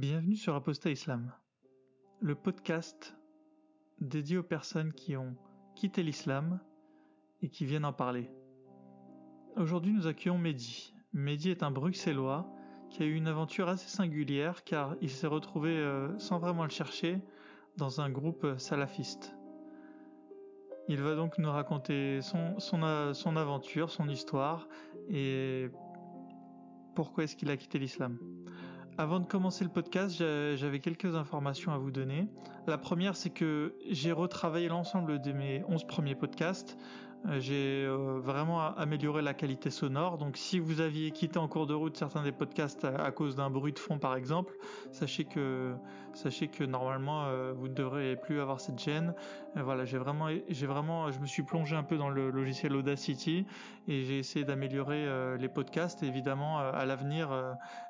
Bienvenue sur Apostat Islam, le podcast dédié aux personnes qui ont quitté l'islam et qui viennent en parler. Aujourd'hui, nous accueillons Mehdi. Mehdi est un bruxellois qui a eu une aventure assez singulière car il s'est retrouvé euh, sans vraiment le chercher dans un groupe salafiste. Il va donc nous raconter son, son aventure, son histoire et pourquoi est-ce qu'il a quitté l'islam. Avant de commencer le podcast, j'avais quelques informations à vous donner. La première, c'est que j'ai retravaillé l'ensemble de mes 11 premiers podcasts j'ai euh, vraiment amélioré la qualité sonore. Donc si vous aviez quitté en cours de route certains des podcasts à, cause d'un bruit de fond par exemple, sachez que sachez que normalement euh, vous ne devrez plus avoir cette gêne. voilà, j'ai vraiment j'ai vraiment je me suis plongé un peu dans le logiciel Audacity et j'ai essayé d'améliorer les podcasts. évidemment à l'avenir,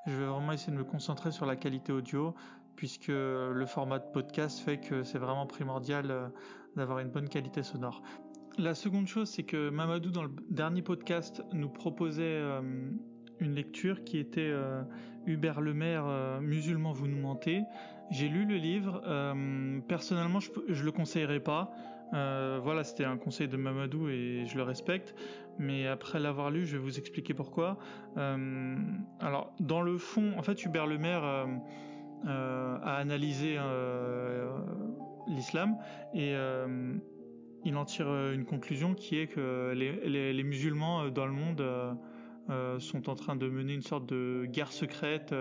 je vais vraiment essayer de me concentrer sur la qualité audio puisque le format de podcast fait que c'est vraiment primordial d'avoir une bonne qualité sonore. La seconde chose, c'est que Mamadou, dans le dernier podcast, nous proposait euh, une lecture qui était euh, Hubert Lemaire, euh, Musulman, vous nous mentez. J'ai lu le livre. personnellement, je, je le conseillerais pas. voilà, c'était un conseil de Mamadou et je le respecte. Mais après l'avoir lu, je vais vous expliquer pourquoi. alors, dans le fond, en fait, Hubert Lemaire a analysé l'islam et il en tire euh, une conclusion qui est que les, musulmans euh, dans le monde euh, sont en train de mener une sorte de guerre secrète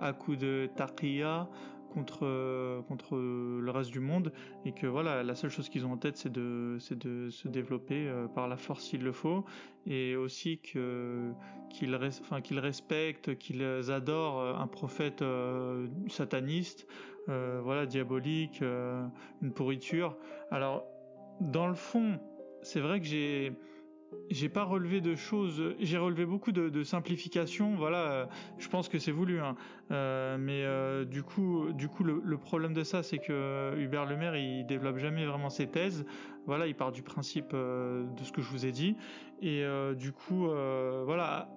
à coup de taqiyya contre contre le reste du monde et que voilà la seule chose qu'ils ont en tête c'est de c'est de se développer par la force s'il le faut et aussi que qu'ils enfin qu'ils respectent qu'ils adorent un prophète sataniste voilà diabolique une pourriture. Alors dans le fond, c'est vrai que j'ai pas relevé de choses, j'ai relevé beaucoup de, simplifications. Voilà, je pense que c'est voulu, hein. euh, mais euh, du coup, du coup, le, problème de ça, c'est que Hubert Lemaire, il développe jamais vraiment ses thèses. Voilà, il part du principe euh, de ce que je vous ai dit, et du coup, voilà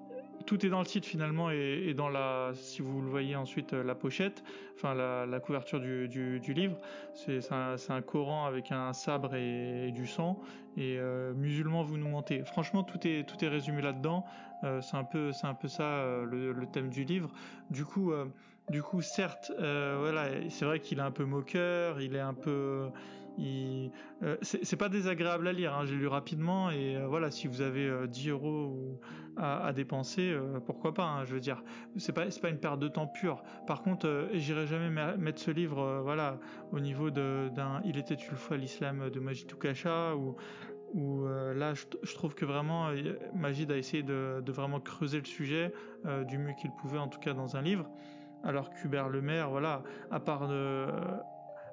tout est dans le titre finalement et, dans la, si vous le voyez ensuite, euh, la pochette, enfin la, couverture du, livre, c'est un, Coran avec un sabre et, du sang et euh, musulman vous nous mentez. Franchement tout est tout est résumé là-dedans. Euh, c'est un peu c'est un peu ça euh, le, le, thème du livre. Du coup du coup certes voilà c'est vrai qu'il est un peu moqueur, il est un peu euh, c'est pas désagréable à lire. Hein, J'ai lu rapidement et euh, voilà, si vous avez 10 euh, euros à, dépenser, euh, pourquoi pas. Hein, je veux dire, c'est pas pas une perte de temps pure. Par contre, j'irai jamais mettre ce livre, voilà, au niveau d'un Il était une fois l'islam de Majid Toukacha ou où là je, trouve que vraiment Majid a essayé de, de vraiment creuser le sujet du mieux qu'il pouvait en tout cas dans un livre alors qu'Hubert Lemaire voilà à part de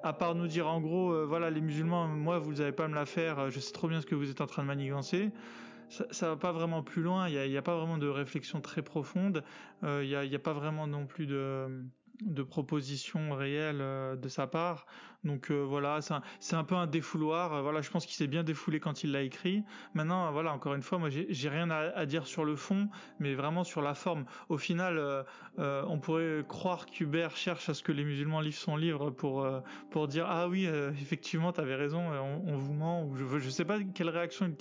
à part nous dire en gros, euh, voilà, les musulmans, moi, vous n'avez pas me la faire, euh, je sais trop bien ce que vous êtes en train de manigancer. Ça, ça va pas vraiment plus loin, il n'y a, pas vraiment de réflexion très profonde, euh, il n'y a, a, pas vraiment non plus de de propositions réelles euh, de sa part. Donc euh, voilà, c'est un, peu un défouloir. Euh, voilà, je pense qu'il s'est bien défoulé quand il l'a écrit. Maintenant, voilà, encore une fois, moi j'ai rien à, dire sur le fond, mais vraiment sur la forme. Au final, on pourrait croire qu'Hubert cherche à ce que les musulmans lisent son livre pour pour dire ah oui, effectivement, t'avais raison, on, vous ment. Ou je je sais pas quelle réaction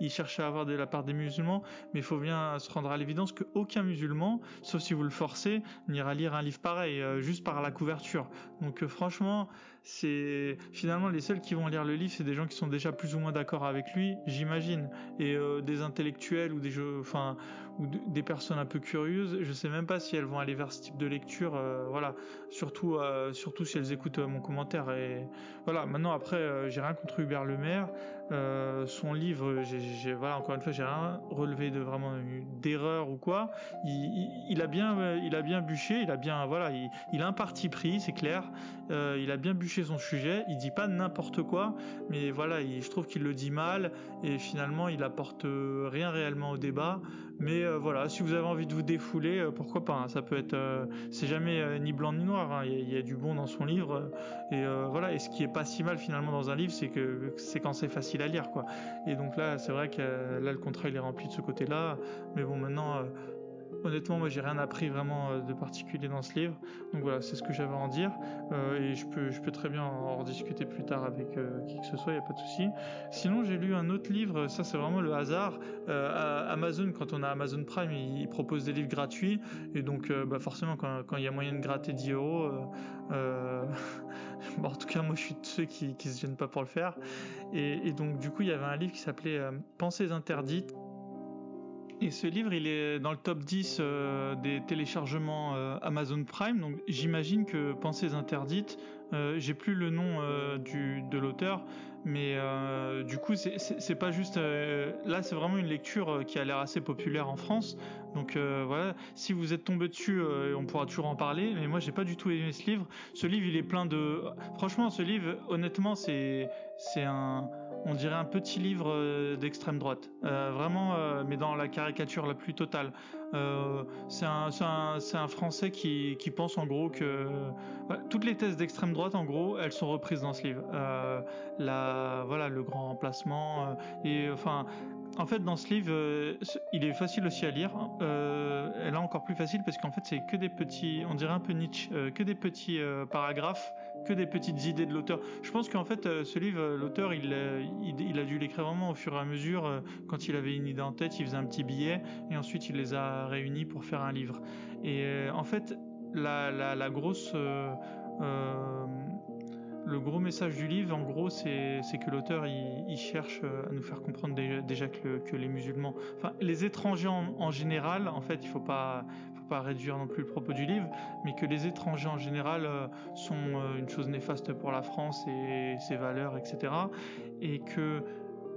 il, cherche à avoir de la part des musulmans, mais il faut bien se rendre à l'évidence qu'aucun musulman, sauf si vous le forcez, n'ira lire un livre pareil. Euh, juste par la couverture. Donc euh, franchement, c'est finalement les seuls qui vont lire le livre, c'est des gens qui sont déjà plus ou moins d'accord avec lui, j'imagine, et euh, des intellectuels ou des jeux, enfin ou des personnes un peu curieuses. Je sais même pas si elles vont aller vers ce type de lecture. voilà, surtout surtout si elles écoutent mon commentaire. Et voilà, maintenant après, j'ai rien contre Hubert Lemaire. son livre, j'ai voilà encore une fois, j'ai rien relevé de vraiment d'erreur ou quoi. Il, a bien il a bien bûché, il a bien voilà, il, a un parti pris, c'est clair. Euh, il a bien bûché son sujet. Il dit pas n'importe quoi, mais voilà, je trouve qu'il le dit mal et finalement il apporte euh, rien réellement au débat. Mais euh, voilà, si vous avez envie de vous défouler, pourquoi pas hein. Ça peut être, c'est jamais ni blanc ni noir. Hein. Il, y a, du bon dans son livre et voilà. Et ce qui est pas si mal finalement dans un livre, c'est que c'est quand c'est facile à lire, quoi. Et donc là, c'est vrai que là le contrat il est rempli de ce côté-là. Mais bon, maintenant honnêtement, moi, j'ai rien appris vraiment de particulier dans ce livre. Donc voilà, c'est ce que j'avais à en dire. et je peux, très bien en rediscuter plus tard avec qui que ce soit, il n'y a pas de souci. Sinon, j'ai lu un autre livre, ça c'est vraiment le hasard. Amazon, quand on a Amazon Prime, il, propose des livres gratuits. Et donc, bah, forcément, quand il y a moyen de gratter 10 euros, en tout cas, moi, je suis de ceux qui, qui se gênent pas pour le faire. Et, donc, du coup, il y avait un livre qui s'appelait Pensées interdites et ce livre, il est dans le top 10 euh, des téléchargements euh, Amazon Prime. Donc j'imagine que Pensées interdites, euh, j'ai plus le nom de l'auteur, mais du coup c'est pas juste. là, c'est vraiment une lecture qui a l'air assez populaire en France. Donc voilà, si vous êtes tombé dessus, on pourra toujours en parler. Mais moi, j'ai pas du tout aimé ce livre. Ce livre, il est plein de. Franchement, ce livre, honnêtement, c'est un on dirait un petit livre euh, d'extrême droite, euh, vraiment, euh, mais dans la caricature la plus totale. c'est un, Français qui, pense en gros que toutes les thèses d'extrême droite, en gros, elles sont reprises dans ce livre. voilà, le grand emplacement et enfin. En fait, dans ce livre, il est facile aussi à lire. Euh, elle est encore plus facile parce qu'en fait, c'est que des petits, on dirait un peu Nietzsche, que des petits paragraphes que des petites idées de l'auteur. Je pense qu'en fait, euh, ce livre, euh, l'auteur, euh, il, a dû l'écrire vraiment au fur et à mesure. Quand il avait une idée en tête, il faisait un petit billet et ensuite il les a réunis pour faire un livre. Et en fait, la grosse le gros message du livre, en gros, c'est que l'auteur il, cherche à nous faire comprendre déjà, que, les musulmans, enfin les étrangers en, général, en fait, il faut pas faut pas réduire non plus le propos du livre, mais que les étrangers en général euh, sont euh, une chose néfaste pour la France et ses valeurs, etc. Et que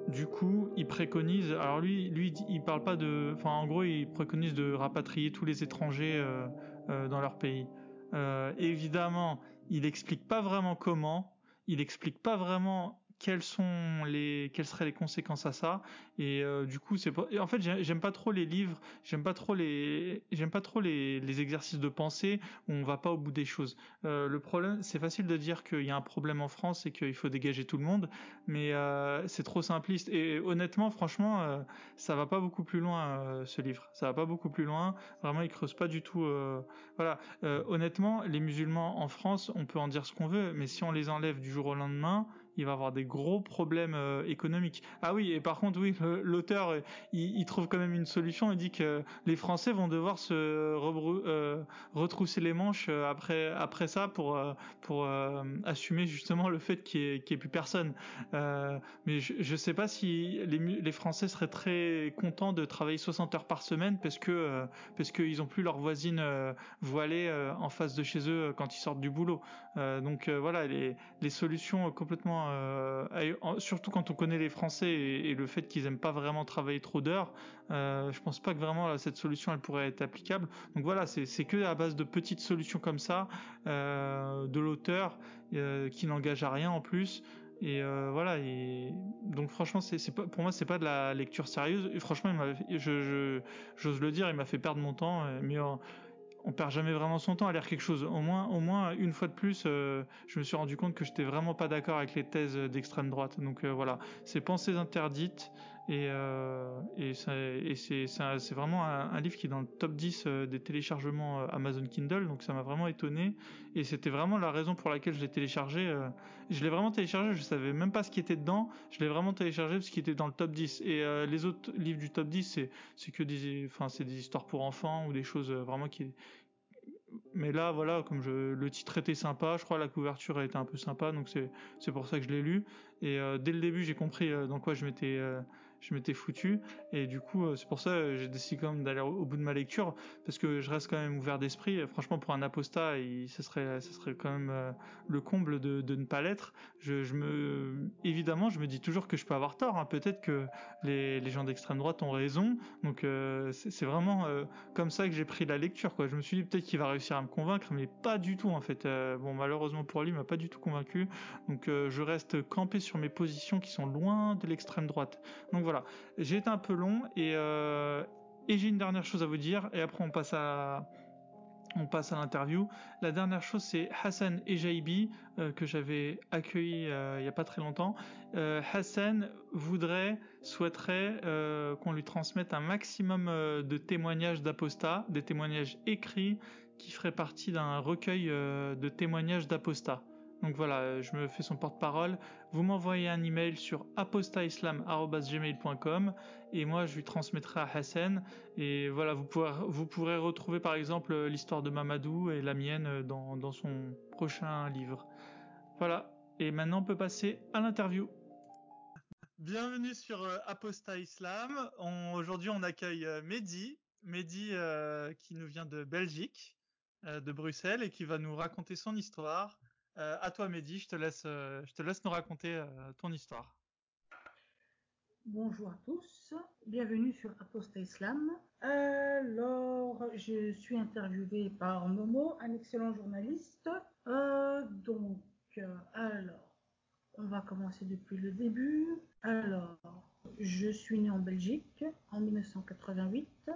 du coup, il préconise. Alors lui, lui, il parle pas de. Enfin, en gros, il préconise de rapatrier tous les étrangers euh, dans leur pays. évidemment, il explique pas vraiment comment. Il explique pas vraiment quelles sont les quelles seraient les conséquences à ça. Et euh, du coup c'est en fait j'aime pas trop les livres j'aime pas trop les j'aime pas trop les, exercices de pensée où on va pas au bout des choses. Euh, le problème c'est facile de dire qu'il y a un problème en France et qu'il faut dégager tout le monde mais euh, c'est trop simpliste. Et honnêtement franchement ça va pas beaucoup plus loin ce livre. Ça va pas beaucoup plus loin. Vraiment il creuse pas du tout voilà. Honnêtement les musulmans en France on peut en dire ce qu'on veut mais si on les enlève du jour au lendemain il va avoir des gros problèmes euh, économiques. Ah oui, et par contre, oui, l'auteur, euh, il, trouve quand même une solution. Il dit que les Français vont devoir se euh, retrousser les manches après après ça pour pour assumer justement le fait qu'il n'y ait, plus personne. mais je, je sais pas si les, Français seraient très contents de travailler 60 heures par semaine parce que parce qu'ils ont plus leur voisine voilée en face de chez eux quand ils sortent du boulot. donc voilà, les solutions complètement euh, surtout quand on connaît les Français et, le fait qu'ils aiment pas vraiment travailler trop d'heures, euh, je pense pas que vraiment cette solution elle pourrait être applicable. Donc voilà, c'est que à base de petites solutions comme ça, euh, de l'auteur qui n'engage à rien en plus. Et voilà. Donc franchement, c'est pas pour moi, c'est pas de la lecture sérieuse. Et franchement, je j'ose le dire, il m'a fait perdre mon temps. On perd jamais vraiment son temps à lire quelque chose. Au moins, au moins une fois de plus, euh, je me suis rendu compte que j'étais vraiment pas d'accord avec les thèses d'extrême droite. Donc euh, voilà, c'est pensées interdites et, euh, et, c'est, vraiment un, livre qui est dans le top 10 des téléchargements Amazon Kindle. Donc ça m'a vraiment étonné et c'était vraiment la raison pour laquelle je l'ai téléchargé. je l'ai vraiment téléchargé, je savais même pas ce qui était dedans. Je l'ai vraiment téléchargé parce qu'il était dans le top 10. Et les autres livres du top 10, c'est, c'est que des, enfin c'est des histoires pour enfants ou des choses vraiment qui mais là, voilà, comme je, le titre était sympa, je crois la couverture était un peu sympa, donc c'est c'est pour ça que je l'ai lu. Et euh, dès le début, j'ai compris euh, dans quoi je m'étais euh, je m'étais foutu. Et du coup, c'est pour ça j'ai décidé quand même d'aller au, bout de ma lecture, parce que je reste quand même ouvert d'esprit. Franchement, pour un apostat, ce serait ce serait quand même le comble de, ne pas l'être. Évidemment, je me dis toujours que je peux avoir tort. Hein. Peut-être que les, gens d'extrême droite ont raison. Donc c'est vraiment comme ça que j'ai pris la lecture. Je me suis dit peut-être qu'il va réussir à me convaincre, mais pas du tout en fait. bon, malheureusement pour lui, il m'a pas du tout convaincu. Donc je reste campé sur mes positions qui sont loin de l'extrême droite. Donc voilà, j'ai été un peu long et, euh, et j'ai une dernière chose à vous dire et après on passe à, l'interview. La dernière chose, c'est Hassan Ejaibi, euh, que j'avais accueilli euh, il n'y a pas très longtemps. Hassan voudrait, souhaiterait qu'on lui transmette un maximum de témoignages d'apostats, des témoignages écrits qui feraient partie d'un recueil de témoignages d'apostats. Donc voilà, je me fais son porte-parole. Vous m'envoyez un email sur apostaislam.gmail.com et moi je lui transmettrai à Hassan. Et voilà, vous pourrez, retrouver par exemple l'histoire de Mamadou et la mienne dans, dans son prochain livre. Voilà, et maintenant on peut passer à l'interview. Bienvenue sur euh, Apostat Islam. Aujourd'hui on accueille euh, Mehdi, Mehdi euh, qui nous vient de Belgique, euh, de Bruxelles et qui va nous raconter son histoire. Euh, à toi, Mehdi, je te laisse, euh, je te laisse nous raconter euh, ton histoire. Bonjour à tous, bienvenue sur Apostat Islam. Alors, je suis interviewé par Momo, un excellent journaliste. Euh, donc, alors, on va commencer depuis le début. Alors, je suis né en Belgique en 1988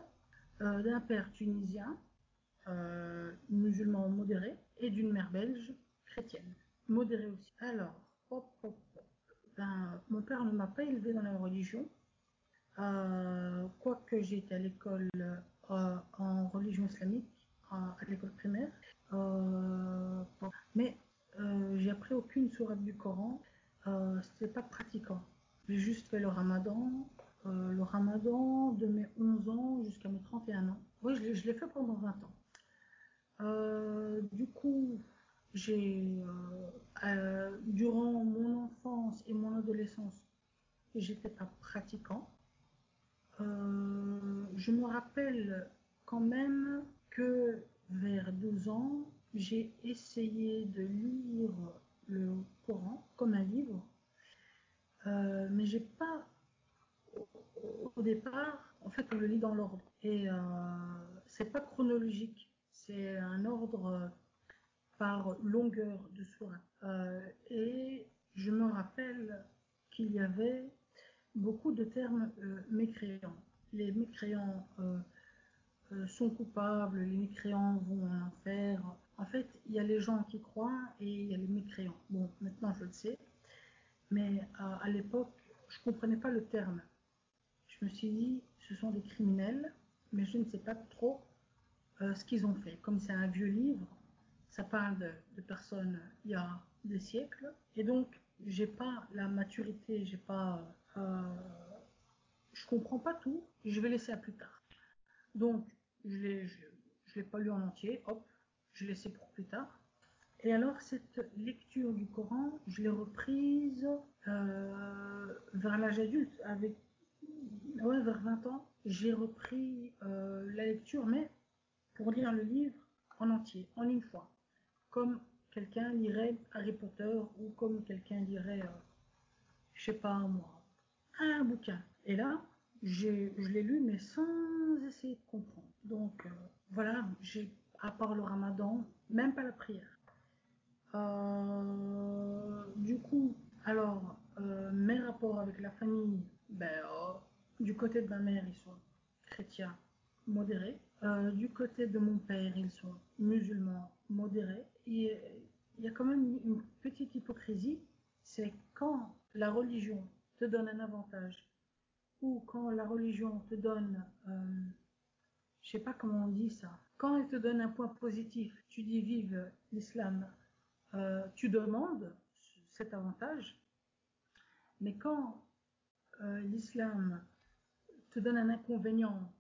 euh, d'un père tunisien, musulman modéré, et d'une mère belge chrétienne, modérée aussi. Alors, hop, hop. Ben, mon père ne m'a pas élevé dans la religion, euh, quoique été à l'école euh, en religion islamique, à, l'école primaire. Euh, mais euh, j'ai appris aucune sourate du Coran, euh, c'était pas pratiquant. J'ai juste fait le ramadan, le ramadan de mes 11 ans jusqu'à mes 31 ans. Oui, je l'ai- fait pendant 20 ans. Du coup, j'ai, euh, euh, durant mon enfance et mon adolescence, j'étais pas pratiquant. Euh, je me rappelle quand même que vers 12 ans, j'ai essayé de lire le Coran comme un livre, euh, mais j'ai pas au, départ, en fait, on le lit dans l'ordre. Et euh, c'est pas chronologique, c'est un ordre par longueur de sourate. Euh, et je me rappelle qu'il y avait beaucoup de termes euh, mécréants. Les mécréants euh, sont coupables, les mécréants vont en enfer. En fait, il y a les gens qui croient et il y a les mécréants. Bon, maintenant je le sais, mais à l'époque, je comprenais pas le terme. Je me suis dit, ce sont des criminels, mais je ne sais pas trop ce qu'ils ont fait. Comme c'est un vieux livre, ça parle de, personnes il y a des siècles, et donc j'ai pas la maturité, j'ai pas, euh, je comprends pas tout. Je vais laisser à plus tard. Donc je l'ai, je l'ai pas lu en entier. Hop, je l'ai laissé pour plus tard. Et alors cette lecture du Coran, je l'ai reprise euh, vers l'âge adulte, avec ouais, vers 20 ans. J'ai repris euh, la lecture, mais pour lire le livre en entier, en une fois, comme quelqu'un lirait Harry Potter ou comme quelqu'un lirait, euh, je sais pas moi, un bouquin. Et là, je l'ai lu, mais sans essayer de comprendre. Donc euh, voilà, j'ai à part le Ramadan, même pas la prière. Euh, du coup, alors mes rapports avec la famille, ben du côté de ma mère, ils sont chrétiens modérés. Euh, du côté de mon père, ils sont musulmans modérés. Et il y a quand même une petite hypocrisie, c'est quand la religion te donne un avantage ou quand la religion te donne, euh, je sais pas comment on dit ça, quand elle te donne un point positif, tu dis vive l'islam, euh, tu demandes cet avantage, mais quand euh, l'islam te donne un inconvénient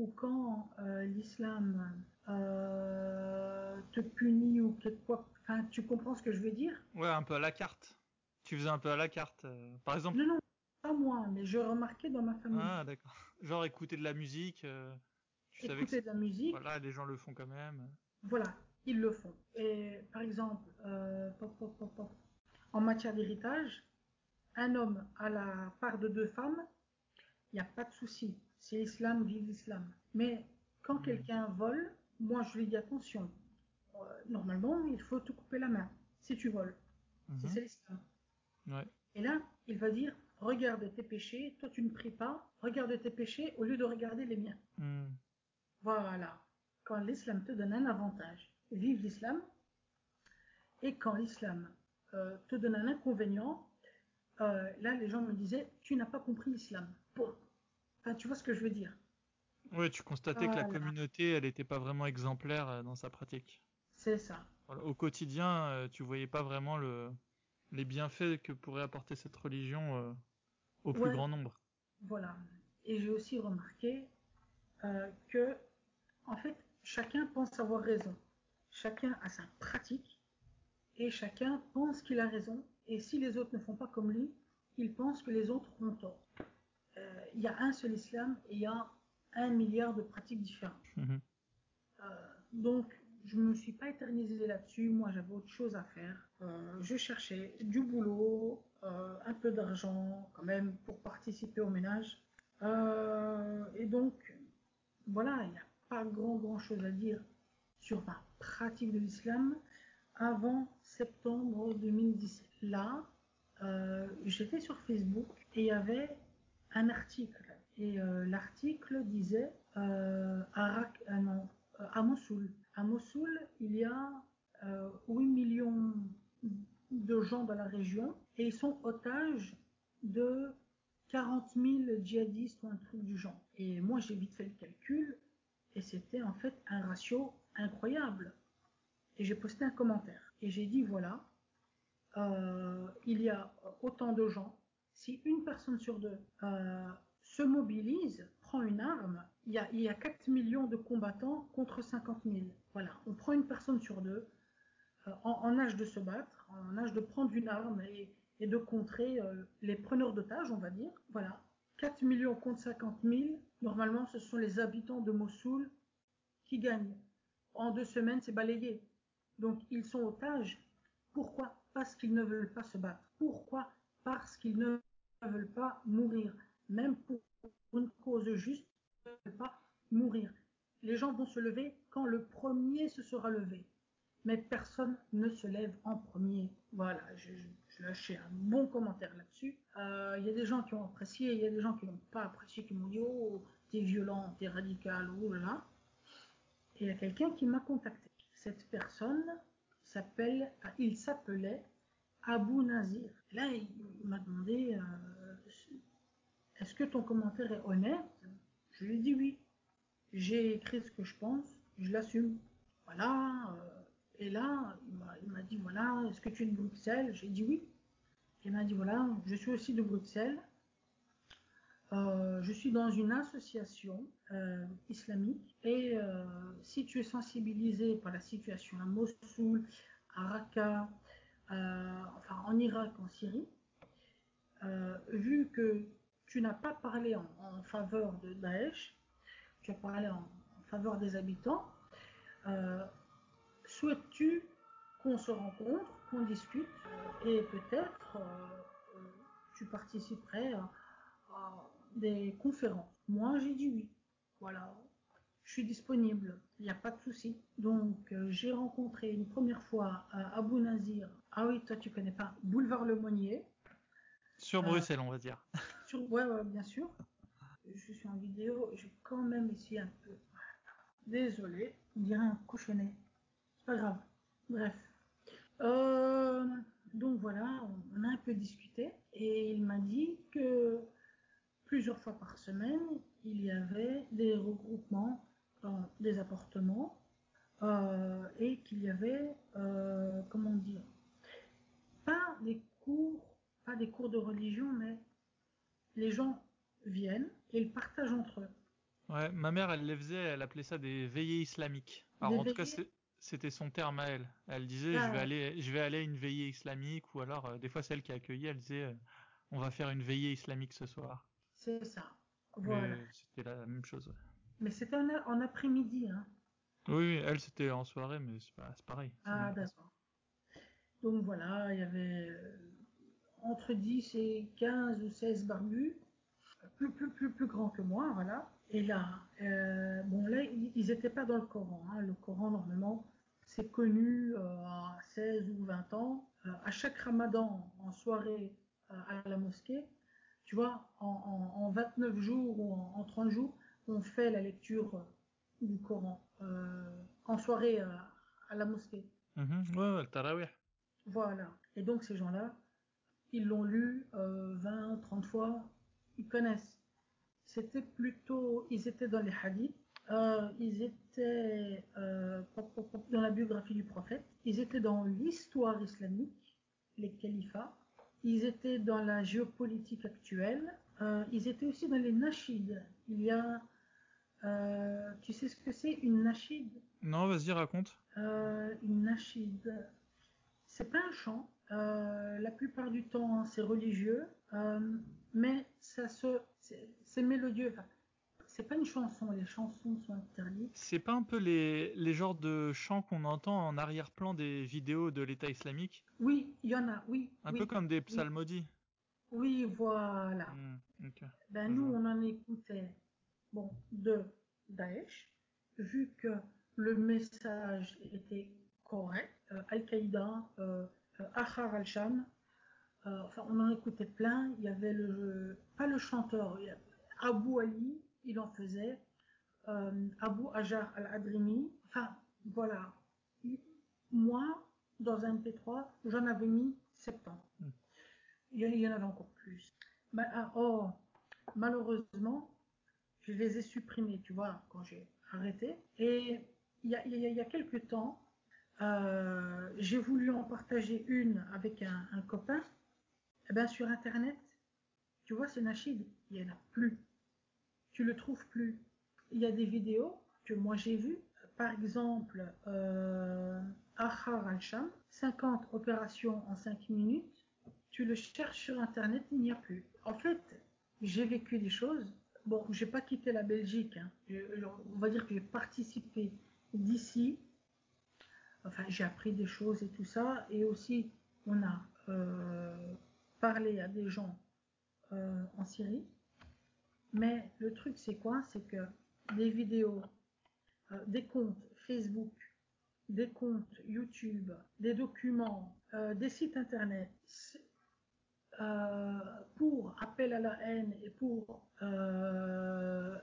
ou quand euh, l'islam euh, te punit ou quelque quoi, enfin, tu comprends ce que je veux dire? Ouais, un peu à la carte. Tu faisais un peu à la carte. euh, par exemple. Non, non, pas moi, mais je remarquais dans ma famille. Ah, d'accord. Genre écouter de la musique. tu savais que Écouter de la musique, voilà, les gens le font quand même. voilà, ils le font. Et par exemple, pop, pop, pop, pop, en matière d'héritage, un homme à la part de deux femmes, il n'y a pas de souci. C'est l'islam, vive l'islam. Mais quand Mhm. quelqu'un vole, moi je lui dis attention. Euh, normalement, il faut te couper la main si tu voles. Mhm. C'est c'est l'islam. Ouais. Et là, il va dire regarde tes péchés, toi tu ne pries pas, regarde tes péchés au lieu de regarder les miens. Hmm. Voilà. quand l'islam te donne un avantage, vive l'islam. Et quand l'islam euh, te donne un inconvénient, euh, là, les gens me disaient, tu n'as pas compris l'islam. Bon. Enfin, tu vois ce que je veux dire. Oui, tu constatais que la communauté, elle n'était pas vraiment exemplaire euh, dans sa pratique. C'est ça. Au quotidien, tu voyais pas vraiment le, les bienfaits que pourrait apporter cette religion au plus grand nombre. Voilà. Et j'ai aussi remarqué que, en fait, chacun pense avoir raison. Chacun a sa pratique et chacun pense qu'il a raison. Et si les autres ne font pas comme lui, il pense que les autres ont tort. Euh, il y a un seul islam et il y a un milliard de pratiques différentes. Mhm. Euh, donc, je ne me suis pas éternisée là-dessus. Moi, j'avais autre chose à faire. Euh, je cherchais du boulot, un peu d'argent quand même pour participer au ménage. et donc, voilà, il n'y a pas grand grand chose à dire sur ma pratique de l'islam avant septembre 2017. Là, j'étais sur Facebook et il y avait un article. Et euh, l'article disait euh, à, non, à Mossoul. À Mossoul, il y a 8 millions de gens dans la région et ils sont otages de 40 000 djihadistes ou un truc du genre. Et moi, j'ai vite fait le calcul et c'était en fait un ratio incroyable. Et j'ai posté un commentaire. Et j'ai dit, voilà, euh, il y a autant de gens. Si une personne sur deux euh, se mobilise, prend une arme, il y, a, il y a 4 millions de combattants contre 50 000. Voilà, on prend une personne sur deux euh, en, âge de se battre, en âge de prendre une arme et, et de contrer euh, les preneurs d'otages, on va dire. Voilà, 4 millions contre 50 000, normalement ce sont les habitants de Mossoul qui gagnent. En deux semaines, c'est balayé. Donc ils sont otages. Pourquoi? Parce qu'ils ne veulent pas se battre. Pourquoi? Parce qu'ils ne veulent pas mourir. Même pour une cause juste, ils ne veulent pas mourir. Les gens vont se lever quand le premier se sera levé mais personne ne se lève en premier. Voilà, je, je, lâché un bon commentaire là-dessus. Euh, il y a des gens qui ont apprécié, il y a des gens qui n'ont pas apprécié, qui m'ont dit oh t'es violent, t'es radical, oh là là. Et il y a quelqu'un qui m'a contacté. Cette personne s'appelle, il s'appelait Abou Nazir. là, il, m'a demandé euh, est-ce que ton commentaire est honnête? Je lui ai dit oui. J'ai écrit ce que je pense, je l'assume. Voilà. Euh, et là, il m'a dit, voilà, est-ce que tu es de Bruxelles? J'ai dit oui. Il m'a dit, voilà, je suis aussi de Bruxelles. Euh, je suis dans une association euh, islamique et si tu es sensibilisé par la situation à Mossoul, à Raqqa, enfin en Irak, en Syrie, vu que tu n'as pas parlé en, faveur de Daesh, tu as parlé en, en faveur des habitants, souhaites-tu qu'on se rencontre, qu'on discute et peut-être euh, euh, tu participerais à, des conférences? Moi, j'ai dit oui. Voilà, je suis disponible, il n'y a pas de souci. Donc, euh, j'ai rencontré une première fois Abou Nazir. Ah oui, toi, tu connais pas Boulevard Le Monnier. Sur Bruxelles, on va dire. Ouais, bien sûr. Je suis en vidéo, j'ai quand même essayé un peu. Désolé, on dirait un cochonnet pas grave. Bref. Euh, donc voilà, on a un peu discuté et il m'a dit que plusieurs fois par semaine, il y avait des regroupements dans des appartements euh, et qu'il y avait, euh, comment dire, pas des cours, pas des cours de religion, mais les gens viennent et ils partagent entre eux. Ouais, ma mère, elle les faisait, elle appelait ça des veillées islamiques. Alors en tout cas, c'était son terme à elle. Elle disait je vais ah. aller je vais aller à une veillée islamique ou alors euh, des fois celle qui a accueilli elle disait euh, on va faire une veillée islamique ce soir. C'est ça. Voilà. C'était la même chose. Mais c'était en, après-midi hein. Oui, elle c'était en soirée mais c'est pareil. Ah d'accord. Donc voilà, il y avait euh, entre 10 et 15 ou 16 barbus plus plus plus plus grands que moi, voilà. Et là, euh, bon là, ils n'étaient pas dans le Coran. Hein. Le Coran, normalement, c'est connu euh, à 16 ou 20 ans. Euh, à chaque ramadan, en soirée à la mosquée, tu vois, en, en, en 29 jours ou en, en, 30 jours, on fait la lecture du Coran. euh, en soirée euh, à la mosquée. Ouais, ouais, le tarawih. Voilà. Et donc ces gens-là, ils l'ont lu euh, 20, 30 fois, ils connaissent. C'était plutôt, ils étaient dans les hadiths, euh, ils étaient euh, dans la biographie du prophète, ils étaient dans l'histoire islamique, les califats, ils étaient dans la géopolitique actuelle, euh, ils étaient aussi dans les nashids. Il y a, euh, tu sais ce que c'est une nashid Non, vas-y, raconte. euh, Une nashid, c'est pas un chant. Euh, la plupart du temps, c'est religieux, euh, mais ça se, c'est mélodieux. Enfin, c'est pas une chanson. Les chansons sont interdites. C'est pas un peu les, les genres de chants qu'on entend en arrière-plan des vidéos de l'État islamique? Oui, il y en a. Oui. Un oui, peu comme des psalmodies. Oui, voilà. Hmm. Ben nous, on en écoutait, bon, de Daesh, vu que le message était correct. euh, Al-Qaïda, euh, euh, Ahrar al-Sham, euh, enfin, on en écoutait plein. Il y avait le, pas le chanteur, Abu Ali, il en faisait, euh, Abu Ajar al-Adrimi. Enfin, voilà. Moi, dans un MP3, j'en avais mis 70. Hmm. Il y, en- avait encore plus. Bah, ah, oh, malheureusement, je les ai supprimés, tu vois, quand j'ai arrêté. Et il y a, il y a, il y a quelques temps, euh, j'ai voulu en partager une avec un, copain. Eh ben, sur Internet, tu vois, c'est Nachid, il n'y en a plus. Tu le trouves plus. Il y a des vidéos que moi j'ai vues. Par exemple, euh, al-Sham, 50 opérations en 5 minutes. Tu le cherches sur Internet, il n'y a plus. En fait, j'ai vécu des choses. Bon, j'ai pas quitté la Belgique. hein. On va dire que j'ai participé d'ici. Enfin, j'ai appris des choses et tout ça. Et aussi, on a euh, parlé à des gens euh, en Syrie. Mais le truc, c'est quoi? C'est que des vidéos, euh, des comptes Facebook, des comptes YouTube, des documents, des sites internet, pour appel à la haine et pour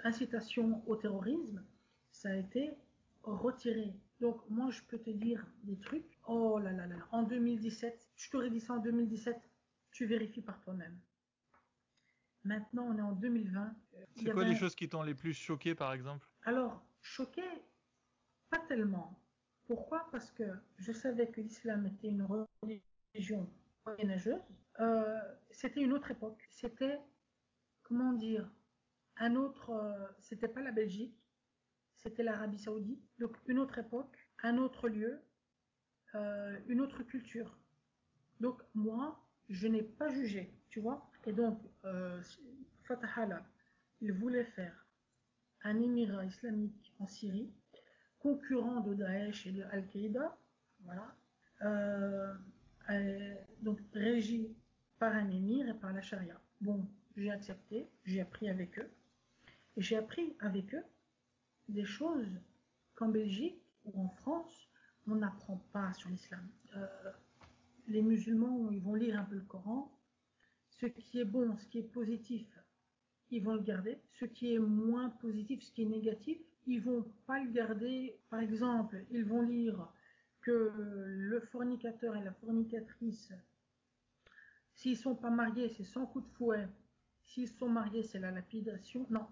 incitation au terrorisme, ça a été retiré. Donc moi, je peux te dire des trucs. Oh là là là, en 2017, je t'aurais dit ça en 2017, tu vérifies par toi-même. Maintenant, on est en 2020. Il y C'est quoi avait- les choses qui t'ont les plus choqué, par exemple? Alors, choqué, pas tellement. Pourquoi? Parce que je savais que l'islam était une religion moyenâgeuse. Euh, c'était une autre époque. C'était, comment dire, un autre. euh, c'était pas la Belgique, c'était l'Arabie Saoudite. Donc une autre époque, un autre lieu, euh, une autre culture. Donc moi, je n'ai pas jugé, tu vois. Et donc, euh, Fatah il voulait faire un émirat islamique en Syrie, concurrent de Daesh et de Al-Qaïda, voilà, euh, donc régi par un émir et par la charia. Bon, j'ai accepté, j'ai appris avec eux, et j'ai appris avec eux des choses qu'en Belgique ou en France, on n'apprend pas sur l'islam. Euh, les musulmans, ils vont lire un peu le Coran, ce qui est bon, ce qui est positif, ils vont le garder. Ce qui est moins positif, ce qui est négatif, ils vont pas le garder. Par exemple, ils vont lire que le fornicateur et la fornicatrice, s'ils sont pas mariés, c'est sans coup de fouet. S'ils sont mariés, c'est la lapidation. Non,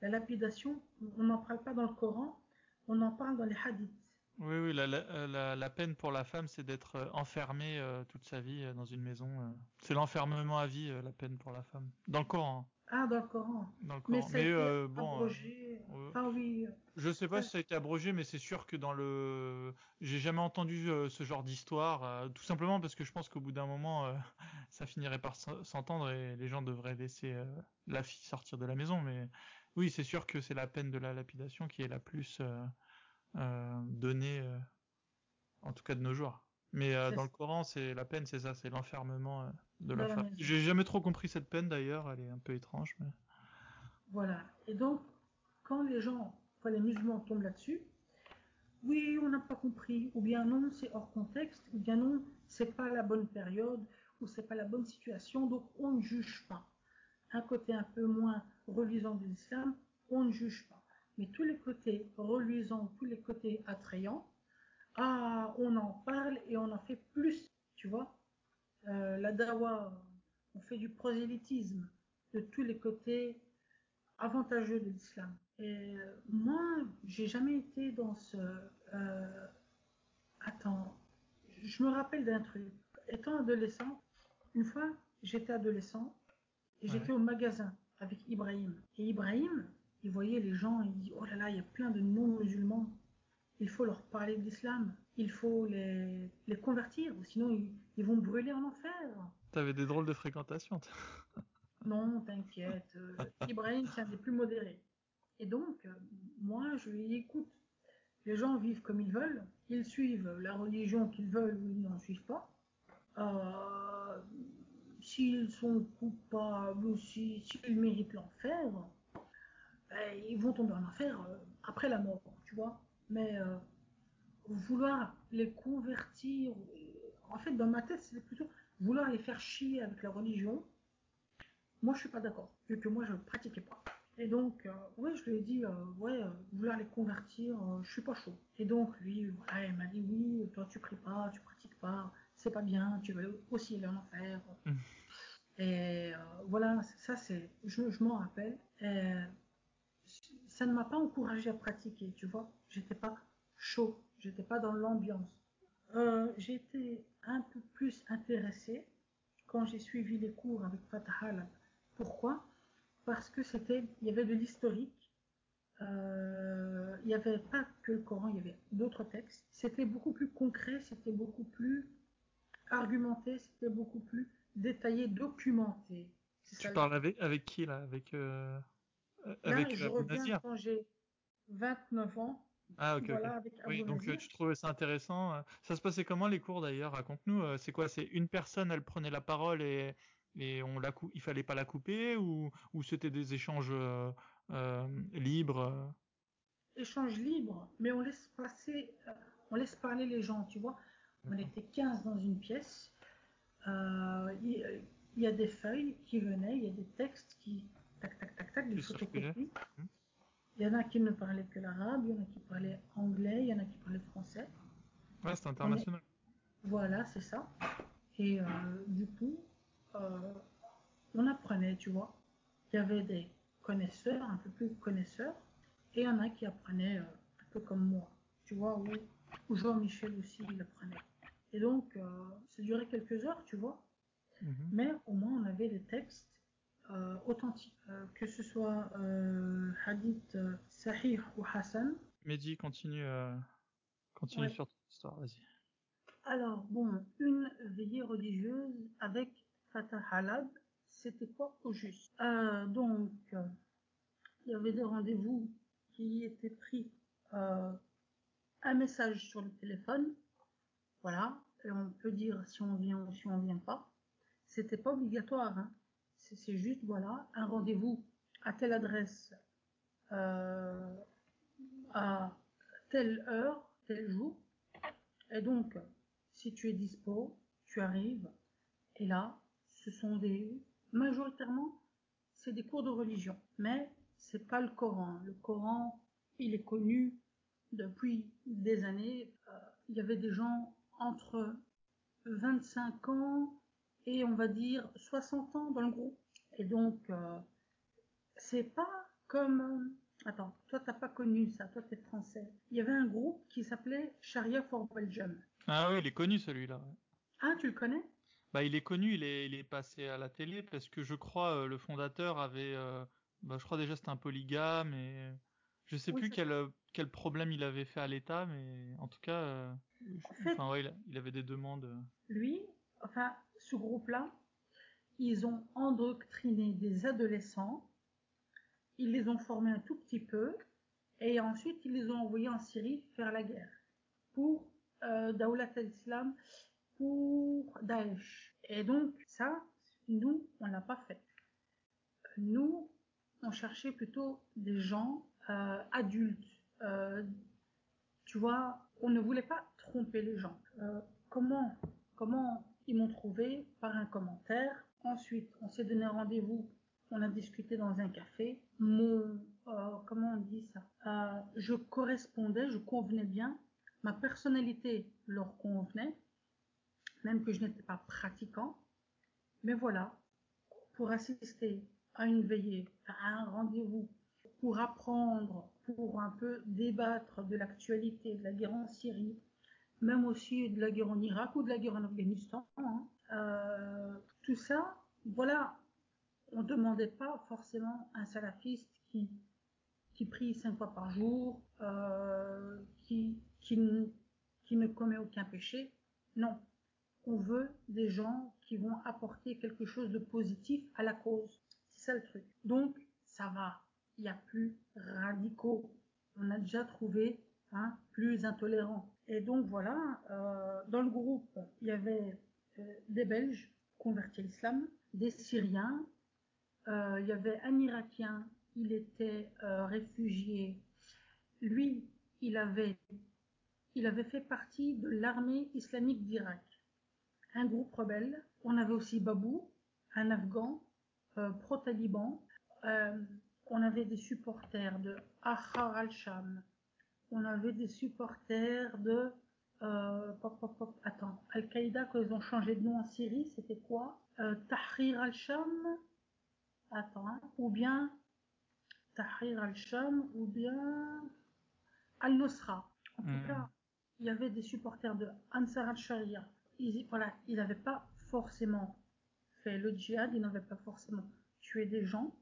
la lapidation, on n'en parle pas dans le Coran, on en parle dans les hadiths. Oui, oui, la, la, la, la peine pour la femme, c'est d'être euh, enfermée euh, toute sa vie euh, dans une maison. euh. C'est l'enfermement à vie, euh, la peine pour la femme. Dans le Coran. Ah, dans le Coran. hein. Dans le Mais Coran. euh, bon, euh, abrogé. ouais. Enfin oui, je sais pas si ça a été abrogé, mais c'est sûr que dans le, j'ai jamais entendu euh, ce genre d'histoire, euh, tout simplement parce que je pense qu'au bout d'un moment, euh, ça finirait par s'en- s'entendre et les gens devraient laisser euh, la fille sortir de la maison. Mais oui, c'est sûr que c'est la peine de la lapidation qui est la plus euh, euh, donnée, euh, en tout cas de nos jours. Mais euh, dans le Coran, c'est la peine, c'est ça, c'est l'enfermement euh, de la femme. J'ai jamais trop compris cette peine d'ailleurs, elle est un peu étrange. Mais... Voilà. Et donc, quand les gens, quand les musulmans tombent là-dessus, oui, on n'a pas compris, ou bien non, c'est hors contexte, ou bien non, c'est pas la bonne période, ou c'est pas la bonne situation, donc on ne juge pas. Un côté un peu moins relisant de l'islam, on ne juge pas. mais tous les côtés reluisants, tous les côtés attrayants, ah, on en parle et on en fait plus, tu vois. Euh, la dawa, on fait du prosélytisme de tous les côtés avantageux de l'islam. Et euh, moi, j'ai jamais été dans ce... Euh, attends, je me rappelle d'un truc. Étant adolescent, une fois, j'étais adolescent et j'étais au magasin avec Ibrahim. Et Ibrahim, il voyait les gens, il dit, oh là là, il y a plein de non-musulmans. Il faut leur parler de l'islam. Il faut les, les convertir, sinon ils, ils vont brûler en enfer. T'avais des drôles de fréquentation. non, t'inquiète. Euh, Ibrahim, c'est un des plus modérés. Et donc, euh, moi, je lui écoute, les gens vivent comme ils veulent, ils suivent la religion qu'ils veulent ou ils n'en suivent pas. Euh, s'ils sont coupables ou s'ils méritent l'enfer, ben, ils vont tomber en enfer euh, après la mort, tu vois. Mais euh, vouloir les convertir, en fait, dans ma tête, c'est plutôt vouloir les faire chier avec la religion. Moi, je suis pas d'accord, vu que moi, je pratiquais pas. Et donc, euh, ouais, je lui ai dit, euh, ouais, euh, vouloir les convertir, euh, je suis pas chaud. Et donc, lui, voilà, il m'a dit, oui, toi, tu pries pas, tu pratiques pas, c'est pas bien, tu veux aussi aller en enfer. Et euh, voilà, ça, c'est, je, m'en rappelle. Ça ne m'a pas encouragé à pratiquer, tu vois. J'étais pas chaud, j'étais pas dans l'ambiance. Euh, été un peu plus intéressée quand j'ai suivi les cours avec Fatah. Pourquoi? Parce que c'était, il y avait de l'historique. Euh, il n'y avait pas que le Coran, il y avait d'autres textes. C'était beaucoup plus concret, c'était beaucoup plus argumenté, c'était beaucoup plus détaillé, documenté. Tu parles avec, avec qui là Avec euh, avec là, je reviens quand j'ai 29 ans. Ah ok. Voilà, okay. oui, donc Nazir. tu trouvais ça intéressant. Ça se passait comment les cours d'ailleurs? Raconte-nous. C'est quoi? C'est une personne, elle prenait la parole et et on la il fallait pas la couper ou, ou c'était des échanges euh, euh, libres? Échanges libres, mais on laisse passer, euh, on laisse parler les gens, tu vois. On était 15 dans une pièce. Euh, il, y a des feuilles qui venaient, il y a des textes qui tac tac tac tac, des photocopies. Mmh. Il y en a qui ne parlaient que l'arabe, il y en a qui parlaient anglais, il y en a qui parlaient français. Ouais, c'est international. Est... Voilà, c'est ça. Et euh, du coup, euh, on apprenait, tu vois. Il y avait des connaisseurs, un peu plus connaisseurs, et il y en a qui apprenaient euh, un peu comme moi, tu vois, où Jean-Michel aussi, il apprenait. Et donc, euh, ça durait quelques heures, tu vois. Mm -hmm. Mais au moins, on avait des textes euh, authentiques. Euh, que ce soit hadith sahih ou hassan. Mehdi, continue, continue ouais. sur ton histoire, vas-y. Alors, bon, une veillée religieuse avec Fatah Halab, c'était quoi au juste? Donc, il y avait des rendez-vous qui étaient pris, un message sur le téléphone, voilà, et on peut dire si on vient ou si on vient pas. C'était pas obligatoire, hein. c'est juste voilà un rendez-vous à telle adresse, euh, à telle heure, tel jour, et donc si tu es dispo, tu arrives, et là ce sont des majoritairement c'est des cours de religion, mais c'est pas le Coran. Le Coran, il est connu depuis des années. Euh, il y avait des gens entre 25 ans et on va dire 60 ans dans le groupe. Et donc euh, c'est pas comme Attends, toi t'as pas connu ça, toi t'es français. Il y avait un groupe qui s'appelait Sharia for Belgium. Ah oui, il est connu celui-là. Ah, tu le connais? Bah, il est connu, il est, il est passé à la télé parce que je crois euh, le fondateur avait, euh, bah, je crois déjà c'était un polygame et je sais oui, plus quel quel problème il avait fait à l'État, mais en tout cas, euh, enfin ouais, il, avait des demandes. Lui, enfin ce groupe-là, ils ont endoctriné des adolescents, ils les ont formés un tout petit peu et ensuite ils les ont envoyés en Syrie faire la guerre pour euh, Daoulat al-Islam pour Daesh. Et donc ça, nous, on l'a pas fait. Nous, on cherchait plutôt des gens euh, adultes. Euh, tu vois, on ne voulait pas tromper les gens. Euh, comment, comment ils m'ont trouvé par un commentaire. Ensuite, on s'est donné rendez-vous. On a discuté dans un café. Mon euh, comment on dit ça? Euh, Je correspondais, je convenais bien, ma personnalité leur convenait, même que je n'étais pas pratiquant. Mais voilà, pour assister à une veillée, à un rendez-vous, pour apprendre, pour un peu débattre de l'actualité de la guerre en Syrie, même aussi de la guerre en Irak ou de la guerre en Afghanistan. Hein. Euh, tout ça, voilà, on demandait pas forcément un salafiste qui qui prie cinq fois par jour, euh, qui qui qui ne commet aucun péché. Non, on veut des gens qui vont apporter quelque chose de positif à la cause. C'est ça le truc. Donc ça va. Il y a plus radicaux. On a déjà trouvé hein, plus intolérants. Et donc voilà, euh, dans le groupe, il y avait euh, des Belges convertis à l'islam, des Syriens, euh, il y avait un Irakien, il était réfugié. Lui, il avait, fait partie de l'armée islamique d'Irak, un groupe rebelle. On avait aussi Babou, un Afghan pro-taliban. On avait des supporters de Ahrar al-Sham, on avait des supporters de euh, pop, pop, pop, attends, Al-Qaïda quand ils ont changé de nom en Syrie, c'était quoi? Euh, Tahrir al-Sham, attends, hein, ou bien Tahrir al-Sham, ou bien Al-Nusra. En tout Hmm. cas, il y avait des supporters de Ansar al-Sharia. Ils, voilà, ils n'avaient pas forcément fait le djihad, ils n'avaient pas forcément tué des gens.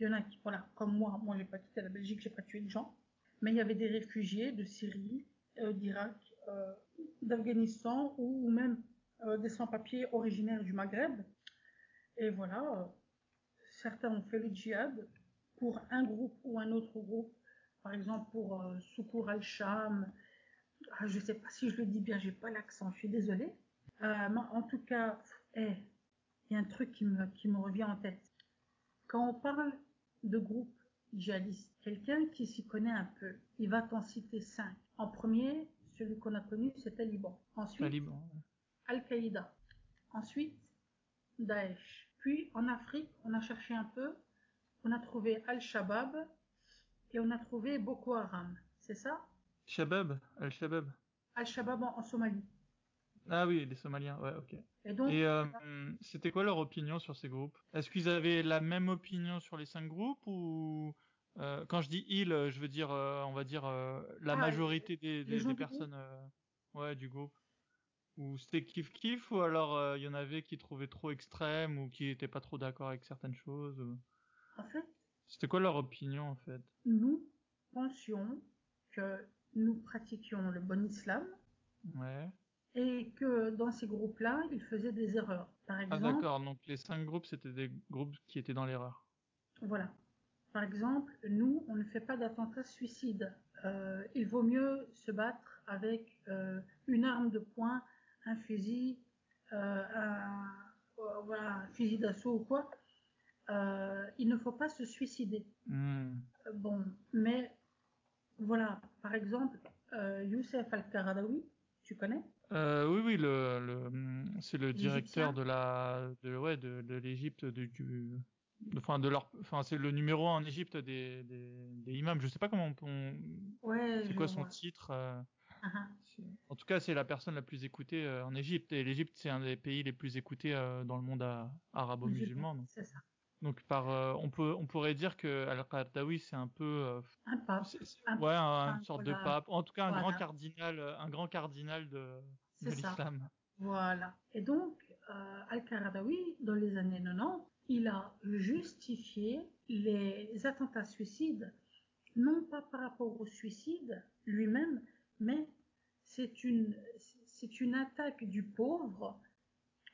Il y en a qui, voilà, comme moi, moi j'ai pas quitté la Belgique, j'ai pas tué de gens. Mais il y avait des réfugiés de Syrie, euh, d'Irak, euh, d'Afghanistan ou, même euh, des sans-papiers originaires du Maghreb. Et voilà, certains ont fait le djihad pour un groupe ou un autre groupe. Par exemple, pour euh, Soukour al-Sham. Ah, je sais pas si je le dis bien, j'ai pas l'accent, je suis désolée. En tout cas, eh, il y a un truc qui me, qui me revient en tête. Quand on parle de groupe djihadiste, quelqu'un qui s'y connaît un peu, il va t'en citer cinq. En premier, celui qu'on a connu, c'est Taliban. Ensuite, Taliban. Al-Qaïda. Ensuite, Daesh. Puis, en Afrique, on a cherché un peu. On a trouvé Al-Shabaab et on a trouvé Boko Haram. C'est ça? Shabab, Al-Shabab. Al-Shabaab en, en Somalie. Ah oui, les Somaliens, ouais, ok. Et donc, Et euh, c'était quoi leur opinion sur ces groupes? Est-ce qu'ils avaient la même opinion sur les cinq groupes ou euh, quand je dis ils, euh, je veux dire, euh, on va dire euh, la Ah, majorité des, personnes, euh, ouais, du groupe? Ou c'était kiff kiff ou alors euh, il y en avait qui trouvaient trop extrême ou qui étaient pas trop d'accord avec certaines choses. ou- en fait, C'était quoi leur opinion en fait? nous pensions que nous pratiquions le bon islam Ouais. Et que dans ces groupes-là, ils faisaient des erreurs. Par Ah exemple, d'accord, donc les cinq groupes c'était des groupes qui étaient dans l'erreur. Voilà. Par exemple, nous, on ne fait pas d'attentat suicide. Euh, il vaut mieux se battre avec euh, une arme de poing, un fusil, euh, un, voilà, un fusil d'assaut ou quoi. Il ne faut pas se suicider. Euh, Bon, mais voilà. Par exemple, Youssef Al-Qaradawi, tu connais? Euh, oui, oui, le, le, c'est le directeur de la, de, ouais, de, de l'Égypte, du, enfin, de leur, enfin, c'est le numéro un en Égypte des, des, des imams. Je sais pas comment on, Ouais. c'est quoi son vois. titre. euh, Ah, ah. en tout cas, c'est la personne la plus écoutée euh, en Égypte. Et l'Égypte, c'est un des pays les plus écoutés dans le monde arabo-musulman. Donc, C'est ça. donc par, on peut, on pourrait dire que Al-Qaradawi, c'est un peu, Un pape. Un- ouais, un- un- une sorte voilà. de pape. En tout cas, un Voilà. grand cardinal, un grand cardinal de C'est ça. Voilà. Et donc, euh, Al-Qaradawi, dans les années 90, il a justifié les attentats suicides, non pas par rapport au suicide lui-même, mais c'est une, c'est une attaque du pauvre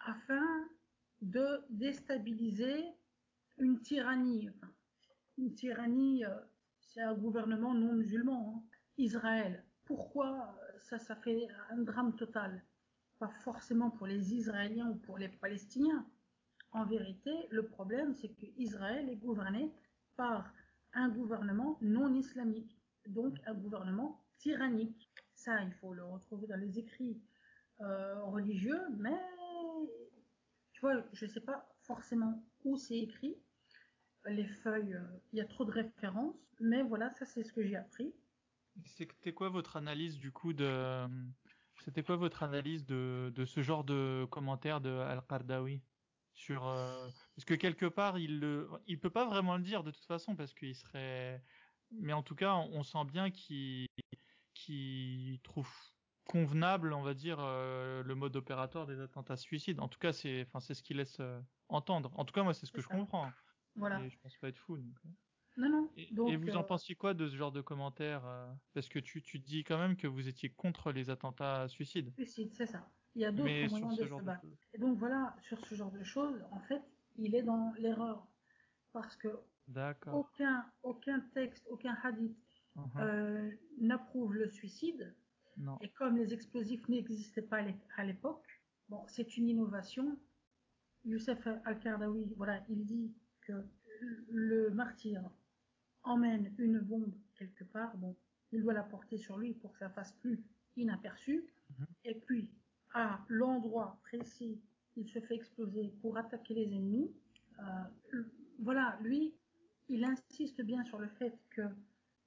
afin de déstabiliser une tyrannie. Enfin, une tyrannie, euh, c'est un gouvernement non musulman, hein. Israël. Pourquoi euh, ça, ça fait un drame total Pas forcément pour les Israéliens ou pour les Palestiniens. En vérité, le problème, c'est que Israël est gouverné par un gouvernement non islamique, donc un gouvernement tyrannique. Ça, il faut le retrouver dans les écrits euh, religieux, mais tu vois, je sais pas forcément où c'est écrit. les feuilles, euh, il y a trop de références, mais voilà, ça c'est ce que j'ai appris. C'était quoi votre analyse du coup de c'était quoi votre analyse de, de ce genre de commentaire de Al-Qardawi sur euh, parce que quelque part il le il peut pas vraiment le dire de toute façon parce qu'il serait mais en tout cas on, sent bien qu'il qu'il trouve convenable on va dire euh, le mode opératoire des attentats suicides. En tout cas c'est enfin c'est ce qu'il laisse euh, entendre. En tout cas moi c'est ce que je comprends. Voilà. Et je pense pas être fou donc. Non, non. Et, Donc, et vous en euh, pensiez quoi de ce genre de commentaires euh, Parce que tu, tu dis quand même que vous étiez contre les attentats suicides. Suicide, c'est ça. Il y a d'autres moyens de se de battre. choses. Et donc voilà, sur ce genre de choses, en fait, il est dans l'erreur. Parce que aucun, aucun texte, aucun hadith Mhm. euh, n'approuve le suicide. Non. Et comme les explosifs n'existaient pas à l'é- à l'époque, bon, c'est une innovation. Youssef Al-Qardawi, voilà, il dit que le martyr emmène une bombe quelque part, bon, il doit la porter sur lui pour que ça fasse plus inaperçu. Mhm. Et puis, à l'endroit précis, il se fait exploser pour attaquer les ennemis. Euh, voilà, lui, il insiste bien sur le fait que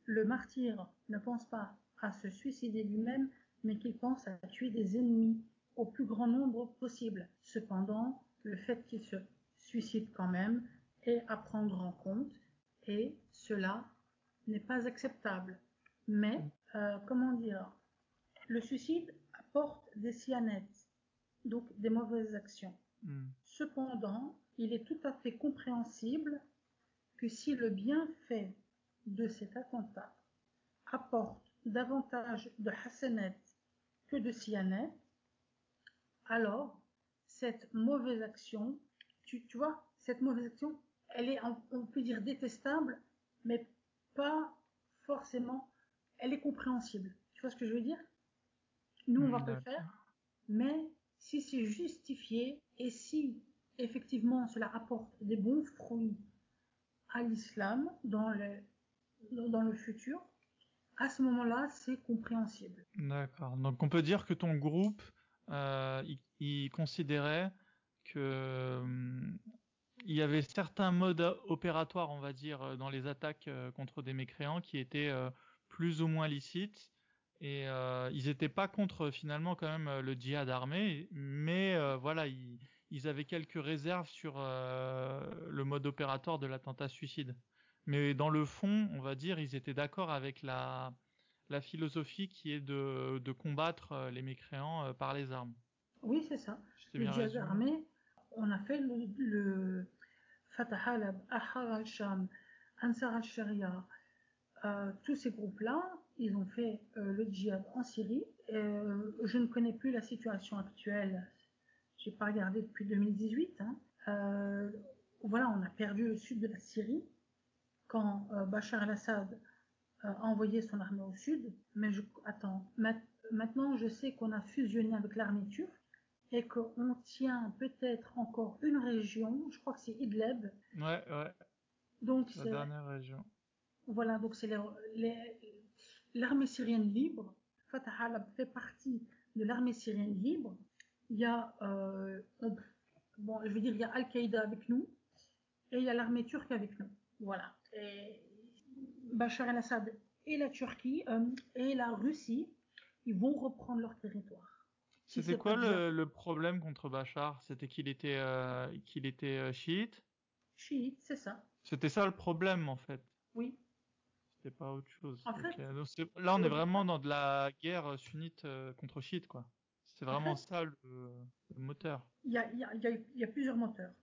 le martyr ne pense pas à se suicider lui-même, mais qu'il pense à tuer des ennemis au plus grand nombre possible. Cependant, le fait qu'il se suicide quand même est à prendre en compte et cela n'est pas acceptable. Mais, euh, comment dire, le suicide apporte des cyanettes, donc des mauvaises actions. Hmm. Cependant, il est tout à fait compréhensible que si le bienfait de cet attentat apporte davantage de hasanet que de cyanet, alors cette mauvaise action, tu, tu vois, cette mauvaise action, elle est, on peut dire détestable, mais pas forcément, elle est compréhensible. Tu vois ce que je veux dire? Nous, on va pas le faire, mais si c'est justifié et si effectivement cela apporte des bons fruits à l'islam dans le, dans le futur, à ce moment-là, c'est compréhensible. D'accord. Donc on peut dire que ton groupe, euh, il, il considérait que hum, il y avait certains modes opératoires, on va dire, euh, dans les attaques euh, contre des mécréants qui étaient euh, plus ou moins licites. Et euh, ils étaient pas contre finalement quand même le djihad armé, mais euh, voilà, ils, ils avaient quelques réserves sur euh, le mode opératoire de l'attentat suicide. Mais dans le fond, on va dire, ils étaient d'accord avec la, la philosophie qui est de, de combattre les mécréants par les armes. Oui, c'est ça. Le djihad résumé. armé, on a fait le, Fatah al-Halab, Ahrar al-Sham, Ansar al-Sharia, euh, tous ces groupes-là, ils ont fait euh, le djihad en Syrie. Euh, je ne connais plus la situation actuelle. J'ai pas regardé depuis 2018. Hein. Voilà, on a perdu le sud de la Syrie quand Bachar el-Assad euh, a envoyé son armée au sud. Mais attends, ma- maintenant je sais qu'on a fusionné avec l'armée turque et qu'on tient peut-être encore une région. Je crois que c'est Idlib. Ouais, ouais, Donc la dernière région. voilà, donc c'est l'armée syrienne libre. Fatah al fait partie de l'armée syrienne libre. Il y a, euh, on- bon, je veux dire, il y a Al-Qaïda avec nous et il y a l'armée turque avec nous. Voilà. Et Bachar el-Assad et la Turquie euh, et la Russie, ils vont reprendre leur territoire. C'était quoi le, le problème contre Bachar? C'était qu'il était, euh, qu'il était euh, chiite? Chiite, c'est ça. C'était ça le problème en fait. Oui. C'était pas autre chose. En Donc, là, on est vraiment dans de la guerre sunnite euh, contre chiite, quoi. C'est vraiment fait- ça le, le moteur. Il y a, il y, a, il y, a, il y a plusieurs moteurs.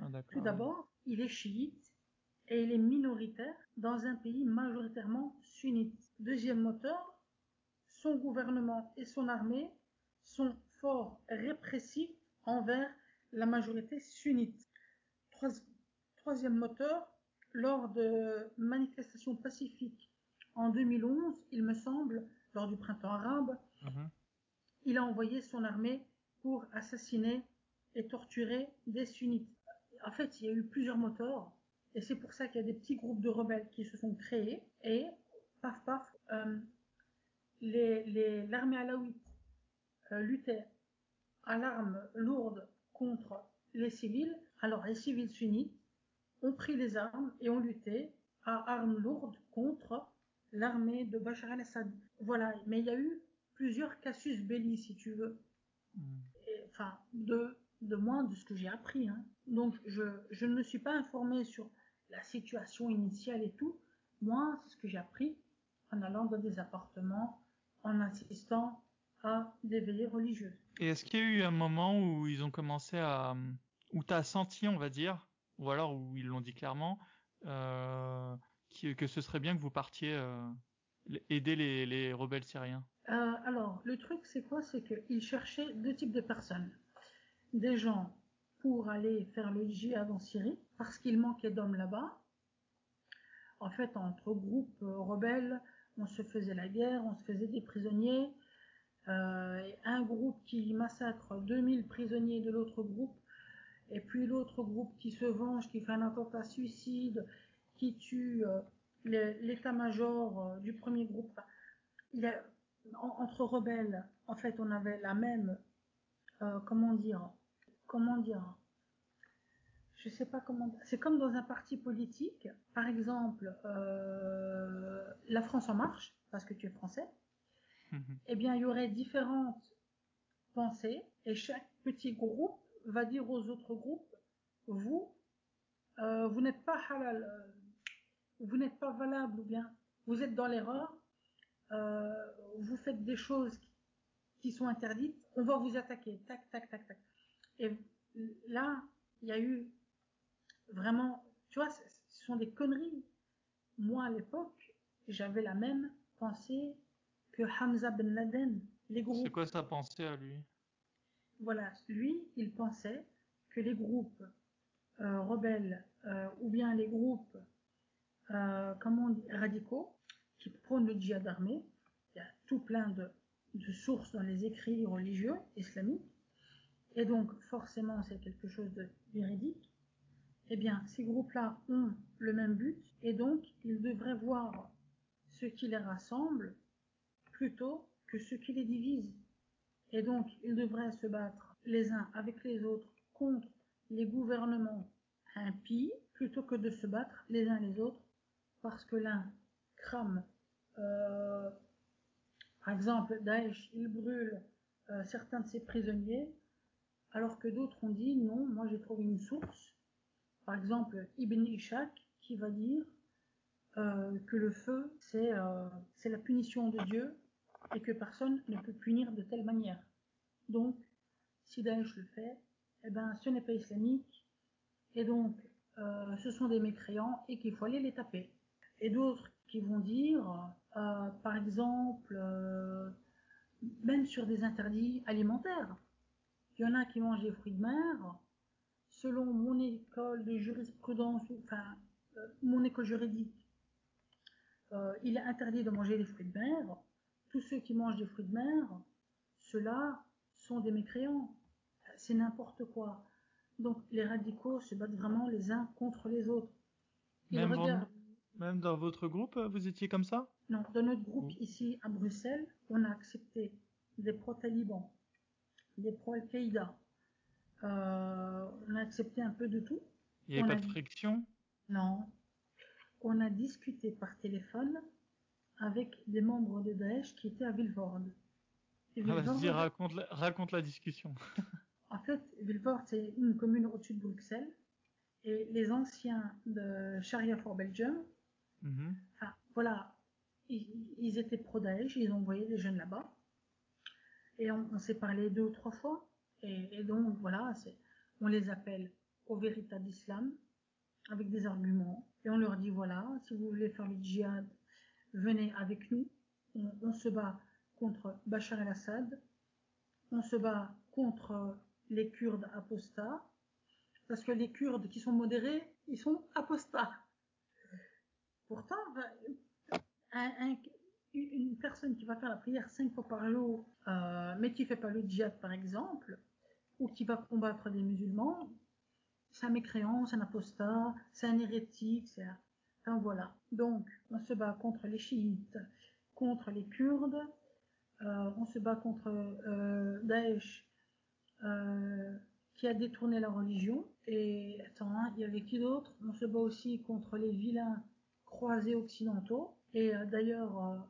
Ah. Tout d'abord, il est chiite et il est minoritaire dans un pays majoritairement sunnite. Deuxième moteur, son gouvernement et son armée sont fort répressifs envers la majorité sunnite. Trois- troisième moteur, lors de manifestations pacifiques en 2011, il me semble, lors du printemps arabe, Mhm. il a envoyé son armée pour assassiner et torturer des sunnites. En fait, il y a eu plusieurs moteurs, et c'est pour ça qu'il y a des petits groupes de rebelles qui se sont créés, et paf paf, euh, les, les, l'armée alaouite euh, luttait à l'arme lourde contre les civils, alors les civils sunnites ont pris les armes et ont lutté à armes lourdes contre l'armée de Bachar al-Assad. Voilà, mais il y a eu plusieurs casus belli, si tu veux. Mm. enfin, de, de moins de ce que j'ai appris. Hein. Donc, je, je ne me suis pas informé sur la situation initiale et tout. Moi, c'est ce que j'ai appris en allant dans des appartements, en assistant à des veillées religieuses. Et est-ce qu'il y a eu un moment où ils ont commencé à, où t'as senti, on va dire, ou alors où ils l'ont dit clairement, euh, que ce serait bien que vous partiez euh, aider les, les rebelles syriens? Euh, Alors, le truc, c'est quoi? C'est qu'ils cherchaient deux types de personnes. Des gens pour aller faire le djihad en Syrie, parce qu'il manquait d'hommes là-bas. En fait, entre groupes rebelles, on se faisait la guerre, on se faisait des prisonniers. Euh, un groupe qui massacre 2000 prisonniers de l'autre groupe, et puis l'autre groupe qui se venge, qui fait un attentat suicide, qui tue euh, l'état-major euh, du premier groupe. Entre rebelles, en fait, on avait la même, comment dire, comment dire, je sais pas comment. C'est comme dans un parti politique, par exemple, la France en marche, parce que tu es français. Mhm. Eh bien, il y aurait différentes pensées, et chaque petit groupe va dire aux autres groupes, vous, euh, vous n'êtes pas halal, euh, vous n'êtes pas valable, ou bien vous êtes dans l'erreur, euh, vous faites des choses qui sont interdites, on va vous attaquer, tac, tac, tac, tac. Et là, il y a eu vraiment, tu vois, ce sont des conneries. Moi, à l'époque, j'avais la même pensée que Hamza Ben Laden, les groupes. C'est quoi sa pensée à lui? Voilà, lui, il pensait que les groupes euh, rebelles euh, ou bien les groupes euh, comment radicaux qui prônent le djihad armé, il y a tout plein de, de sources dans les écrits religieux islamiques, et donc forcément c'est quelque chose de véridique, eh bien ces groupes-là ont le même but, et donc ils devraient voir ce qui les rassemble plutôt que ce qui les divise. Et donc, ils devraient se battre les uns avec les autres contre les gouvernements impies plutôt que de se battre les uns les autres parce que l'un crame, euh, par exemple, Daesh, il brûle euh, certains de ses prisonniers, alors que d'autres ont dit non, moi j'ai trouvé une source, par exemple Ibn Ishaq, qui va dire euh, que le feu, c'est la punition de Dieu et que personne ne peut punir de telle manière. Donc, si Daesh le fait, eh ben, ce n'est pas islamique, et donc, euh, ce sont des mécréants et qu'il faut aller les taper. Et d'autres qui vont dire, euh, par exemple, euh, même sur des interdits alimentaires, il y en a qui mangent des fruits de mer. Selon mon école de jurisprudence, enfin, mon école juridique, il est interdit de manger des fruits de mer tous ceux qui mangent des fruits de mer, ceux-là sont des mécréants. C'est n'importe quoi. Donc les radicaux se battent vraiment les uns contre les autres. même, même, dans votre groupe, vous étiez comme ça? Non, dans notre groupe ici à Bruxelles, on a accepté des pro-talibans, des pro-Al-Qaïda. Euh, on a accepté un peu de tout. Il n'y avait pas de friction? Non. On a discuté par téléphone avec des membres de Daesh qui étaient à Vilvoorde. Ah, vas-y, raconte la, raconte la discussion. en fait, Vilvoorde, c'est une commune au-dessus de Bruxelles. Et les anciens de Sharia for Belgium, enfin, voilà, ils, étaient pro-Daesh, ils ont envoyé des jeunes là-bas. Et on, s'est parlé deux ou trois fois. Et, et donc, voilà, on les appelle au véritable islam, avec des arguments. Et on leur dit, voilà, si vous voulez faire le djihad, venez avec nous, on, se bat contre Bachar el-Assad, on se bat contre les Kurdes apostats, parce que les Kurdes qui sont modérés, ils sont apostats. Pourtant, une personne qui va faire la prière cinq fois par jour, euh, mais qui fait pas le djihad par exemple, ou qui va combattre des musulmans, c'est un mécréant, c'est un apostat, c'est un hérétique, c'est un... Enfin voilà. Donc, on se bat contre les chiites, contre les Kurdes, euh, on se bat contre euh, Daesh, euh, qui a détourné la religion. Et attends, hein, il y avait qui d'autre? On se bat aussi contre les vilains croisés occidentaux. Et d'ailleurs,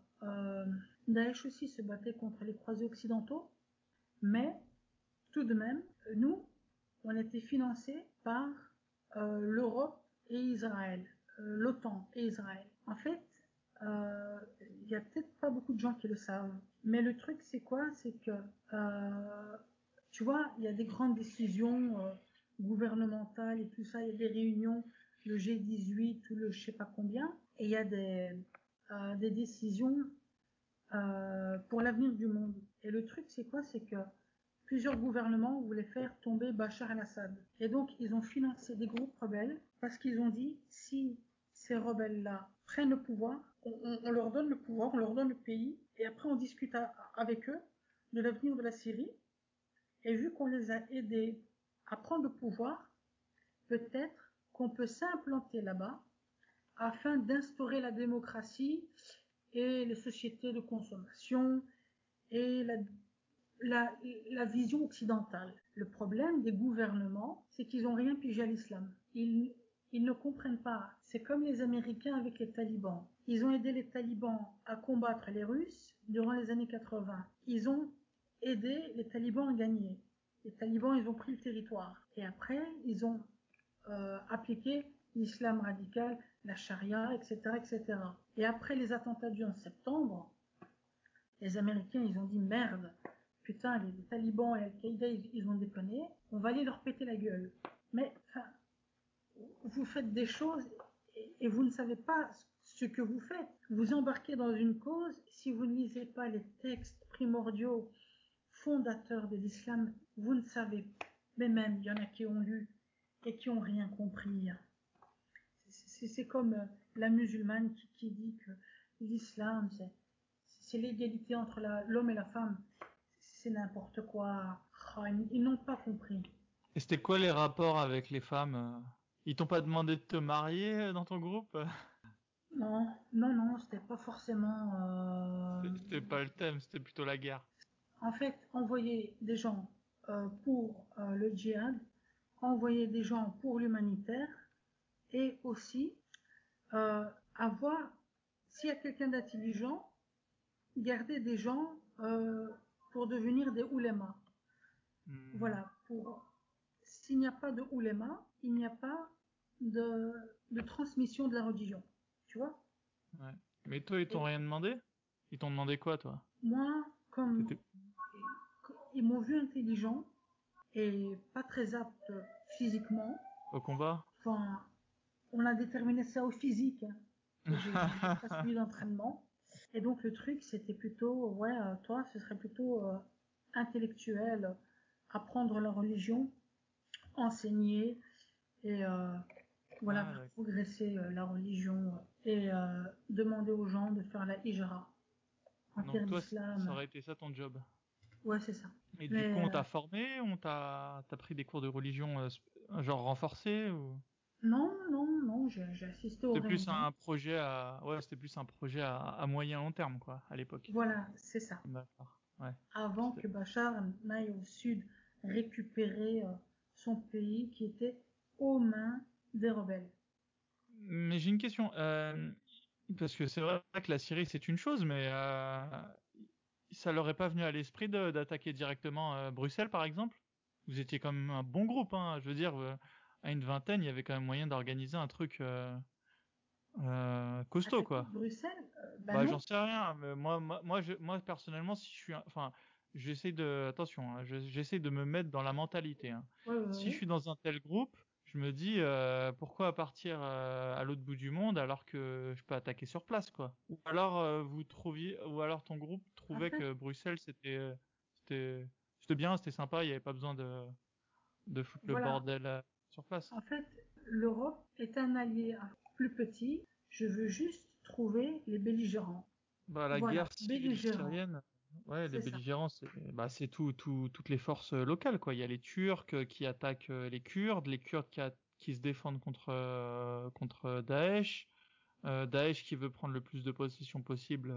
Daesh aussi se battait contre les croisés occidentaux. Mais tout de même, nous, on était financés par l'Europe et Israël, l'OTAN et Israël. En fait, euh, il y a peut-être pas beaucoup de gens qui le savent, mais le truc c'est quoi? C'est que euh, tu vois, il y a des grandes décisions euh, gouvernementales et tout ça, il y a des réunions, le G18 ou le je sais pas combien, et il y a des, euh, des décisions euh, pour l'avenir du monde. Et le truc c'est quoi? C'est que plusieurs gouvernements voulaient faire tomber Bachar el-Assad. Et donc ils ont financé des groupes rebelles parce qu'ils ont dit si ces rebelles-là prennent le pouvoir, on, leur donne le pouvoir, on leur donne le pays, et après on discute avec eux de l'avenir de la Syrie. Et vu qu'on les a aidés à prendre le pouvoir, peut-être qu'on peut s'implanter là-bas afin d'instaurer la démocratie et les sociétés de consommation et la vision occidentale. Le problème des gouvernements, c'est qu'ils n'ont rien pigé à l'islam. Ils, ils ne comprennent pas. C'est comme les Américains avec les talibans. Ils ont aidé les talibans à combattre les Russes durant les années 80. Ils ont aidé les talibans à gagner. Les talibans, ils ont pris le territoire. Et après, ils ont euh, appliqué l'islam radical, la charia, etc., etc. Et après les attentats du 11 septembre, les Américains, ils ont dit merde, putain, les, talibans et Al-Qaïda, ils ont déconné, on va aller leur péter la gueule. Mais, enfin, vous faites des choses et, vous ne savez pas ce que vous faites. Vous embarquez dans une cause, si vous ne lisez pas les textes primordiaux fondateurs de l'islam, vous ne savez. Mais même, il y en a qui ont lu et qui ont rien compris. C'est comme euh, la musulmane qui, dit que l'islam, c'est l'égalité entre l'homme et la femme. C'est n'importe quoi. Ils, ils n'ont pas compris. Et c'était quoi les rapports avec les femmes euh? Ils t'ont pas demandé de te marier euh, dans ton groupe? Non, non, non, c'était pas forcément. Euh... C'était pas le thème, c'était plutôt la guerre. En fait, envoyer des gens euh, pour euh, le djihad, envoyer des gens pour l'humanitaire, et aussi avoir, s'il y a quelqu'un d'intelligent, garder des gens pour devenir des oulémas. Mmh. Voilà, pour s'il n'y a pas de ouléma, il n'y a pas de, de, transmission de la religion. Tu vois Ouais. Mais toi, ils t'ont rien demandé? Ils t'ont demandé quoi, toi? Moi, comme ils m'ont vu intelligent et pas très apte physiquement. Au combat? Enfin, on a déterminé ça au physique. Hein. J'ai pas suivi d'entraînement. Et donc le truc, c'était plutôt, ouais, euh, toi, ce serait plutôt euh, intellectuel, apprendre la religion, enseigner et euh, voilà, ah, progresser euh, la religion et euh, demander aux gens de faire la hijra. En Donc toi, ça aurait été ça ton job? Ouais, c'est ça. Et Mais du coup, on t'a formé, on t'a, t'as pris des cours de religion genre renforcés ou? Non, non, non, j'ai assisté au. C'était plus un projet à, ouais, c'était plus un projet à, à moyen long terme quoi, à l'époque. Voilà, c'est ça. D'accord. Ouais. Avant que Bachar n'aille au sud récupérer son pays qui était aux mains des rebelles. Mais j'ai une question, euh, parce que c'est vrai que la Syrie c'est une chose, mais euh, ça leur est pas venu à l'esprit d'attaquer directement euh, Bruxelles, par exemple? Vous étiez quand même un bon groupe, hein. Je veux dire, euh, à une vingtaine, il y avait quand même moyen d'organiser un truc costaud, quoi. Bruxelles Bah, bah j'en sais rien. Mais moi, moi, moi, je, moi, personnellement, si je suis, enfin, j'essaie de, attention, hein, j'essaie de me mettre dans la mentalité. Hein. Ouais, ouais, si ouais. je suis dans un tel groupe, je me dis euh, pourquoi partir euh, à l'autre bout du monde alors que je peux attaquer sur place quoi. Ou alors euh, vous trouviez ou alors ton groupe trouvait Après... que Bruxelles c'était c'était c'était bien c'était sympa il n'y avait pas besoin de de foutre voilà. le bordel sur place. En fait l'Europe est un allié plus petit. Je veux juste trouver les belligérants. Bah la voilà, guerre syrienne Ouais, les belligérants, c'est bah c'est tout, tout, toutes les forces locales quoi. Il y a les Turcs qui attaquent les Kurdes, les Kurdes qui, a, qui se défendent contre euh, contre Daesh, euh, Daesh qui veut prendre le plus de possession possible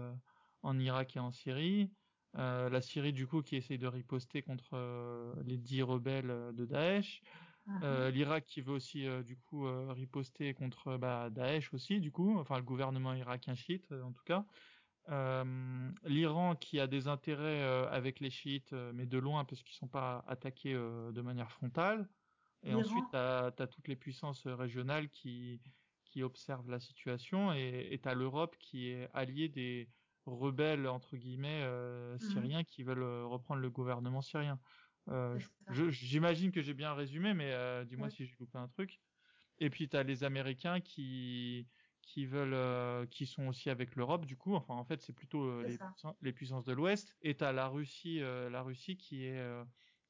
en Irak et en Syrie, Euh, la Syrie du coup qui essaye de riposter contre euh, les dix rebelles de Daesh, Uh-huh. l'Irak qui veut aussi du coup riposter contre bah, Daesh aussi du coup, enfin le gouvernement irakien chiite en tout cas. L'Iran qui a des intérêts avec les chiites mais de loin parce qu'ils sont pas attaqués de manière frontale. Et ensuite, tu as, toutes les puissances régionales qui, qui observent la situation et tu as l'Europe qui est alliée des rebelles, entre guillemets, euh, Mhm. syriens qui veulent reprendre le gouvernement syrien. Euh, J'imagine que j'ai bien résumé, mais euh, dis-moi Oui. si j'ai loupé un truc. Et puis tu as les Américains qui qui veulent euh, qui sont aussi avec l'Europe du coup. Enfin en fait c'est plutôt euh, les, puissances, les puissances de l'Ouest. Et t'as la Russie euh, la Russie qui est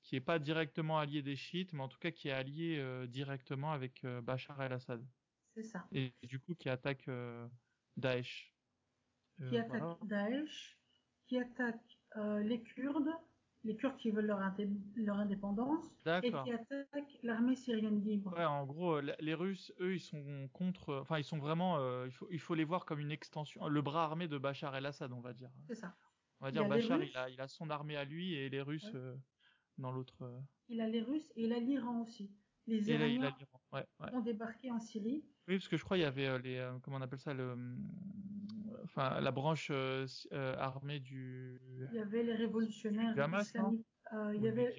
qui est pas directement alliée des chiites mais en tout cas qui est alliée euh, directement avec Bachar el-Assad. C'est ça. et du coup qui attaque Daesh. Qui attaque voilà. Daesh, qui attaque les Kurdes, les Kurdes qui veulent leur, indé- leur indépendance, et qui attaque l'armée syrienne libre. Ouais, en gros, les Russes, eux, ils sont contre. Enfin, ils sont vraiment. euh, il faut, il faut les voir comme une extension, le bras armé de Bachar el-Assad, on va dire. C'est ça. On va dire Bachar, il a, il a son armée à lui et les Russes Ouais. euh, dans l'autre. euh, Il a les Russes et il a l'Iran aussi. Les Et Iraniens l'Iran. Ouais, ouais. ont débarqué en Syrie. Oui, parce que je crois il y avait les, comment on appelle ça, le, enfin, la branche euh, euh, armée du. Il y avait les révolutionnaires Hamas. Euh, il y avait.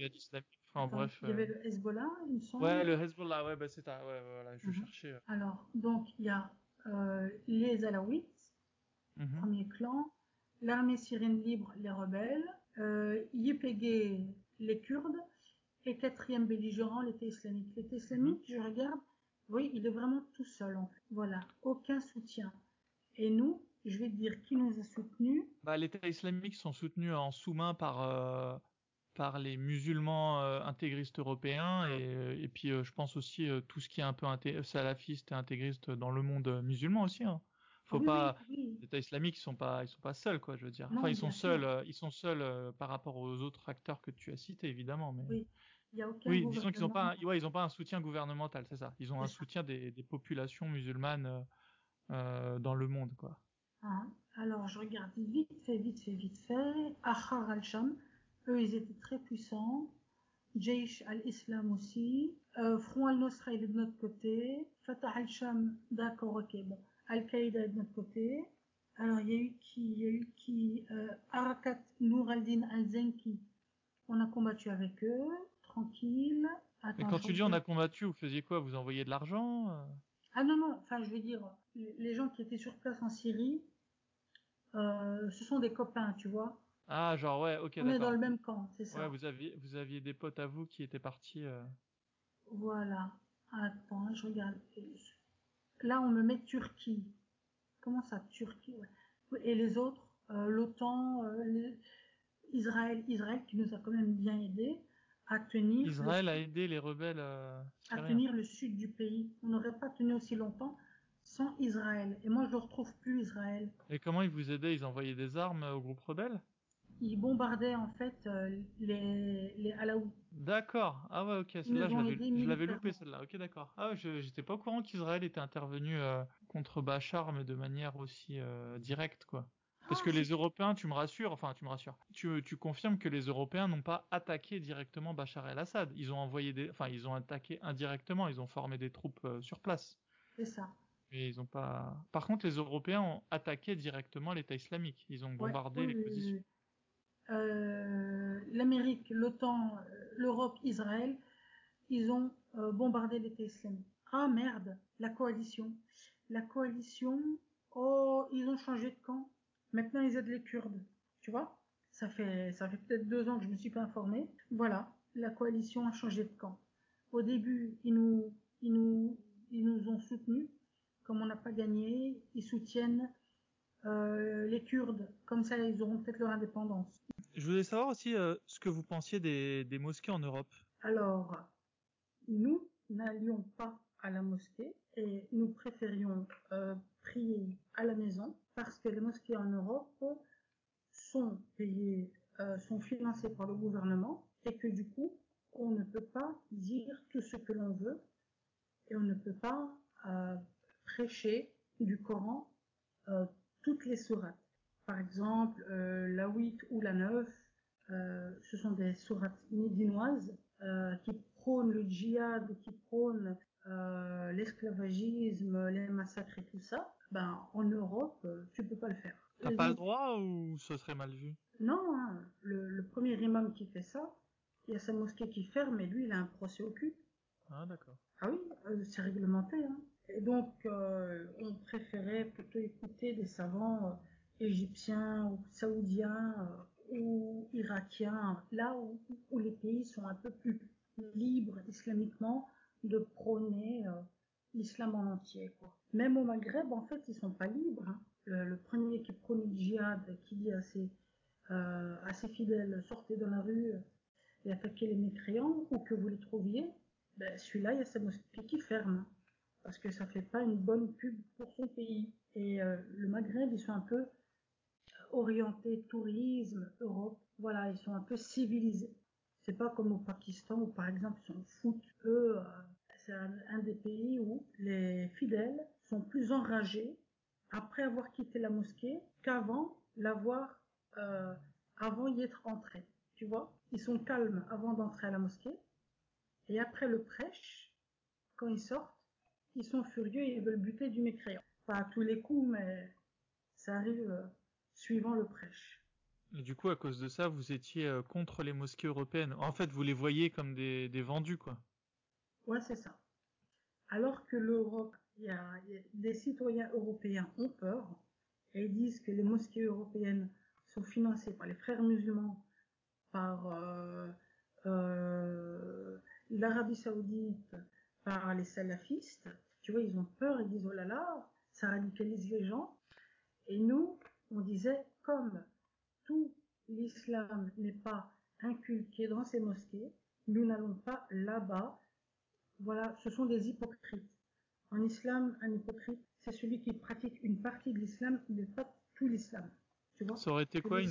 Enfin, attends, bref. il y avait le Hezbollah, il me semble. Ouais, le Hezbollah, ouais, bah c'est ça. Ouais, voilà, je Mhm. cherchais. euh. Alors, donc, il y a les Alaouites, Mhm. premier clan, l'armée syrienne libre, les rebelles, euh, YPG, les Kurdes, et quatrième belligérant, l'État islamique. L'État islamique, je regarde, oui, il est vraiment tout seul, en fait. Voilà, aucun soutien. Et nous, je vais te dire qui nous a soutenus. Bah, l'État islamique sont soutenus en sous-main par euh, par les musulmans euh, intégristes européens et, euh, et puis euh, je pense aussi tout ce qui est un peu salafiste et intégriste dans le monde musulman aussi. Hein. Faut Oui, pas oui, oui. l'État islamique ils sont pas ils sont pas seuls quoi je veux dire. Non, enfin ils sont seuls ils sont seuls par rapport aux autres acteurs que tu as cités évidemment mais Oui, il y a aucun oui disons qu'ils ont pas un, ouais ils ont pas un soutien gouvernemental c'est ça ils ont un ça. soutien des, des populations musulmanes euh, dans le monde quoi. Hein. Alors, je regarde vite fait, vite fait, vite fait. Ahrar al-Sham, eux, ils étaient très puissants. Jaish al-Islam aussi. Euh, Front al-Nusra, il est de notre côté. Fatah al-Sham, d'accord, ok, bon. Al-Qaïda est de notre côté. Alors, il y a eu qui Il y a eu qui euh, Arakat Nour al-Din al-Zenki. On a combattu avec eux, tranquille. Attends, Mais quand tu dis on a combattu vous faisiez quoi? Vous envoyez de l'argent euh? Ah non, non, enfin, je veux dire, les gens qui étaient sur place en Syrie, euh, ce sont des copains, tu vois. Ah, genre, ouais, ok, On est dans le même camp, c'est ça. Ouais, vous aviez, vous aviez des potes à vous qui étaient partis. euh, Voilà. Attends, je regarde. Là, on me met Turquie. Comment ça, Turquie ouais. Et les autres, euh, l'OTAN, les- Israël, Israël qui nous a quand même bien aidé à tenir, Israël le, a aidé les rebelles à tenir le sud du pays. On n'aurait pas tenu aussi longtemps sans Israël. Et moi, je ne retrouve plus Israël. Et comment ils vous aidaient? Ils envoyaient des armes euh, au groupe rebelle? Ils bombardaient en fait euh, les, les. D'accord. Ah ouais, ok. Celle-là, nous je l'avais, loupé celle-là. Ok, d'accord. Ah j'étais pas au courant qu'Israël était intervenu euh, contre Bachar, mais de manière aussi euh, directe, quoi. Parce Ah, que les Européens, tu me rassures, enfin tu me rassures, tu, tu confirmes que les Européens n'ont pas attaqué directement Bachar el-Assad. Ils ont envoyé des, enfin ils ont attaqué indirectement, ils ont formé des troupes euh, sur place. C'est ça. Mais ils ont pas. Par contre, les Européens ont attaqué directement l'État islamique. Ils ont Ouais, bombardé oui, les positions. Euh, L'Amérique, l'OTAN, euh, l'Europe, Israël, ils ont euh, bombardé l'État islamique. Ah merde, la coalition. La coalition, oh, ils ont changé de camp. Maintenant, ils aident les Kurdes. Tu vois? Ça fait, ça fait peut-être deux ans que je me suis pas informée. Voilà, la coalition a changé de camp. Au début, ils nous, ils nous, ils nous ont soutenus. Comme on n'a pas gagné, ils soutiennent euh, les Kurdes. Comme ça, ils auront peut-être leur indépendance. Je voulais savoir aussi euh, ce que vous pensiez des, des mosquées en Europe. Alors, nous n'allions pas à la mosquée et nous préférions euh, prier à la maison parce que les mosquées en Europe sont payées, sont financées par le gouvernement et que du coup, on ne peut pas dire tout ce que l'on veut et on ne peut pas prêcher du Coran euh, toutes les sourates. Par exemple, euh, la 8 ou la 9, euh, ce sont des sourates médinoises qui prônent le djihad, qui prônent l'esclavagisme, les massacres et tout ça. Ben, en Europe, tu peux pas le faire. T'as pas le droit ou ce serait mal vu? Non, hein, le, le premier imam qui fait ça, il y a sa mosquée qui ferme et lui, il a un procès au cul. Ah d'accord. Ah oui, c'est réglementé. Hein. Et donc, euh, on préférait plutôt écouter des savants euh, égyptiens ou saoudiens euh, ou irakiens, là où, les pays sont un peu plus libres islamiquement de prôner l'islam en entier. Même au Maghreb, en fait, ils sont pas libres. hein. Le, premier qui prône le djihad, qui dit à ses, fidèles, sortez dans la rue et attaquez les mécréants, où que vous les trouviez, ben, celui-là, il y a sa mosquée qui ferme. Parce que ça fait pas une bonne pub pour son pays. Et euh, le Maghreb, ils sont un peu orientés tourisme, Europe. Voilà, ils sont un peu civilisés. C'est pas comme au Pakistan où, par exemple, ils s'en foutent. Eux, euh, c'est un, des pays où les fidèles sont plus enragés après avoir quitté la mosquée qu'avant l'avoir, euh, avant y être entré. Tu vois? Ils sont calmes avant d'entrer à la mosquée. Et après le prêche, quand ils sortent, ils sont furieux et ils veulent buter du mécréant. Pas à tous les coups, mais ça arrive euh, suivant le prêche. Et du coup, à cause de ça, vous étiez euh, contre les mosquées européennes. En fait, vous les voyez comme des, des vendus, quoi. Ouais, c'est ça. Alors que l'Europe, y a, il y a- des citoyens européens ont peur et ils disent que les mosquées européennes sont financées par les frères musulmans, par euh, l'Arabie saoudite, par les salafistes. Tu vois, ils ont peur, ils disent oh là là, ça radicalise les gens. Et nous, on disait comme tout l'islam n'est pas inculqué dans ces mosquées, nous n'allons pas là-bas voilà, ce sont des hypocrites. En islam, un hypocrite, c'est celui qui pratique une partie de l'islam, mais pas tout l'islam. Tu vois? Ça aurait été quoi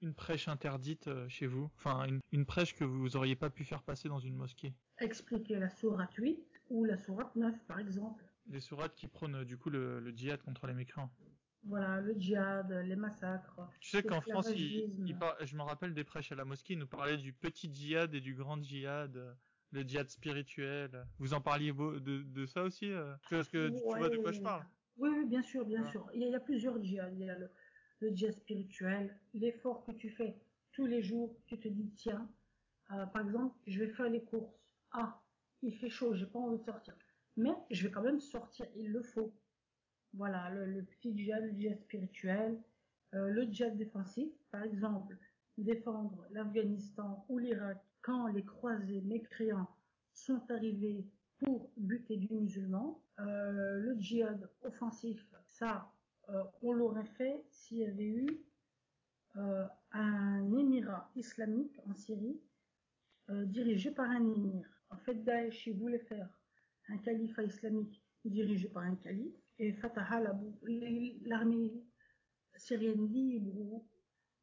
une, prêche interdite euh, chez vous? Enfin, une, une prêche que vous auriez pas pu faire passer dans une mosquée? Expliquer la sourate 8 ou la sourate 9, par exemple. Des sourates qui prônent euh, du coup le, le djihad contre les mécréants. Voilà, le djihad, les massacres. Tu sais qu'en France, il, il par- je me rappelle des prêches à la mosquée, ils nous parlaient du petit djihad et du grand djihad, euh, le djihad spirituel. Vous en parliez de, de ça aussi euh Parce que tu vois de quoi je parle? Oui, oui, bien sûr, bien Ouais. sûr. Il y, a, il y a plusieurs djihad. Il y a le, le djihad spirituel, l'effort que tu fais tous les jours. Tu te dis, tiens, euh, par exemple, je vais faire les courses. Ah, il fait chaud, j'ai pas envie de sortir. Mais je vais quand même sortir, il le faut. Voilà, le, petit djihad, le djihad spirituel, euh, le djihad défensif, par exemple, défendre l'Afghanistan ou l'Irak quand les croisés mécréants sont arrivés pour buter du musulman. Euh, le djihad offensif, ça, euh, on l'aurait fait s'il y avait eu un émirat islamique en Syrie dirigé par un émir. En fait, Daesh, voulait faire un califat islamique dirigé par un calife et Fatah l'armée syrienne libre ou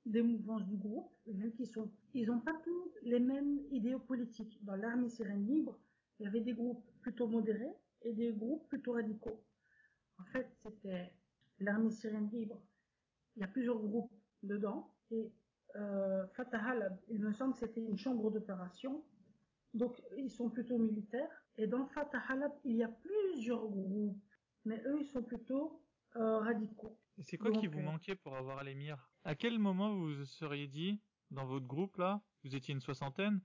des mouvances du groupe, vu qu'ils sont, ils ont pas tous les mêmes idéaux politiques. Dans l'armée syrienne libre, il y avait des groupes plutôt modérés et des groupes plutôt radicaux. En fait, c'était l'armée syrienne libre. Il y a plusieurs groupes dedans et euh, Fatah il me semble que c'était une chambre d'opération. Donc, ils sont plutôt militaires. Et dans Fatah al il y a plusieurs groupes. Mais eux, ils sont plutôt euh, radicaux. Et c'est quoi qui vous euh, manquait pour avoir l'émir À quel moment vous vous seriez dit, dans votre groupe là, vous étiez une soixantaine,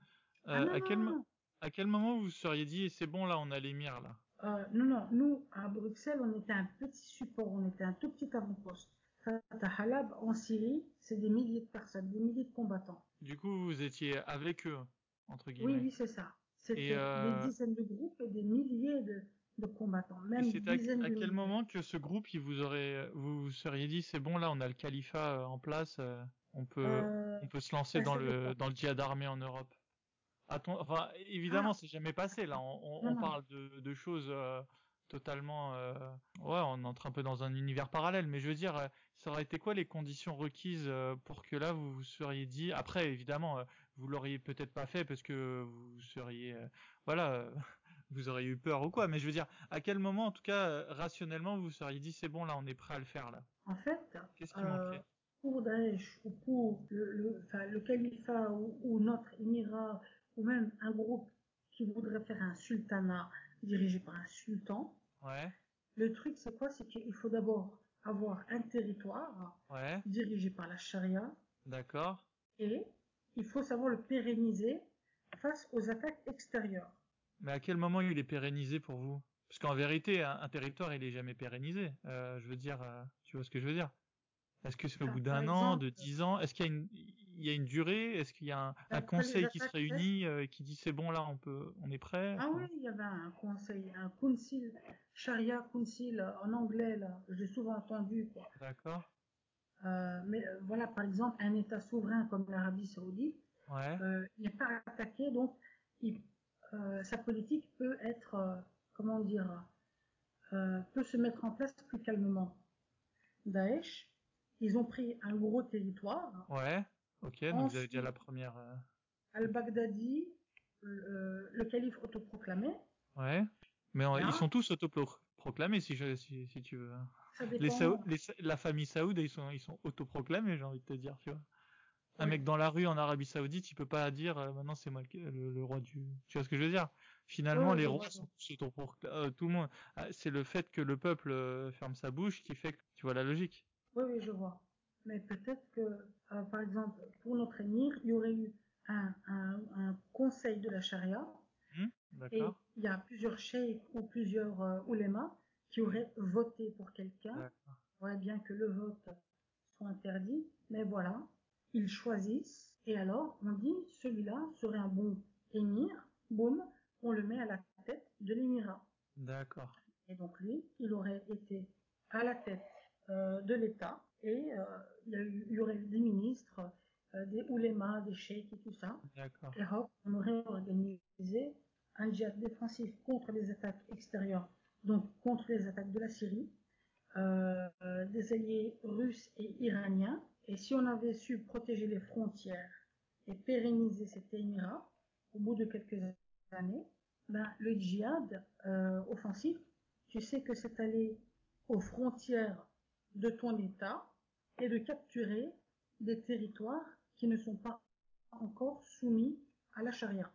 euh, Ah non, à, quel, non, mo- non. à quel moment vous vous seriez dit, c'est bon là, on a l'émir là? Euh, non, non, nous, à Bruxelles, on était un petit support, on était un tout petit avant-poste. Fatah Halab, en Syrie, c'est des milliers de personnes, des milliers de combattants. Du coup, vous étiez avec eux, entre guillemets. Oui, oui, c'est ça. C'était euh, des dizaines de groupes et des milliers de, de combattants, même c'est à, à quel milliers. moment que ce groupe, il vous aurait, vous vous seriez dit, c'est bon là, on a le califat euh, en place, euh, on peut, Euh, on peut se lancer dans le, dans le djihad armé en Europe? Attends, enfin, évidemment, Ah. c'est jamais passé là. On, parle de, de choses euh, totalement, euh, ouais, on entre un peu dans un univers parallèle. Mais je veux dire, ça aurait été quoi les conditions requises pour que là vous vous seriez dit. Après, évidemment, vous l'auriez peut-être pas fait parce que vous seriez, euh, voilà, euh, vous auriez eu peur ou quoi. Mais je veux dire, à quel moment, en tout cas, euh, rationnellement, vous vous seriez dit, c'est bon là, on est prêt à le faire là? En fait, Qu'est-ce qui manquait? pour Daesh ou pour le, le, enfin, le califat ou, ou notre émirat ou même un groupe qui voudrait faire un sultanat dirigé par un sultan, Ouais. le truc c'est quoi? C'est qu'il faut d'abord avoir un territoire Ouais. dirigé par la charia D'accord. et il faut savoir le pérenniser face aux attaques extérieures. Mais à quel moment il est pérennisé pour vous? Parce qu'en vérité, un, un territoire, il est jamais pérennisé. Euh, je veux dire, euh, tu vois ce que je veux dire? Est-ce que c'est au bout d'un an, de dix ans Est-ce qu'il y a une, il y a une durée? Est-ce qu'il y a un, conseil qui se réunit euh, et qui dit c'est bon là, on peut, on est prêt? Ah oui, il y avait un conseil, un council, Sharia council euh, en anglais là, j'ai souvent entendu. D'accord. Euh, mais euh, voilà, par exemple, un État souverain comme l'Arabie Saoudite, Ouais. euh, il n'est pas attaqué, donc il, euh, sa politique peut être, comment dire, peut se mettre en place plus calmement. Daesh, ils ont pris un gros territoire. Ouais. Ok. Donc vous avez déjà la première. Al-Baghdadi, le, le calife autoproclamé, Ouais. Mais ils sont tous autoproclamés si, je, si, si tu veux. Ça Les, dépend. Saou- les Sa- la famille Saoud, ils sont, ils sont autoproclamés, j'ai envie de te dire, tu vois. Un mec dans la rue en Arabie Saoudite, il peut pas dire euh, maintenant c'est moi le, roi du. Tu vois ce que je veux dire? Finalement, les rois sont tous autoproclamés. tout le monde. Ah, C'est le fait que le peuple euh, ferme sa bouche qui fait que tu vois la logique. Oui, oui, je vois. Mais peut-être que, euh, par exemple, pour notre émir, il y aurait eu un, un, un conseil de la charia Hmm et il y a plusieurs cheikhs ou plusieurs euh, oulémas qui auraient voté pour quelqu'un. Ouais, bien que le vote soit interdit, mais voilà, ils choisissent et alors on dit celui-là serait un bon émir, boum, on le met à la tête de l'émirat. D'accord. Et donc lui, il aurait été à la tête euh, de l'État et euh, il, y a eu- il y aurait eu des ministres, euh, des oulémas, des cheikhs et tout ça. D'accord. Et hop, on aurait organisé un djihad défensif contre les attaques extérieures, donc contre les attaques de la Syrie, euh, des alliés russes et iraniens. Et si on avait su protéger les frontières et pérenniser cet émirat, au bout de quelques années, ben, le djihad euh, offensif, tu sais que c'est aller aux frontières de ton État et de capturer des territoires qui ne sont pas encore soumis à la charia.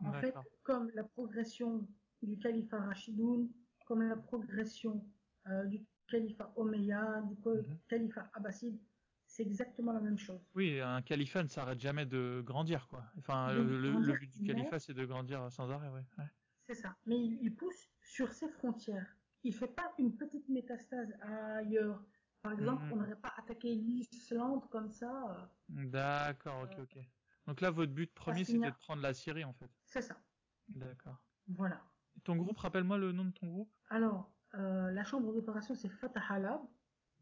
En fait, comme la progression du califat Rachidoun, comme la progression euh, du califat Omeyyade, du Mhm. califat Abbasside, c'est exactement la même chose. Oui, un califat ne s'arrête jamais de grandir, quoi. Enfin, De le, but du califat, c'est de grandir sans arrêt, ouais. ouais. C'est ça. Mais il, il pousse sur ses frontières. Il fait pas une petite métastase ailleurs. Par exemple, Mhm. on n'aurait pas attaqué l'Islande comme ça. euh, D'accord, ok, ok. Donc là, votre but premier, c'était de prendre la Syrie, en fait. C'est ça. D'accord. Voilà. Ton groupe, rappelle-moi le nom de ton groupe Alors, euh, la chambre d'opération, c'est Fatah Halab.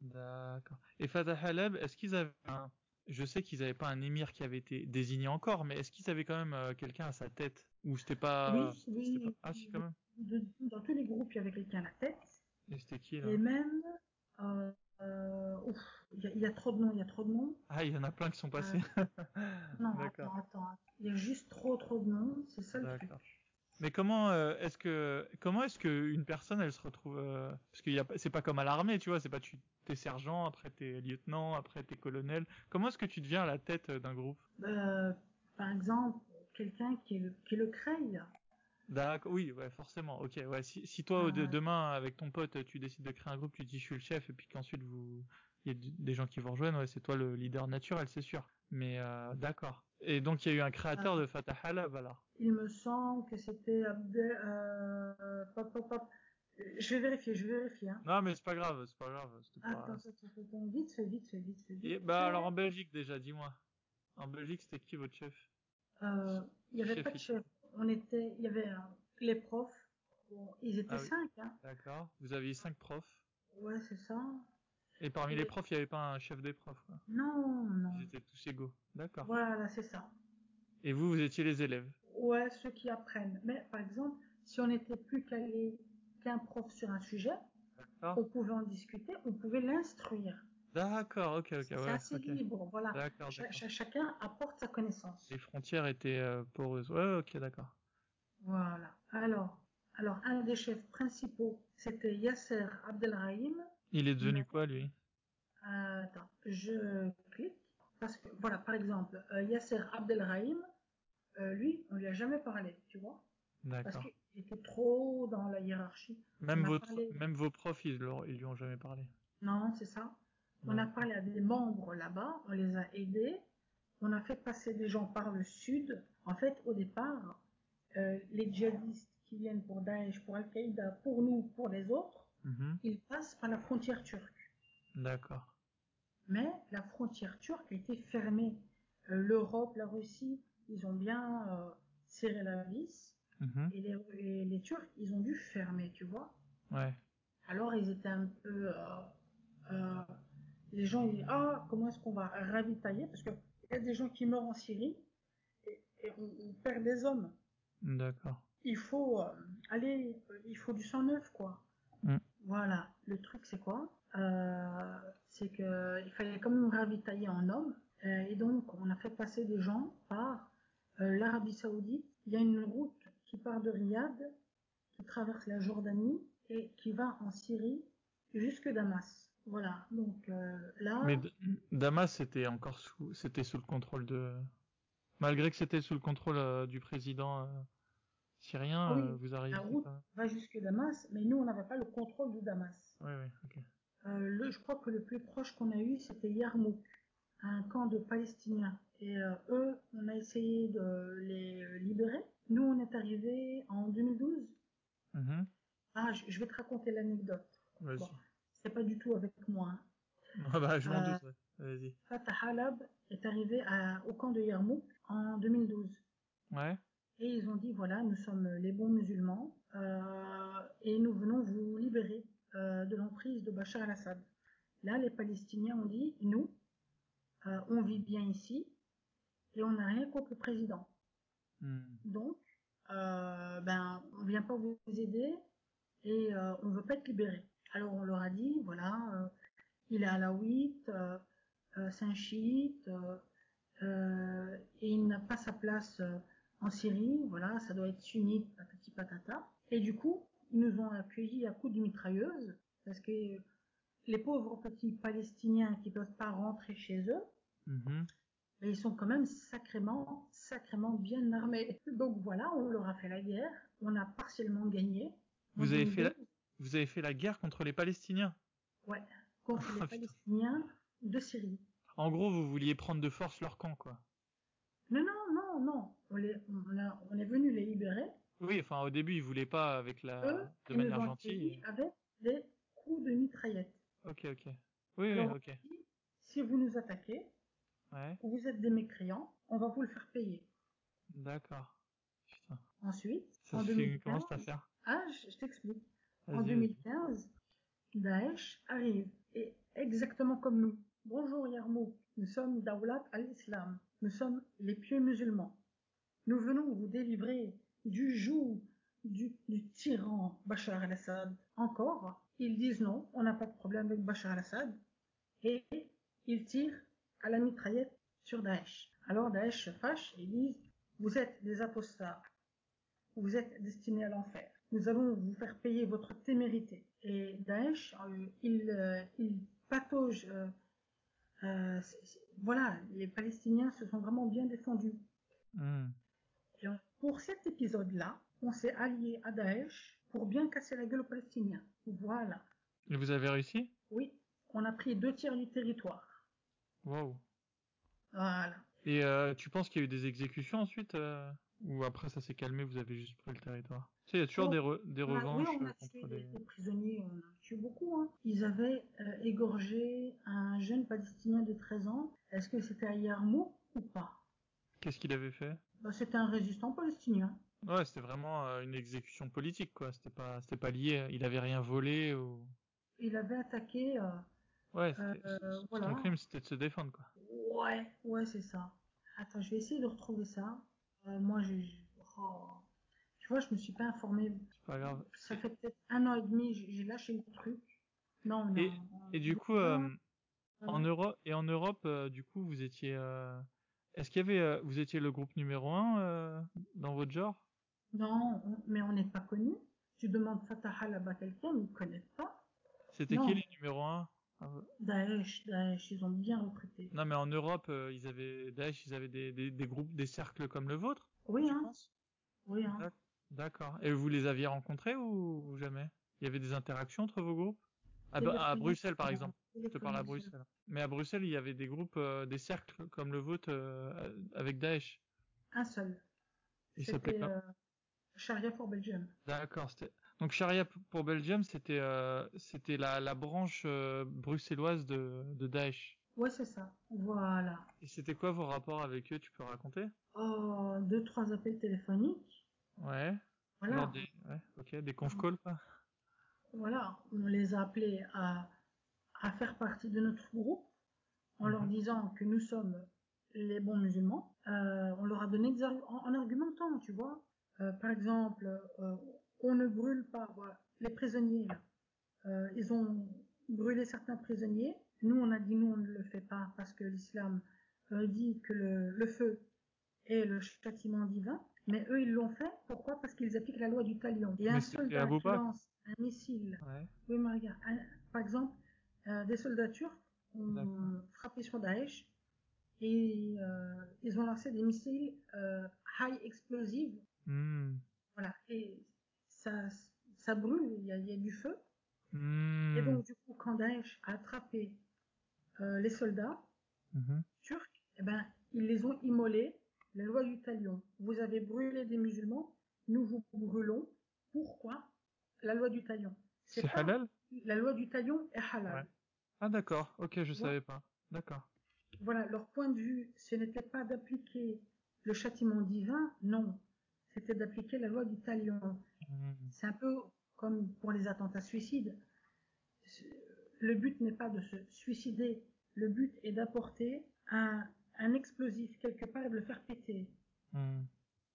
D'accord. Et Fatah Halab, est-ce qu'ils avaient un... Je sais qu'ils n'avaient pas un émir qui avait été désigné encore, mais est-ce qu'ils avaient quand même euh, quelqu'un à sa tête? Ou c'était pas... Oui, oui. c'était pas- Ah, si, quand même. De- dans tous les groupes, il y avait quelqu'un à la tête. Et c'était qui, là? Et même, euh, euh, ouf, il y, a- il y a trop de noms, il y a trop de noms. Ah, il y en a plein qui sont passés. Non, D'accord. attends, attends. Il y a juste trop, trop de noms. C'est ça le truc. Mais comment euh, est-ce que comment est-ce que une personne elle se retrouve euh, parce qu'il y a c'est pas comme à l'armée tu vois c'est pas tu t'es sergent après t'es lieutenant après t'es colonel comment est-ce que tu deviens à la tête euh, d'un groupe? Euh, par exemple, quelqu'un qui le, qui le creil. D'accord oui ouais forcément ok ouais si si toi Ah. de- demain avec ton pote tu décides de créer un groupe tu dis je suis le chef et puis qu'ensuite vous il y a des gens qui vous rejoignent ouais c'est toi le leader naturel c'est sûr mais euh, d'accord et donc il y a eu un créateur Ah. de Fatah Halab alors Il me semble que c'était Abdel, euh, pop, pop, pop. Je vais vérifier, je vais vérifier, hein. non mais c'est pas grave c'est pas grave pas Attends, attends, attends, attends, vite fait, vite fait, vite fait. Et, vite bah alors en Belgique déjà, dis-moi. En Belgique, c'était qui votre chef? Euh, il y avait Chef pas de chef. On était, il y avait les profs. Bon, ils étaient Ah oui. cinq, hein. D'accord. Vous aviez cinq profs? Ouais, c'est ça. Et parmi les profs, il n'y avait pas un chef des profs. Quoi. Non, non. Ils étaient tous égaux. D'accord. Voilà, c'est ça. Et vous, vous étiez les élèves. Ouais, ceux qui apprennent. Mais par exemple, si on était plus calé qu'un prof sur un sujet, on pouvait en discuter, on pouvait l'instruire. D'accord, ok, ok, c'est ouais. assez ok. libre, voilà. D'accord, chacun apporte sa connaissance. Les frontières étaient euh, poreuses. Ouais, ok, d'accord. Voilà. Alors, alors un des chefs principaux, c'était Yasser Abdelrahim. Il est devenu quoi, lui? Euh, attends, je Parce que, voilà, par exemple, euh, Yasser Abdelrahim, euh, lui, on lui a jamais parlé, tu vois? Parce D'accord. qu'il était trop dans la hiérarchie. Même, on a votre, parlé- même vos profs, ils, ils lui ont jamais parlé. Non, c'est ça. On a parlé à des membres là-bas, on les a aidés, on a fait passer des gens par le sud. En fait, au départ, euh, les djihadistes qui viennent pour Daesh, pour Al-Qaïda, pour nous, pour les autres, Mhm. ils passent par la frontière turque. D'accord. Mais la frontière turque a été fermée. Euh, L'Europe, la Russie, ils ont bien euh, serré la vis. Mhm. Et les, et les Turcs, ils ont dû fermer, tu vois. Ouais. Alors ils étaient un peu... euh, euh, les gens, ils disent, ah, comment est-ce qu'on va ravitailler? Parce qu'il y a des gens qui meurent en Syrie et, et on, on perd des hommes. D'accord. Il faut euh, aller, euh, il faut du sang neuf, quoi. Voilà. Le truc, c'est quoi? Euh, C'est que il fallait quand même ravitailler en hommes. Euh, et donc, on a fait passer des gens par euh, l'Arabie Saoudite. Il y a une route qui part de Riyad, qui traverse la Jordanie et qui va en Syrie jusque Damas. Voilà. Donc là, Mais Damas, c'était encore sous, c'était sous le contrôle de, malgré que c'était sous le contrôle du président syrien, Ah oui, euh, vous arrivez. la route pas- va jusque Damas, mais nous, on n'avait pas le contrôle de Damas. Ouais, ouais, ok. Euh, le, je crois que le plus proche qu'on a eu, c'était Yarmouk, un camp de Palestiniens. Et euh, eux, on a essayé de les libérer. Nous, on est arrivés en 2012. Mhm. Ah, je, je vais te raconter l'anecdote. Vas-y. Bon. C'est pas du tout avec moi. hein. Ah bah, je m'en doute. ouais. Vas-y. Fatah Halab est arrivé à- au camp de Yarmouk en 2012. Ouais. Et ils ont dit, voilà, nous sommes les bons musulmans euh, et nous venons vous libérer euh, de l'emprise de Bachar el-Assad. Là, les Palestiniens ont dit, nous, euh, on vit bien ici et on n'a rien contre le président. Hmm. Donc, euh, ben, on vient pas vous aider et euh, on veut pas être libéré. Alors on leur a dit, voilà, euh, il est alaouite, euh, c'est un chiite et il n'a pas sa place en Syrie. Voilà, ça doit être sunnite, patati patata. Et du coup, ils nous ont accueillis à coups de mitrailleuse parce que les pauvres petits Palestiniens qui peuvent pas rentrer chez eux, Mhm. mais ils sont quand même sacrément, sacrément bien armés. Donc voilà, on leur a fait la guerre, on a partiellement gagné. Vous avez fait la- 2012, Vous avez fait la guerre contre les Palestiniens? Ouais, contre Oh, les putain. Palestiniens de Syrie. En gros, vous vouliez prendre de force leur camp, quoi. Non, non, non, non, on, les, on, a- on est venu les libérer. Oui, enfin, au début, ils voulaient pas avec la, Eux, de ils nous manière ont gentille. avec des coups de mitraillette. Ok, ok. Oui, oui, Alors, ok. Si vous nous attaquez, Ouais. ou vous êtes des mécréants, on va vous le faire payer. D'accord. Putain. Ensuite, Ça en se fait 2015, comment cette affaire ah, je, je t'explique. En Vas-y, 2015, Daesh arrive et exactement comme nous. Bonjour Yarmouk, nous sommes Dawlat al-Islam, nous sommes les pieux musulmans. Nous venons vous délivrer du joug du, tyran Bachar al-Assad. Encore, ils disent non, on n'a pas de problème avec Bachar al-Assad et ils tirent à la mitraillette sur Daesh. Alors Daesh se fâche et disent vous êtes des apostats, vous êtes destinés à l'enfer. Nous allons vous faire payer votre témérité. Et Daesh, euh, il, euh, il patauge. euh, voilà, les Palestiniens se sont vraiment bien défendus. Hmm. Pour cet épisode-là, on s'est allié à Daesh pour bien casser la gueule aux Palestiniens. Voilà. Et vous avez réussi? Oui, on a pris deux tiers du territoire. Wow. Voilà. Et euh, tu penses qu'il y a eu des exécutions ensuite euh, Ou après ça s'est calmé, vous avez juste pris le territoire? Tu sais, il y a toujours Oh, des, re- des On a- revanches oui, on euh, a tué des, des... des prisonniers, on a tué beaucoup. Hein. Ils avaient euh, égorgé un jeune Palestinien de 13 ans. Est-ce que c'était à Yarmouk ou pas? Qu'est-ce qu'il avait fait? Bah, C'était un résistant palestinien. Ouais, c'était vraiment euh, une exécution politique, quoi. C'était pas, c'était pas lié. Il avait rien volé ou. Il avait attaqué... euh, Ouais, c'était, Euh, son crime, c'était de se défendre, quoi. Ouais, ouais, c'est ça. Attends, je vais essayer de retrouver ça. Euh, moi, j'ai... oh. Tu vois, je me suis pas informée. C'est pas grave. Ça fait peut-être un an et demi, j'ai lâché le truc. Non, non. Et- Et du coup, en Europe et en Europe, du coup, vous étiez. euh, Est-ce qu'il y avait, euh, vous étiez le groupe numéro un euh, dans votre genre? Non, on- mais on n'est pas connu. Tu demandes Fatah là-bas quelqu'un, ils ne connaissent pas. C'était Non. qui les numéros un? Ah. Daesh, Daesh, ils ont bien recruté. Non, mais en Europe, euh, ils avaient Daesh, ils avaient des, des, des groupes, des cercles comme le vôtre, Oui, hein. Oui, hein. D'ac- D'accord. Et vous les aviez rencontrés ou, ou jamais? Il y avait des interactions entre vos groupes? À, Ba- à Téléphonique, Bruxelles, par exemple. Je te parle à. Bruxelles. Mais à Bruxelles, il y avait des groupes, euh, des cercles comme le vôtre euh, avec Daesh. Un seul. Il s'appelait euh, Sharia for Belgium. D'accord. Donc Sharia pour Belgium, c'était euh, c'était la, la branche bruxelloise de, de Daesh. Ouais, c'est ça. Voilà. Et c'était quoi vos rapports avec eux Tu peux raconter? Oh, deux, trois appels téléphoniques. Ouais. Voilà. Des, ouais, ok, des conf calls quoi. Voilà. On les a appelés à, à faire partie de notre groupe en leur Mhm. disant que nous sommes les bons musulmans. Euh, on leur a donné des en, en argumentant, tu vois. Euh, par exemple, euh, on ne brûle pas voilà, les prisonniers. Ils ont brûlé certains prisonniers. Nous, on a dit nous, on ne le fait pas parce que l'islam dit que le, le feu est le châtiment divin. Mais eux, ils l'ont fait. Pourquoi? Parce qu'ils appliquent la loi du talion. Il y a Mais un c'était soldat qui lance un missile. Ouais. Oui, mais regarde, un- par exemple, euh, des soldats turcs ont frappé sur Daesh et euh, ils ont lancé des missiles euh, high explosives. Hmm. Voilà, et ça, ça brûle, il y a, il y a du feu. Hmm. Et donc, du coup, quand Daesh a attrapé les soldats Mhm. turcs, eh ben, ils les ont immolés. La loi du talion. Vous avez brûlé des musulmans, nous vous brûlons. Pourquoi La loi du talion? C'est halal? La loi du talion est halal. Ouais. Ah d'accord. Ok, je Ouais. savais pas. D'accord. Voilà, leur point de vue, ce n'était pas d'appliquer le châtiment divin, non. C'était d'appliquer la loi du talion. Hmm. C'est un peu comme pour les attentats suicides. Le but n'est pas de se suicider. Le but est d'apporter un, un explosif quelque part et de le faire péter. Hmm.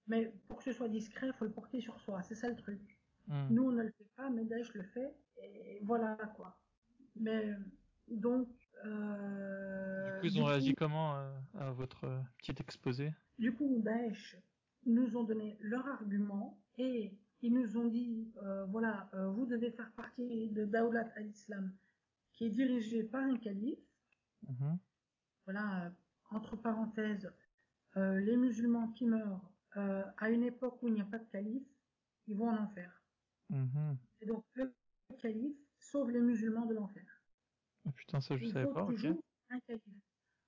Mais pour que ce soit discret, il faut le porter sur soi. C'est ça le truc. Hmm. Nous, on ne le fait pas, mais Daesh le fait. Et voilà, quoi. Mais, donc, euh, Du coup, ils ont réagi comment euh, à votre euh, petit exposé? Du coup, Daesh nous ont donné leur argument et ils nous ont dit, voilà, vous devez faire partie de Daoulat al-Islam, qui est dirigé par un calife. Mhm. Voilà, entre parenthèses, euh, les musulmans qui meurent euh, à une époque où il n'y a pas de calife, ils vont en enfer. Mhm. Et donc, le calife sauve les musulmans de l'enfer. Oh, putain, ça je Il savais pas. Un calife.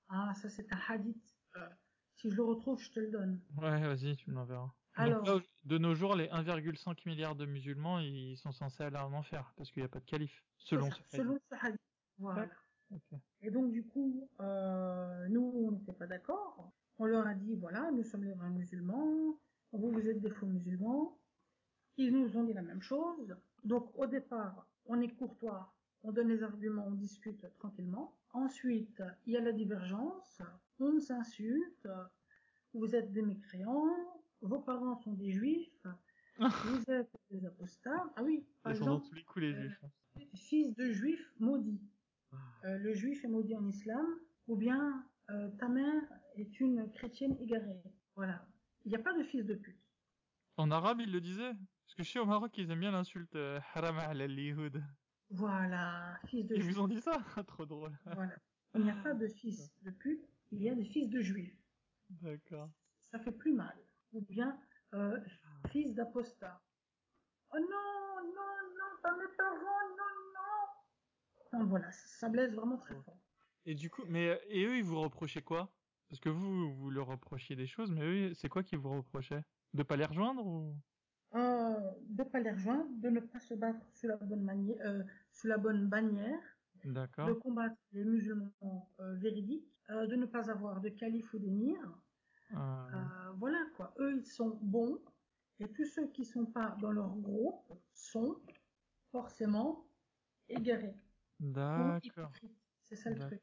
Ah, ça c'est un hadith. Euh, si je le retrouve, je te le donne. Ouais, vas-y, tu me l'enverras. Alors- là, de nos jours, les 1,5 milliards de musulmans, ils sont censés aller en enfer parce qu'il n'y a pas de calife, selon ce ça, selon ce hadith. Voilà. Et donc du coup, euh, nous, on n'était pas d'accord. On leur a dit, voilà, nous sommes les vrais musulmans, vous, vous êtes des faux musulmans. Ils nous ont dit la même chose. Donc au départ, on est courtois, on donne les arguments, on discute tranquillement. Ensuite, il y a la divergence, on s'insulte, vous êtes des mécréants, vos parents sont des juifs, vous êtes des apostats. Ah oui, par Ils sont dans exemple, tous les coups, les euh, juifs. fils de juif maudit. Ah. Euh, le juif est maudit en islam, ou bien euh, ta mère est une chrétienne égarée. Voilà. Il n'y a pas de fils de pute. En arabe, ils le disaient. Parce que sais au Maroc, ils aiment bien l'insulte euh, haram al. Voilà, fils de Ils juif. vous ont dit ça? Trop drôle. Voilà. Il n'y a pas de fils de pute, il y a des fils de juifs. D'accord. Ça fait plus mal. Ou bien euh, fils d'apostat. Oh non, non, non, pas mes parents, non, voilà, ça, blesse vraiment très fort. Et du coup, mais euh, et eux, ils vous reprochaient quoi? Parce que vous, vous leur reprochiez des choses, mais eux, c'est quoi qu'ils vous reprochaient? De pas les rejoindre ou? Euh, de pas les rejoindre, de ne pas se battre sous la bonne manière, euh, sous la bonne bannière, de combattre les musulmans euh, véridiques, euh, de ne pas avoir de calife ou d'émir. Voilà quoi. Eux, ils sont bons, et tous ceux qui sont pas dans leur groupe sont forcément égarés D'accord. C'est ça le truc.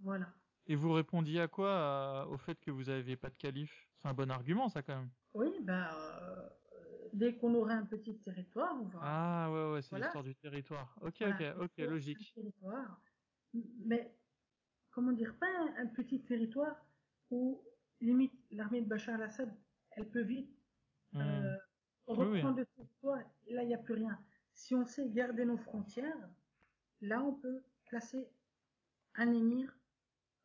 Voilà. Et vous répondiez à quoi à- au fait que vous aviez pas de calife? C'est un bon argument, ça quand même. Oui, ben euh, dès qu'on aurait un petit territoire, on va. Ah ouais, ouais, c'est Voilà. l'histoire du territoire. Ok, Voilà, ok, ok, logique. un territoire, mais comment dire, pas un, un petit territoire où limite l'armée de Bachar al-Assad, elle peut vite Hmm. euh, Oui, reprendre oui. le territoire et là il n'y a plus rien. Si on sait garder nos frontières, là on peut placer un émir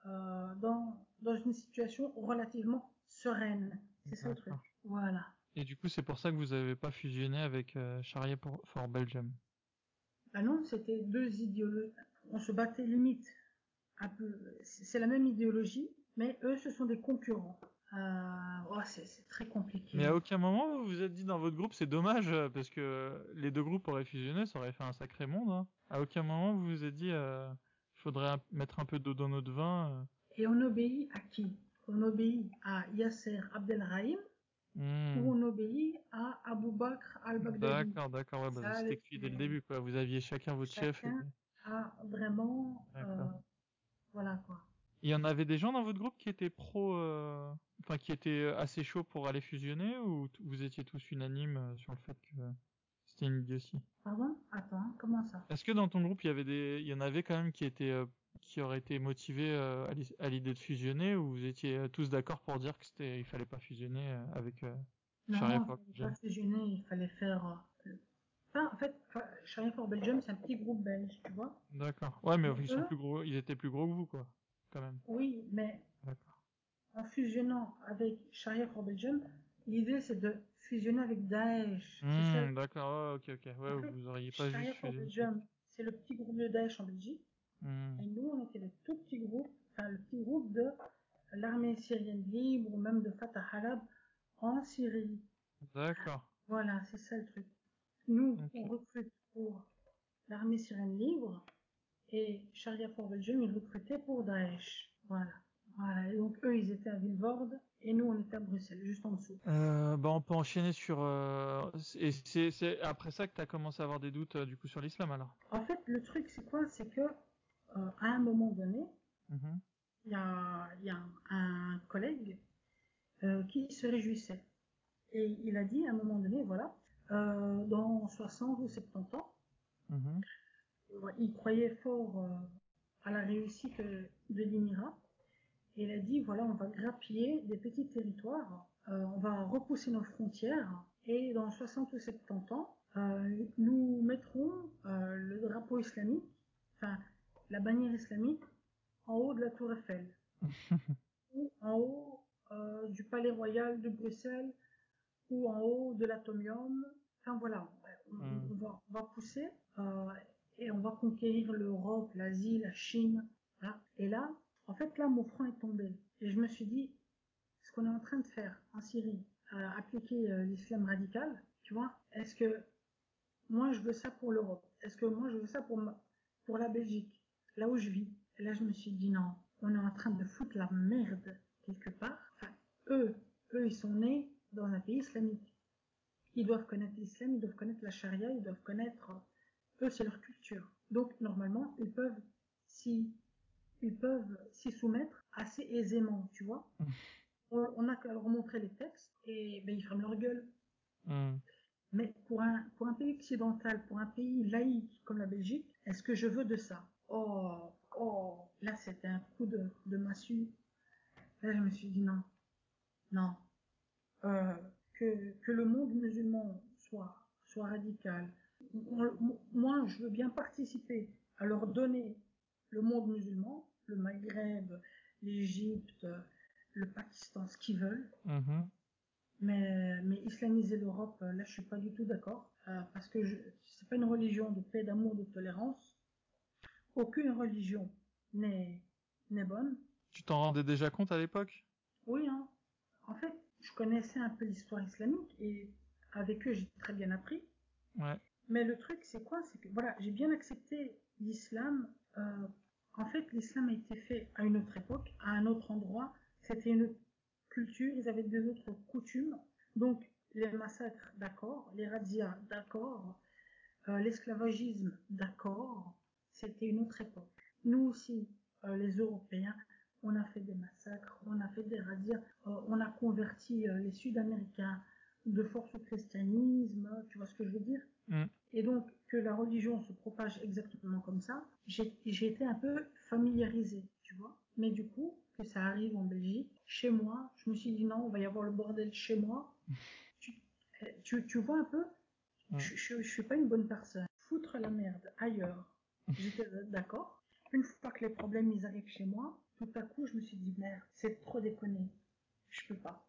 euh, dans, dans une situation relativement sereine. C'est ça le truc. Voilà. Et du coup, c'est pour ça que vous n'avez pas fusionné avec euh, Sharia for, for Belgium? Bah non, c'était deux idéologies. On se battait limite un peu. C'est la même idéologie, mais eux, ce sont des concurrents. Oh, c'est très compliqué. Mais à aucun moment vous vous êtes dit dans votre groupe c'est dommage euh, parce que les deux groupes auraient fusionné, ça aurait fait un sacré monde. Hein. À aucun moment vous vous êtes dit euh, faudrait mettre un peu d'eau dans notre vin. Et on obéit à qui? On obéit à Yasser Abdelrahim hmm. ou on obéit à Abu Bakr al-Baghdadi? D'accord, d'accord, ouais, bah, c'était cuit dès le début quoi. Vous aviez chacun votre chef. Chacun a vraiment, euh, voilà quoi. Il y en avait des gens dans votre groupe qui étaient pro, euh, enfin qui étaient assez chauds pour aller fusionner ou vous étiez tous unanimes euh, sur le fait que c'était une idiotie? Pardon? Attends, comment ça? Est-ce que dans ton groupe il y avait des, il y en avait quand même qui étaient, euh, qui auraient été motivés à l'idée de fusionner ou vous étiez tous d'accord pour dire que c'était, il fallait pas fusionner avec euh, non, Sharia for Belgium? pas fusionner, il fallait faire. Enfin, en fait, Sharia for Belgium, c'est un petit groupe belge, tu vois? D'accord. Ouais, mais ils sont plus gros, ils étaient plus gros que vous, quoi. Oui, mais en fusionnant avec Sharia for Belgium, l'idée c'est de fusionner avec Daesh. Hmm, d'accord, ok, ok. Ouais, vous auriez pas Sharia for Belgium, c'est le petit groupe de Daesh en Belgique. Hmm. Et nous, on était le tout petit groupe, enfin le petit groupe de l'armée syrienne libre ou même de Fatah Halab en Syrie. D'accord. Voilà, c'est ça le truc. Nous, on recrute pour l'armée syrienne libre et Sharia for Belgium, ils recrutaient pour Daesh. Voilà. Voilà. Et donc eux, ils étaient à Vilvoorde et nous, on était à Bruxelles, juste en dessous. Euh, bah, on peut enchaîner sur. Euh, et c'est, après ça que tu as commencé à avoir des doutes euh, du coup sur l'islam alors? En fait, le truc, c'est quoi? C'est que euh, à un moment donné, mm-hmm. il y a, y a un, collègue qui se réjouissait et il a dit à un moment donné, voilà, dans 60 ou 70 ans. Mm-hmm il croyait fort euh, à la réussite de l'Émirat. Et il a dit, voilà, on va grappiller des petits territoires, euh, on va repousser nos frontières, et dans 60 ou 70 ans, euh, nous mettrons le drapeau islamique, enfin la bannière islamique, en haut de la tour Eiffel, ou en haut du palais royal de Bruxelles, ou en haut de l'atomium. Enfin voilà, on, mm. va, on va, pousser et on va conquérir l'Europe, l'Asie, la Chine. Et là, en fait, là, mon front est tombé. Et je me suis dit, ce qu'on est en train de faire en Syrie, appliquer euh, l'islam radical, tu vois, est-ce que moi je veux ça pour l'Europe? Est-ce que moi je veux ça pour pour la Belgique, là où je vis Et là, je me suis dit non, on est en train de foutre la merde quelque part. Enfin, eux, eux, ils sont nés dans un pays islamique. Ils doivent connaître l'islam, ils doivent connaître la charia, ils doivent connaître eux, c'est leur culture. Donc, normalement, ils peuvent s'y, ils peuvent s'y soumettre assez aisément, tu vois. Mm. On, a qu'à leur montrer les textes et ben, ils ferment leur gueule. Mm. Mais pour un, pour un pays occidental, pour un pays laïque comme la Belgique, est-ce que je veux de ça? Oh, oh, là c'était un coup de, de massue. Là je me suis dit non, non. Euh, que, que le monde musulman soit, soit radical, moi, je veux bien participer à leur donner le monde musulman, le Maghreb, l'Égypte, le Pakistan, ce qu'ils veulent. Mais, mais islamiser l'Europe, là, je suis pas du tout d'accord, euh, parce que c'est pas une religion de paix, d'amour, de tolérance. Aucune religion n'est n'est bonne. Tu t'en rendais déjà compte à l'époque? Oui, hein. En fait, je connaissais un peu l'histoire islamique et avec eux, j'ai très bien appris. Ouais. Mais le truc, c'est quoi? C'est que voilà, j'ai bien accepté l'islam. Euh, en fait, l'islam a été fait à une autre époque, à un autre endroit. C'était une autre culture, ils avaient des autres coutumes. Donc, les massacres, d'accord. Les razzias, d'accord. Euh, L'esclavagisme, d'accord. C'était une autre époque. Nous aussi, euh, les Européens, on a fait des massacres, on a fait des razzias, euh, on a converti les Sud-Américains de force au christianisme, tu vois ce que je veux dire? Mm. Et donc que la religion se propage exactement comme ça, j'ai été un peu familiarisé, tu vois. Mais du coup, que ça arrive en Belgique, chez moi, je me suis dit non, on va y avoir le bordel chez moi. tu, tu, tu, vois un peu? Je, je, je, suis pas une bonne personne. Foutre la merde ailleurs, j'étais d'accord. une fois que les problèmes ils arrivent chez moi, tout à coup, je me suis dit, merde, c'est trop déconné. Je peux pas.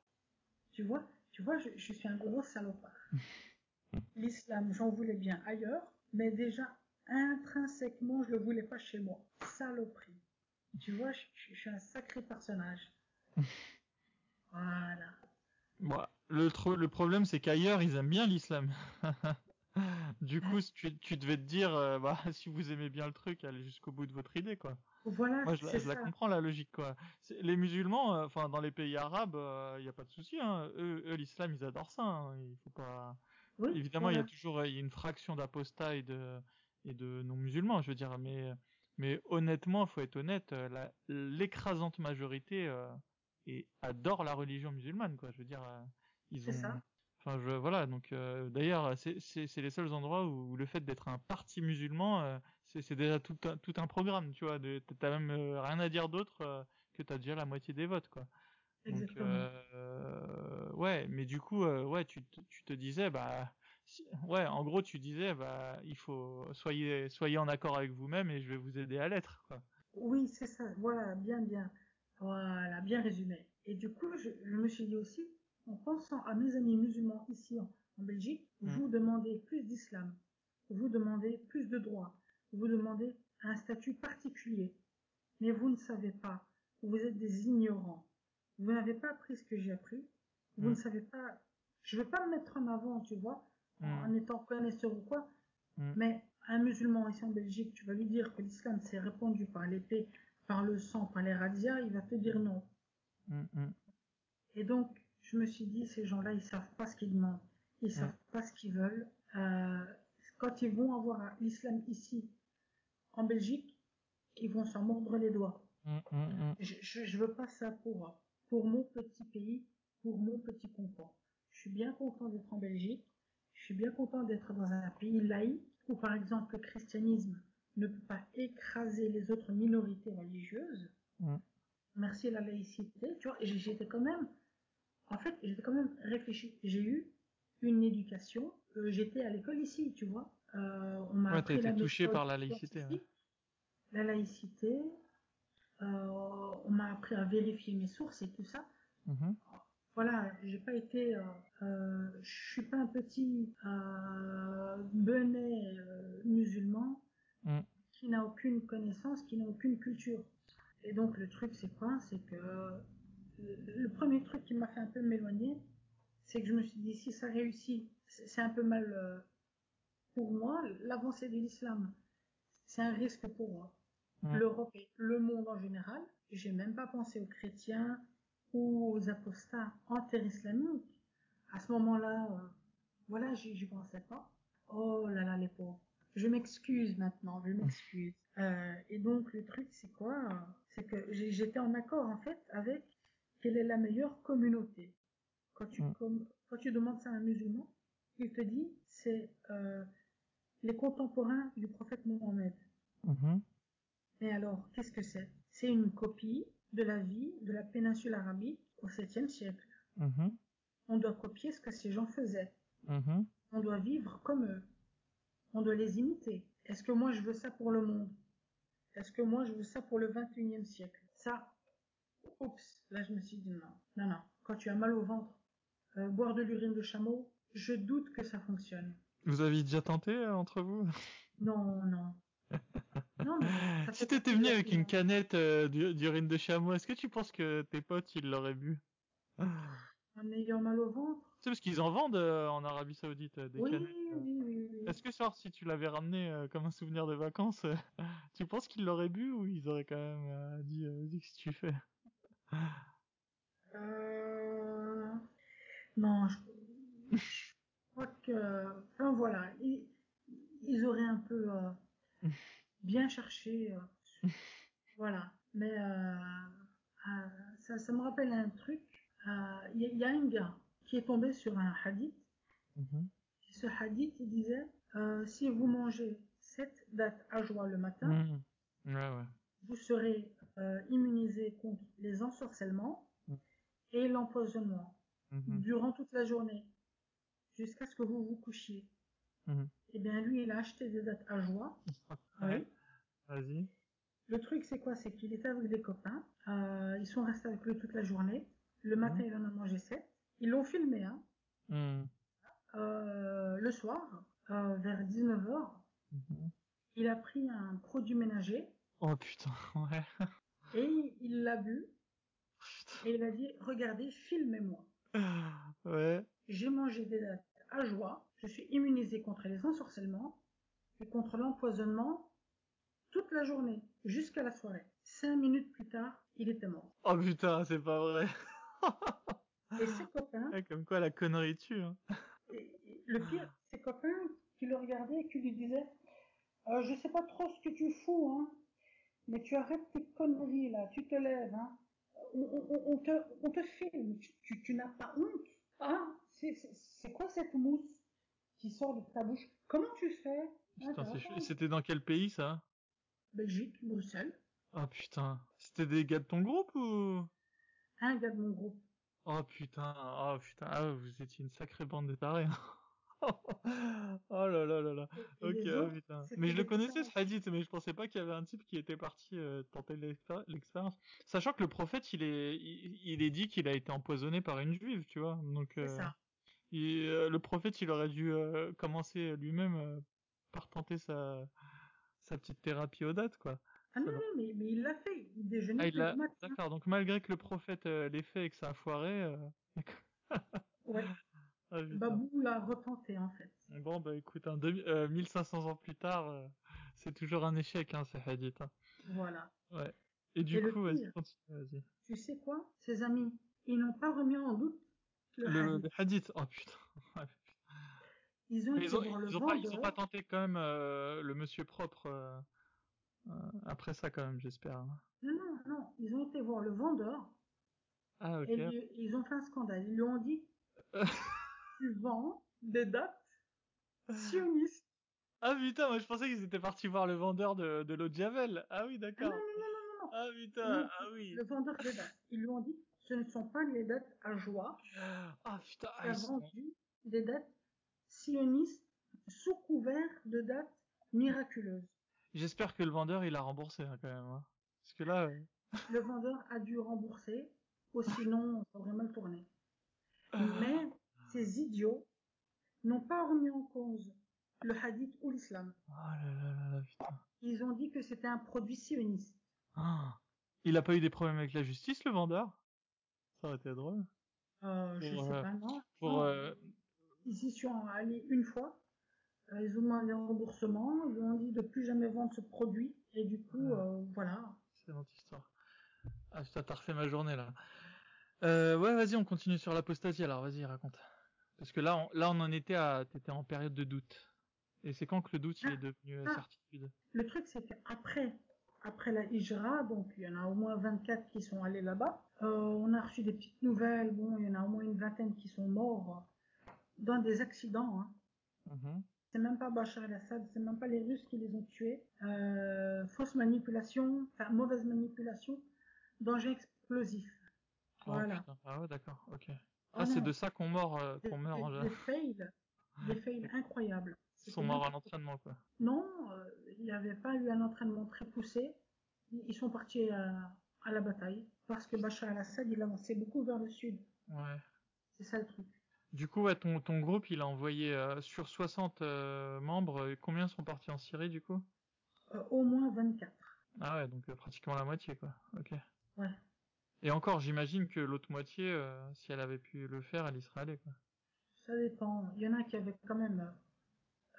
Tu vois, tu vois, je, je suis un gros salopard. L'islam, j'en voulais bien ailleurs, mais déjà, intrinsèquement, je le voulais pas chez moi. Saloperie. Tu vois, je, je- je suis un sacré personnage. Voilà. Bon, le, tro- le problème, c'est qu'ailleurs, ils aiment bien l'islam. du coup, tu, tu devais te dire, euh, bah, si vous aimez bien le truc, allez jusqu'au bout de votre idée, quoi. Voilà, Moi, je, la- comprends, la logique, quoi. Les musulmans, euh, enfin, dans les pays arabes, il n'y a pas de souci, hein. Eux, eux l'islam, ils adorent ça, hein. Il faut pas... Oui, Évidemment, il y a toujours euh, il y a une fraction d'apostats et de et de non-musulmans, je veux dire, mais mais honnêtement, faut être honnête, euh, l'écrasante majorité euh, et adore la religion musulmane, quoi. Je veux dire, euh, ils C'est ont. ça. Enfin, je voilà. Donc, euh, d'ailleurs, c'est les seuls endroits où le fait d'être un parti musulman, c'est déjà tout un tout un programme, tu vois. T'as même rien à dire d'autre que t'as déjà la moitié des votes, quoi. Donc, Exactement. euh, ouais, mais du coup, euh, ouais, tu, te- tu te disais, bah, si- ouais, en gros, tu disais, bah, il faut soyez soyez en accord avec vous-même et je vais vous aider à l'être, quoi. Oui, c'est ça. Voilà, bien, bien. Voilà, bien résumé. Et du coup, je, je me suis dit aussi, en pensant à mes amis musulmans ici en, en Belgique, Mm. vous demandez plus d'islam, vous demandez plus de droits, vous demandez un statut particulier. Mais vous ne savez pas. Vous êtes des ignorants. Vous n'avez pas appris ce que j'ai appris. Vous Mm. ne savez pas. Je veux pas me mettre en avant, tu vois, en Mm. étant connaisseur ou quoi. Mm. Mais un musulman ici en Belgique, tu vas lui dire que l'islam s'est répandu par l'épée, par le sang, par les razzias, il va te dire non. Mm, mm, Et donc, je me suis dit, ces gens-là, ils savent pas ce qu'ils demandent. Ils savent pas ce qu'ils veulent. Euh, quand ils vont avoir l'islam ici, en Belgique, ils vont s'en mordre les doigts. mm, mm, mm. Je, je, je veux pas ça pour, pour mon petit pays, pour mon petit confort. Je suis bien content d'être en Belgique. Je suis bien content d'être dans un pays laïque où, par exemple, le christianisme ne peut pas écraser les autres minorités religieuses. Mm. Merci à la laïcité, tu vois. J'étais quand même, en fait, j'étais quand même réfléchi. J'ai eu une éducation. euh, j'étais à l'école ici, tu vois. Euh, on m'a Ouais, appris t'as la été touché par la laïcité, scientifique, la laïcité. Euh, on m'a appris à vérifier mes sources et tout ça. Mhm. Voilà, j'ai pas été, euh, euh, je suis pas un petit benet musulman Mm. qui n'a aucune connaissance, qui n'a aucune culture. Et donc le truc c'est quoi? C'est que le premier truc qui m'a fait un peu m'éloigner, c'est que je me suis dit si ça réussit, c'est un peu mal pour moi. L'avancée de l'islam, c'est un risque pour moi. Mm. L'Europe et le monde en général. J'ai même pas pensé aux chrétiens ou aux apostats inter-islamiques. À ce moment-là, euh, voilà, j'y pensais pas. Oh là là, les pauvres. Je m'excuse maintenant, je m'excuse. Euh, et donc le truc, c'est quoi? C'est que j'étais en accord en fait avec quelle est la meilleure communauté. Quand tu, Mm. comme, quand tu demandes ça à un musulman, il te dit c'est euh, les contemporains du prophète Mohammed. Mhm. Mais alors, qu'est-ce que c'est? C'est une copie de la vie de la péninsule arabique au 7e siècle. Mhm. On doit copier ce que ces gens faisaient. Mhm. On doit vivre comme eux. On doit les imiter. Est-ce que moi je veux ça pour le monde? Est-ce que moi je veux ça pour le 21e siècle? Ça, oups, là je me suis dit non, non, non. Quand tu as mal au ventre, euh, boire de l'urine de chameau, je doute que ça fonctionne. Vous avez déjà tenté euh, entre vous? Non, non. Non, mais ça Si t'étais venu avec une canette euh, d'u- d'urine de chameau, est-ce que tu penses que tes potes ils l'auraient bu? En ayant mal au ventre. C'est parce qu'ils en vendent euh, en Arabie Saoudite euh, des Oui, canettes. oui, oui, oui. Est-ce que genre si tu l'avais ramené comme un souvenir de vacances, tu penses qu'ils l'auraient bu ou ils auraient quand même dit vas-y qu'est-ce que tu fais? Euh... Non, je... je crois que... Enfin voilà, ils, ils auraient un peu bien cherché. euh, voilà. Mais euh, euh, ça, ça me rappelle un truc. Il y, a- il y a un gars qui est tombé sur un hadith. Mhm. Et ce hadith, il disait, si vous mangez cette date à joie le matin, Mhm. Ouais ouais. vous serez immunisé contre les ensorcellements Mm. et l'empoisonnement. Mhm. durant toute la journée, jusqu'à ce que vous vous couchiez. Eh bien, lui, il a acheté des dates à joie. Ouais. Oui. Vas-y. Le truc, c'est quoi? C'est qu'il était avec des copains. Euh, ils sont restés avec lui toute la journée. Le matin, il en a mangé sept. Ils l'ont filmé, hein. Hmm. Euh, le soir, euh, vers 19h, Mhm. il a pris un produit ménager Oh putain, ouais. et il l'a bu Putain. et il a dit Regardez, filmez-moi. Ouais. J'ai mangé des dattes à joie. Je suis immunisé contre les ensorcellements et contre l'empoisonnement toute la journée, jusqu'à la soirée. Cinq minutes plus tard, il était mort. Oh putain, c'est pas vrai. Et ses copains, Ouais, comme quoi la connerie tue. Hein. et- et le pire, ses copains qui le regardaient et qui lui disaient Euh, Je sais pas trop ce que tu fous, hein, mais tu arrêtes tes conneries là, tu te lèves, hein. On, on- on te, on te filme, tu, tu- tu n'as pas honte. Ah, c'est c'est quoi cette mousse? Qui sort de ta bouche Comment tu fais? Putain, c'est Intéressant. chou- C'était dans quel pays ça? Belgique, Bruxelles. Oh putain. C'était des gars de ton groupe ou? Un gars de mon groupe. Oh putain, oh putain, ah, vous étiez une sacrée bande de tarés. hein. oh là là là là. Et Ok, oh putain. Mais je le connaissais ce hadith, mais je pensais pas qu'il y avait un type qui était parti euh, tenter l'expé- l'expérience. Sachant que le prophète, il est, il, il est dit qu'il a été empoisonné par une juive, tu vois. Donc, C'est euh, ça. Il- euh, le prophète, il aurait dû euh, commencer lui-même euh, par tenter sa, sa petite thérapie aux dates, quoi. Ah non, mais, mais il l'a fait. Il déjeunait Ah, il l'a-. D'accord, donc malgré que le prophète l'ait fait et que ça a foiré, Ouais. ah. Babou l'a retenté en fait. Bon, bah écoute, hein, deux- euh, 1500 ans plus tard, c'est toujours un échec, hein, ces hadiths. hein. Voilà. Ouais. Et du Et coup, vas-y, continue, vas-y. Tu sais quoi? Ses amis, ils n'ont pas remis en doute le, Le, hadith. le hadith, oh putain. Ouais. Ils ont ils, ont, ils, pas, ils ont pas tenté quand même euh, le monsieur propre euh, euh, après ça, quand même, j'espère. Non, non, non. Ils ont été voir le vendeur Ah, ok. et lui- ils ont fait un scandale. Ils lui ont dit Tu vends des dates sionistes. Ah putain, moi je pensais qu'ils étaient partis voir le vendeur de, de l'eau de Javel. Ah oui, Ah non, d'accord. non, non, non, non. Ah putain, Non, ah oui. Le vendeur des dates. Ils lui ont dit Ce ne sont pas les dates à joie. Ah putain, ah, vendu des dates sionistes sous couvert de dates miraculeuses. J'espère que le vendeur il a remboursé hein, quand même. hein. Parce que là, euh, Le vendeur a dû rembourser, ou sinon ça aurait mal tourné. Mais ces idiots n'ont pas remis en cause le hadith ou l'islam. Oh là là là là, putain. Ils ont dit que c'était un produit sioniste. Ah. Il a pas eu des problèmes avec la justice, le vendeur? Ça aurait été drôle. Euh, je Pour, sais euh, pas, non. Pour, Non. euh, Ils y sont allés une fois. Euh, ils ont demandé un remboursement. Ils ont dit de plus jamais vendre ce produit. Et du coup, Ah. euh, voilà. Excellente histoire. Ah putain, t'as refait ma journée là. Euh, ouais, vas-y, on continue sur l'apostasie alors, vas-y, raconte. Parce que là, on, là, on en était à, t'étais en période de doute. Et c'est quand que le doute il Ah. est devenu euh, Ah. certitude? Le truc, c'est qu'après après la Hijra, donc il y en a au moins 24 qui sont allés là-bas, euh, on a reçu des petites nouvelles, bon, il y en a au moins une vingtaine qui sont morts dans des accidents. Hein. Mhm. C'est même pas Bachar el-Assad, c'est même pas les Russes qui les ont tués. Euh, fausse manipulation, enfin mauvaise manipulation, danger explosif. Oh, Voilà. putain. Ah ouais, d'accord, ok. Ah, c'est de ça qu'on meurt, euh, qu'on meurt en des- général. des fails, des fails incroyables. Ils sont morts à l'entraînement, quoi. Non, euh, il n'y avait pas eu un entraînement très poussé. Ils sont partis à, à la bataille parce que Bachar el-Assad, il avançait beaucoup vers le sud. Ouais. C'est ça le truc. Du coup, ouais, ton, ton groupe, il a envoyé euh, sur 60 euh, membres, euh, combien sont partis en Syrie, du coup? Euh, au moins 24. Ah ouais, donc euh, pratiquement la moitié, quoi. Ok. Ouais. Et encore, j'imagine que l'autre moitié, euh, si elle avait pu le faire, elle y serait allée, quoi. Ça dépend. Il y en a qui avaient quand même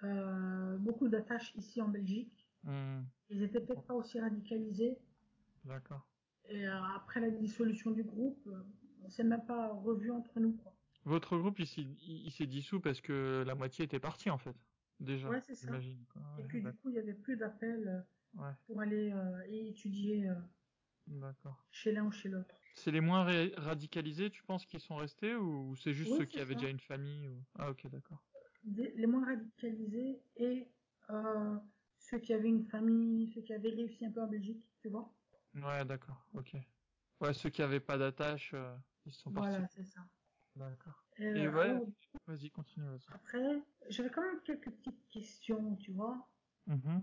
euh, beaucoup d'attaches ici en Belgique. Hmm, Ils étaient peut-être pas aussi radicalisés. D'accord. Et euh, après la dissolution du groupe, euh, on s'est même pas revu entre nous. Quoi. Votre groupe, il s'est il, il s'est dissous parce que la moitié était partie, en fait. Déjà, Ouais, c'est ça. Et puis du coup, il y avait plus d'appels ouais, pour aller euh, étudier d'accord. chez l'un ou chez l'autre. C'est les moins radicalisés, tu penses, qui sont restés ou c'est juste Oui, ceux qui avaient déjà une famille ou... Ah ok, d'accord. Les moins radicalisés et euh, ceux qui avaient une famille, ceux qui avaient réussi un peu en Belgique, tu vois. Ouais, d'accord, ok. Ouais, ceux qui avaient pas d'attache, euh, ils sont partis. Voilà, c'est ça. D'accord. Euh, Et ouais, alors, vas-y, continue, après, j'avais quand même quelques petites questions, tu vois. Mhm.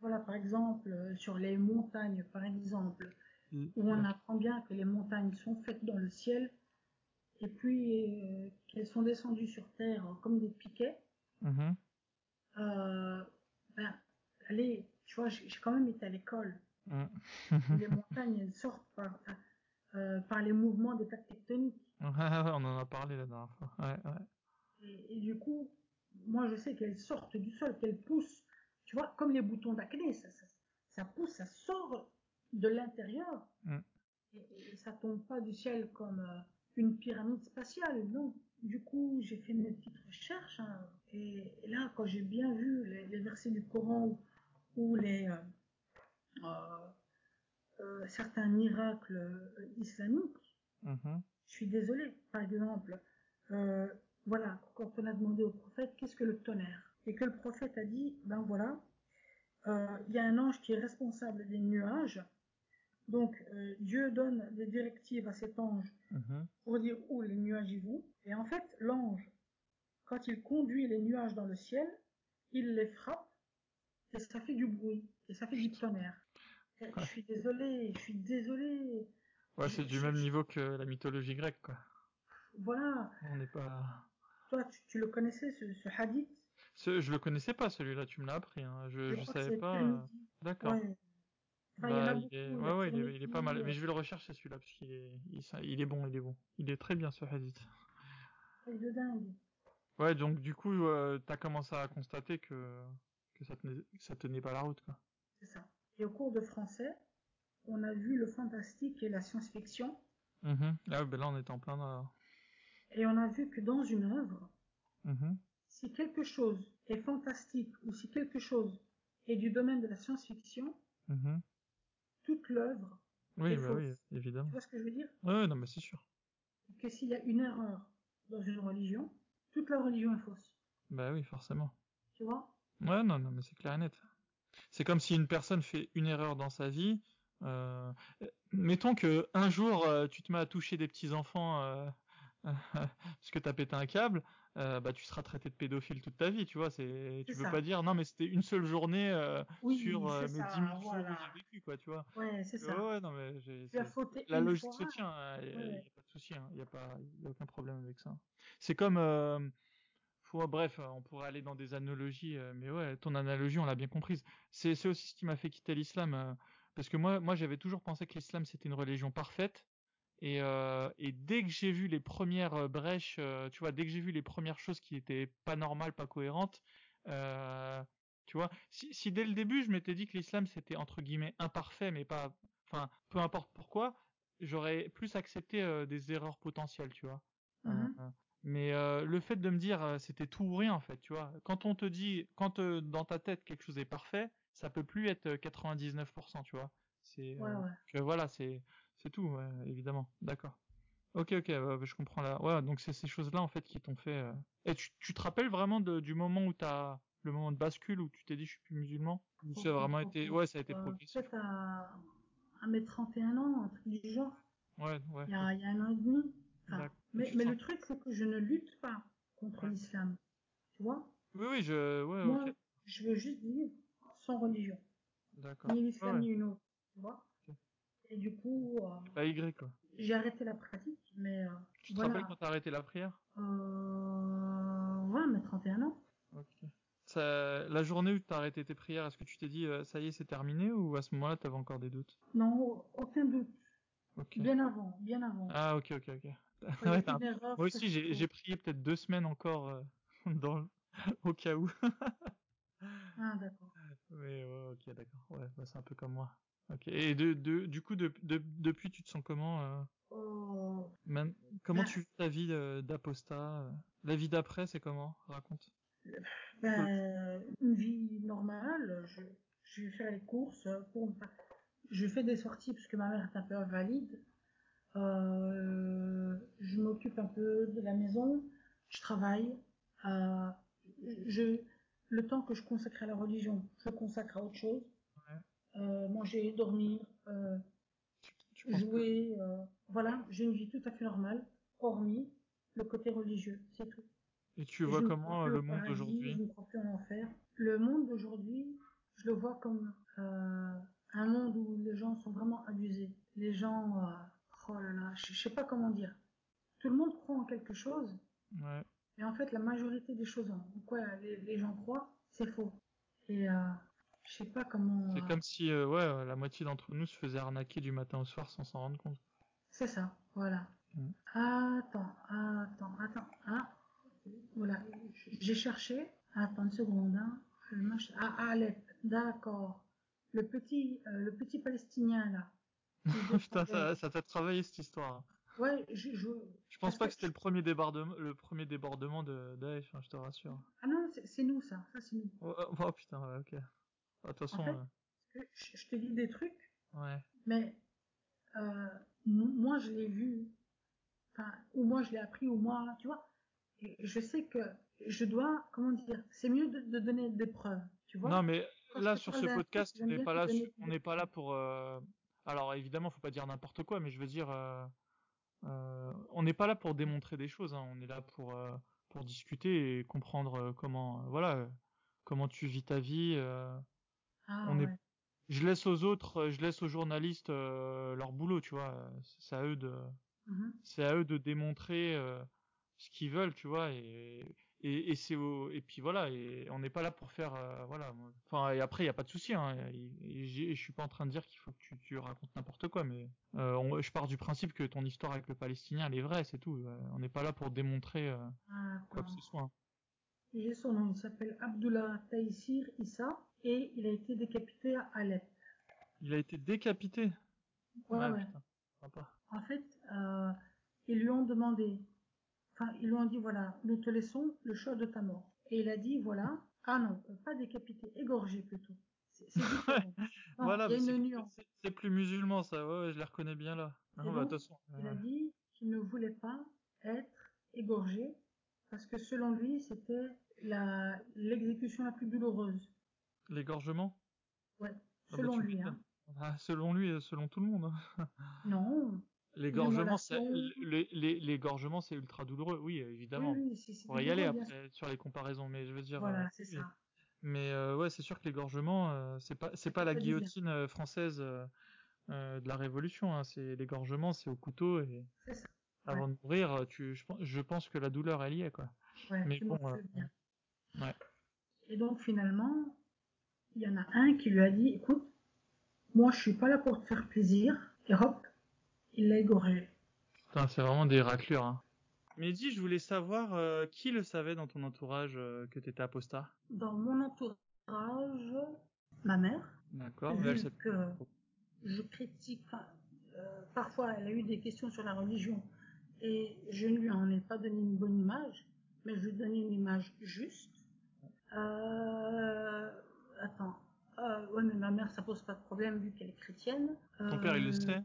Voilà, par exemple, euh, sur les montagnes, par exemple, Mm. où on apprend bien que les montagnes sont faites dans le ciel, et puis euh, qu'elles sont descendues sur Terre comme des piquets. Mhm. Euh, ben, allez, tu vois, j'ai quand même été à l'école. Mm. les montagnes, elles sortent par, euh, par les mouvements des plaques tectoniques. Ouais, ouais, on en a parlé la dernière fois. Ouais, ouais. Et, et du coup, moi, je sais qu'elles sortent du sol, qu'elles poussent, tu vois, comme les boutons d'acné, ça, ça, ça pousse, ça sort de l'intérieur. Mm. Et, et ça tombe pas du ciel comme euh, une pyramide spatiale, non. Du coup, j'ai fait mes petites recherches, hein, et, et là, quand j'ai bien vu les, les versets du Coran ou, les euh, euh, euh, certains miracles islamiques, Mhm. je suis désolée. Par exemple, euh, voilà, quand on a demandé au prophète qu'est-ce que le tonnerre, et que le prophète a dit, ben voilà, il y a un ange qui est responsable des nuages, donc euh, Dieu donne des directives à cet ange Mhm. pour dire où les nuages y vont, et en fait, l'ange, quand il conduit les nuages dans le ciel, il les frappe, et ça fait du bruit, et ça fait du tonnerre. Je suis désolée, je suis désolée. Ouais, c'est du même niveau que la mythologie grecque, quoi. Voilà, On n'est pas. toi, tu, tu le connaissais, ce, ce hadith? Ce, je le connaissais pas celui-là, tu me l'as appris. Hein. Je, que savais pas. euh. D'accord. Ouais. Enfin, il Bah, il est... Ouais, ouais, il est, il est Tirmidhi, pas mal. euh, Mais je vais le rechercher celui-là parce qu'il est, il, est bon, il est bon. Il est très bien ce hadith. truc de dingue. Ouais, donc du coup, euh, t'as commencé à constater que que ça tenait, que ça tenait pas la route, quoi. C'est ça. Et au cours de français, on a vu le fantastique et la science-fiction, Mhm. Ah, ben là, on est en plein dans. et on a vu que dans une œuvre, Mhm. si quelque chose est fantastique ou si quelque chose est du domaine de la science-fiction, Mhm. Toute l'œuvre, Oui, bah oui, fausse. tu évidemment. vois ce que je veux dire? Ouais, non, mais c'est sûr. Que s'il y a une erreur dans une religion, toute la religion est fausse. Bah oui, forcément. Tu vois? Ouais, non, non, mais c'est clair et net. C'est comme si une personne fait une erreur dans sa vie. Euh, mettons que un jour euh, tu te mets à toucher des petits enfants euh, parce que t'as pété un câble, euh, bah tu seras traité de pédophile toute ta vie, tu vois. C'est, tu peux ça. pas dire non mais c'était une seule journée euh, Oui, sur euh, mes ça, 10 000 jours voilà. j'ai vécu, quoi, tu vois. Ouais, c'est ça. ouais, non mais la logique se tient, il Ouais, y, a pas de souci, il y a pas, y a aucun problème avec ça. C'est comme euh, faut, bref, on pourrait aller dans des analogies, mais ouais, ton analogie, on l'a bien comprise. C'est, aussi ce qui m'a fait quitter l'islam, parce que moi, moi, j'avais toujours pensé que l'islam c'était une religion parfaite, et, euh, et dès que j'ai vu les premières euh, brèches, euh, tu vois, dès que j'ai vu les premières choses qui étaient pas normales, pas cohérentes, euh, tu vois, si, si dès le début je m'étais dit que l'islam c'était entre guillemets imparfait, mais pas, enfin, peu importe pourquoi, j'aurais plus accepté euh, des erreurs potentielles, tu vois. Euh, Mhm. mais euh, le fait de me dire c'était tout ou rien en fait, tu vois. Quand on te dit, quand dans ta tête quelque chose est parfait, ça peut plus être euh, 99%, tu vois. C'est Ouais, voilà, c'est c'est tout, ouais, évidemment. D'accord. Ok, ok, je comprends là. Ouais, donc c'est ces choses-là en fait qui t'ont fait. euh, Et tu, tu te rappelles vraiment de, du moment où t'as le moment de bascule où tu t'es dit je suis plus musulman? Ou ça a vraiment été, ouais, ça a été Euh, progressif? Peut-être à, à mes 31 ans, un truc du genre. Ouais, ouais. Il y a, il y a un an et demi. Enfin, mais le truc, c'est que je ne lutte pas contre Ouais. l'islam. Tu vois? Oui, oui, je, ouais, Moi, je veux juste vivre sans religion. d'accord. Ni l'islam, ouais. ni une autre. Tu vois? Et du coup, euh, Y quoi. j'ai arrêté la pratique. Mais euh, Tu te rappelles voilà. quand t'as arrêté la prière? Euh, ouais, mes 31 ans. Ok. Ça, la journée où t'as arrêté tes prières, est-ce que tu t'es dit euh, ça y est c'est terminé ou à ce moment-là t'avais encore des doutes? Non, aucun doute. Bien avant, bien avant. Ah ok ok ok. Ouais, erreur, Moi aussi, j'ai prié peut-être deux semaines encore euh, dans le- au cas où. Ah, d'accord. Mais ouais, ok, d'accord. Ouais, bah, c'est un peu comme moi. Ok. Et de, de, du coup, de, de- depuis, tu te sens comment euh, Oh, Comment Ben- tu vis ta vie euh, d'apostat euh? La vie d'après, c'est comment? Raconte. ben, une vie normale, je, je vais faire les courses pour, je fais des sorties parce que ma mère est un peu invalide. Euh, je m'occupe un peu de la maison, je travaille. Euh, je, le temps que je consacre à la religion, je consacre à autre chose. Euh, manger, dormir, euh, jouer. euh, voilà, j'ai une vie tout à fait normale, hormis le côté religieux, c'est tout. Et tu vois comment le monde d'aujourd'hui? Je ne crois plus en enfer. Le monde d'aujourd'hui, je le vois comme euh, un monde où les gens sont vraiment abusés. Les gens, euh, oh là là, je, je sais pas comment dire. Tout le monde croit en quelque chose, Ouais. mais en fait, la majorité des choses en quoi les, les gens croient, c'est faux. Et euh, je sais pas comment. C'est euh, comme si, euh, ouais, euh, la moitié d'entre nous se faisait arnaquer du matin au soir sans s'en rendre compte. C'est ça, voilà. Mm. Attends, attends, attends. Ah, voilà, j'ai cherché. Attends une seconde. Hein. Mach- Ah, Alep, d'accord. Le petit, euh, le petit Palestinien là. Putain, ça, ça t'a travaillé cette histoire. Ouais, je, je... Je pense pas que- que c'était le premier débordement, le premier débordement de Daesh, hein, je te rassure. Ah non, c'est nous ça, ça c'est nous. Oh, oh, oh, putain, ouais, ok. De toute façon, En fait- euh, Je, je te dis des trucs, ouais. mais euh, moi je l'ai vu, enfin, ou moi je l'ai appris, ou moi, tu vois. Et je sais que je dois, comment dire, c'est mieux de, de donner des preuves, tu vois. Non, mais Quand là sur ce podcast, on n'est pas là, donner su- on des n'est pas là pour. euh, Alors évidemment, faut pas dire n'importe quoi, mais je veux dire, on n'est pas là pour démontrer des choses. Hein, on est là pour pour discuter et comprendre comment, voilà, comment tu vis ta vie. euh. Ah, on est- ouais. Je laisse aux autres, euh, je laisse aux journalistes euh, leur boulot, tu vois. C'est à eux de, Mhm. c'est à eux de démontrer euh, ce qu'ils veulent, tu vois, et et, et c'est au, et puis voilà, et on n'est pas là pour faire, euh, voilà. Enfin, et après, il y a pas de souci, hein. Je suis pas en train de dire qu'il faut que tu, tu racontes n'importe quoi, mais euh, on- je pars du principe que ton histoire avec le Palestinien, elle est vraie, c'est tout. Euh, on n'est pas là pour démontrer euh, Ah, quoi que ce soit. hein. J'ai son nom, il s'appelle Abdullah Taïsir Issa et il a été décapité à Alep. Il a été décapité? Ouais, Ah, ouais. putain, sympa. En fait, euh, ils lui ont demandé, enfin, ils lui ont dit, voilà, nous te laissons le choix de ta mort. Et il a dit, voilà, ah non, pas décapité, égorgé plutôt. C'est c'est différent. Non, voilà, c'est plus- musulman, ça. Ouais, ouais, je les reconnais bien là. Bah. Il a dit qu'il ne voulait pas être égorgé parce que selon lui, c'était la l'exécution la plus douloureuse. L'égorgement? Ouais, Ah, bah, selon lui. Hein. Ah, selon lui, et selon tout le monde. hein. Non. L'égorgement, c'est, l'égorgement, ultra douloureux. Oui, évidemment. Oui, oui, On pourrait y aller après sur les comparaisons, mais je veux dire. Voilà, euh, c'est ça. Mais euh, ouais, c'est sûr que l'égorgement, euh, c'est pas, c'est pas la guillotine euh, française euh, de la Révolution. Hein. C'est l'égorgement, c'est au couteau et C'est ça. avant de mourir, tu, je, pense- je pense que la douleur elle y est quoi. Ouais, Mais bon, ouais. Et donc finalement, il y en a un qui lui a dit, écoute, moi je suis pas là pour te faire plaisir. Et hop, il l'a égorgé. Putain, c'est vraiment des raclures. Hein. Mais dis, je voulais savoir euh, qui le savait dans ton entourage euh, que t'étais apostat. Dans mon entourage, ma mère, D'accord. vu mais elle, c'est- que je critique, enfin, euh, parfois elle a eu des questions sur la religion et je ne lui en ai pas donné une bonne image, mais je lui ai donné une image juste. Euh, attends, euh, ouais mais ma mère ça pose pas de problème vu qu'elle est chrétienne. Ton père, il le Euh, sait?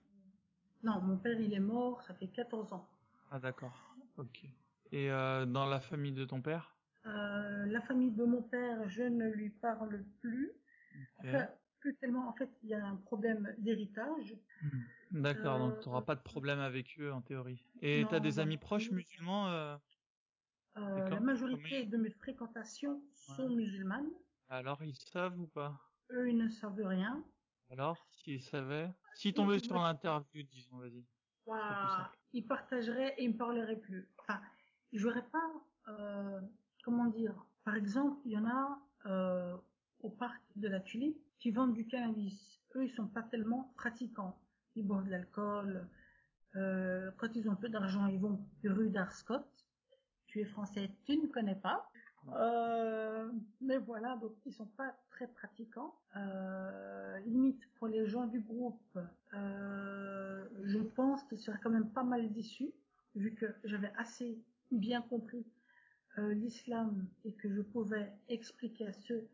Non, mon père il est mort, ça fait 14 ans. Ah d'accord. Ok. Et euh, dans la famille de ton père? La famille de mon père, je ne lui parle plus. Plus tellement, en fait, il y a un problème d'héritage. Hmm. D'accord, donc t'auras pas de problème avec eux en théorie. Et Non, t'as des amis proches musulmans la majorité de mes fréquentations sont Ouais. musulmanes. Alors ils savent ou pas? Eux, ils ne savent rien. Alors, s'ils savaient? S'ils tombaient Ils- sur l'interview, disons, vas-y. Ils partageraient et ils me parleraient plus. Enfin, j'aurais pas, euh, comment dire? Par exemple, il y en a euh, au parc de la Tulipe qui vendent du cannabis. Eux, ils sont pas tellement pratiquants. Ils boivent de l'alcool. Euh, quand ils ont peu d'argent, ils vont rue d'Arscott. Tu es français, tu ne connais pas. Euh, mais voilà, donc ils sont pas très pratiquants. Euh, limite pour les gens du groupe, euh, je pense qu'ils seraient quand même pas mal déçus, vu que j'avais assez bien compris l'islam et que je pouvais expliquer à ceux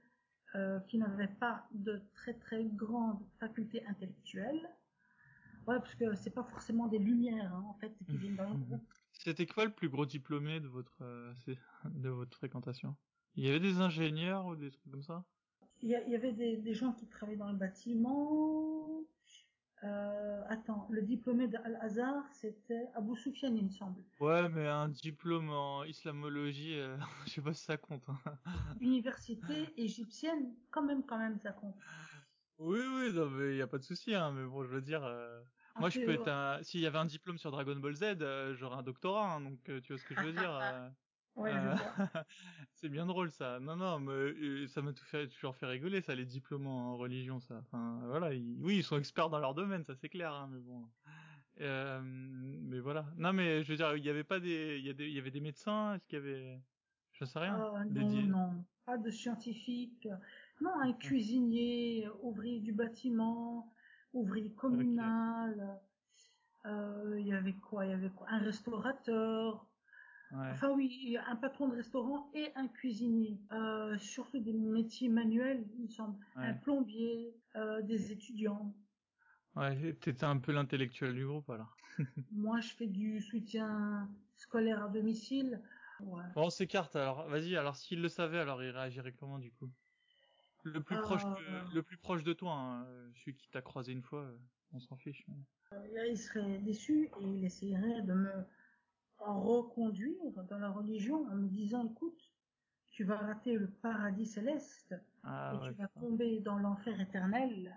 qui n'avaient pas de très très grandes facultés intellectuelles. Ouais, parce que c'est pas forcément des lumières hein, en fait qui viennent dans le Mhm. groupe. C'était quoi le plus gros diplômé de votre euh, de votre fréquentation? Il y avait des ingénieurs ou des trucs comme ça? Il y, a- il y avait des, des gens qui travaillaient dans le bâtiment. Euh, attends, le diplômé d'Al-Azhar, c'était Abou Soufiane, il me semble. Ouais, mais un diplôme en islamologie, euh, je sais pas si ça compte. hein. Université égyptienne, quand même, quand même, ça compte. Oui, oui, non, mais il y a pas de souci, hein. Mais bon, je veux dire, euh, moi, je peux être un... S'il y avait un diplôme sur Dragon Ball Z, euh, j'aurais un doctorat, hein, donc tu vois ce que je veux dire. ouais, je vois. c'est bien drôle ça. Non, non, mais ça m'a tout fait toujours fait rigoler ça, les diplômes en religion, ça. Enfin, voilà, oui, ils sont experts dans leur domaine, ça c'est clair, hein, mais bon. Euh, mais voilà. Non, mais je veux dire, il y avait pas des, il y, il y avait des médecins, est-ce qu'il y avait, je sais rien. Euh, non, non, pas de scientifiques. Non, un cuisinier, ouvrier du bâtiment, ouvrier communal. Euh, il y avait quoi Il y avait quoi Un restaurateur. Ouais. Enfin oui, un patron de restaurant et un cuisinier. Euh, surtout des métiers manuels, il me semble. Un plombier, euh, des étudiants. Ouais, t'étais un peu l'intellectuel du groupe alors. Moi, je fais du soutien scolaire à domicile. Ouais. Bon, on s'écarte alors. Vas-y, alors s'il le savait, alors il réagirait comment du coup? Le plus proche, de, Euh. le plus proche de toi, hein, celui qui t'a croisé une fois, euh, on s'en fiche. mais- Euh, il serait déçu et il essayerait de me reconduire dans la religion en me disant écoute, tu vas rater le paradis céleste Ah et ouais. tu vas tomber dans l'enfer éternel.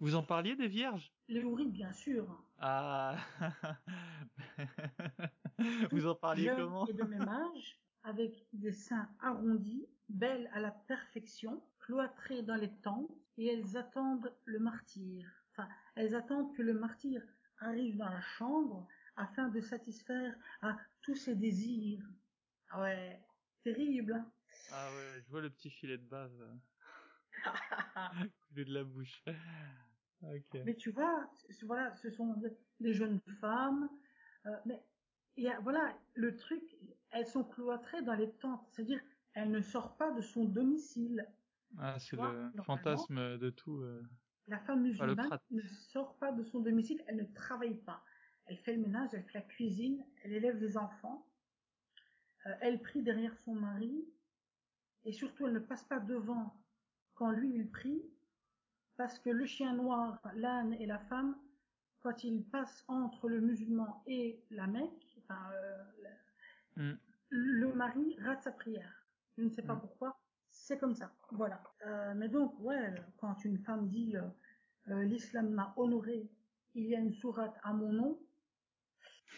Vous en parliez des vierges? Les ourides, bien sûr. Ah. Vous en parliez Jeune comment? et de même âge, avec des seins arrondis, belles à la perfection, cloîtrées dans les tentes, et elles attendent le martyr. Enfin, elles attendent que le martyr arrive dans la chambre afin de satisfaire à tous ses désirs. Ah ouais, terrible. hein. Ah ouais, je vois le petit filet de bave euh, coulé de la bouche. Ok. Mais tu vois, voilà, ce sont de- des jeunes femmes, euh, mais il y a, voilà, le truc, elles sont cloîtrées dans les tentes, c'est-à-dire elles ne sortent pas de son domicile. Ah, c'est le fantasme de tout. euh. La femme musulmane ne sort pas de son domicile, elle ne travaille pas. Elle fait le ménage, elle fait la cuisine, elle élève les enfants, euh, elle prie derrière son mari, et surtout elle ne passe pas devant quand lui il prie, parce que le chien noir, l'âne et la femme, quand ils passent entre le musulman et la Mecque, enfin, euh, Hmm. le mari rate sa prière. Je ne sais pas Mm. pourquoi, c'est comme ça. Voilà. Euh, mais donc, ouais, quand une femme dit euh, euh, l'islam m'a honoré, il y a une sourate à mon nom,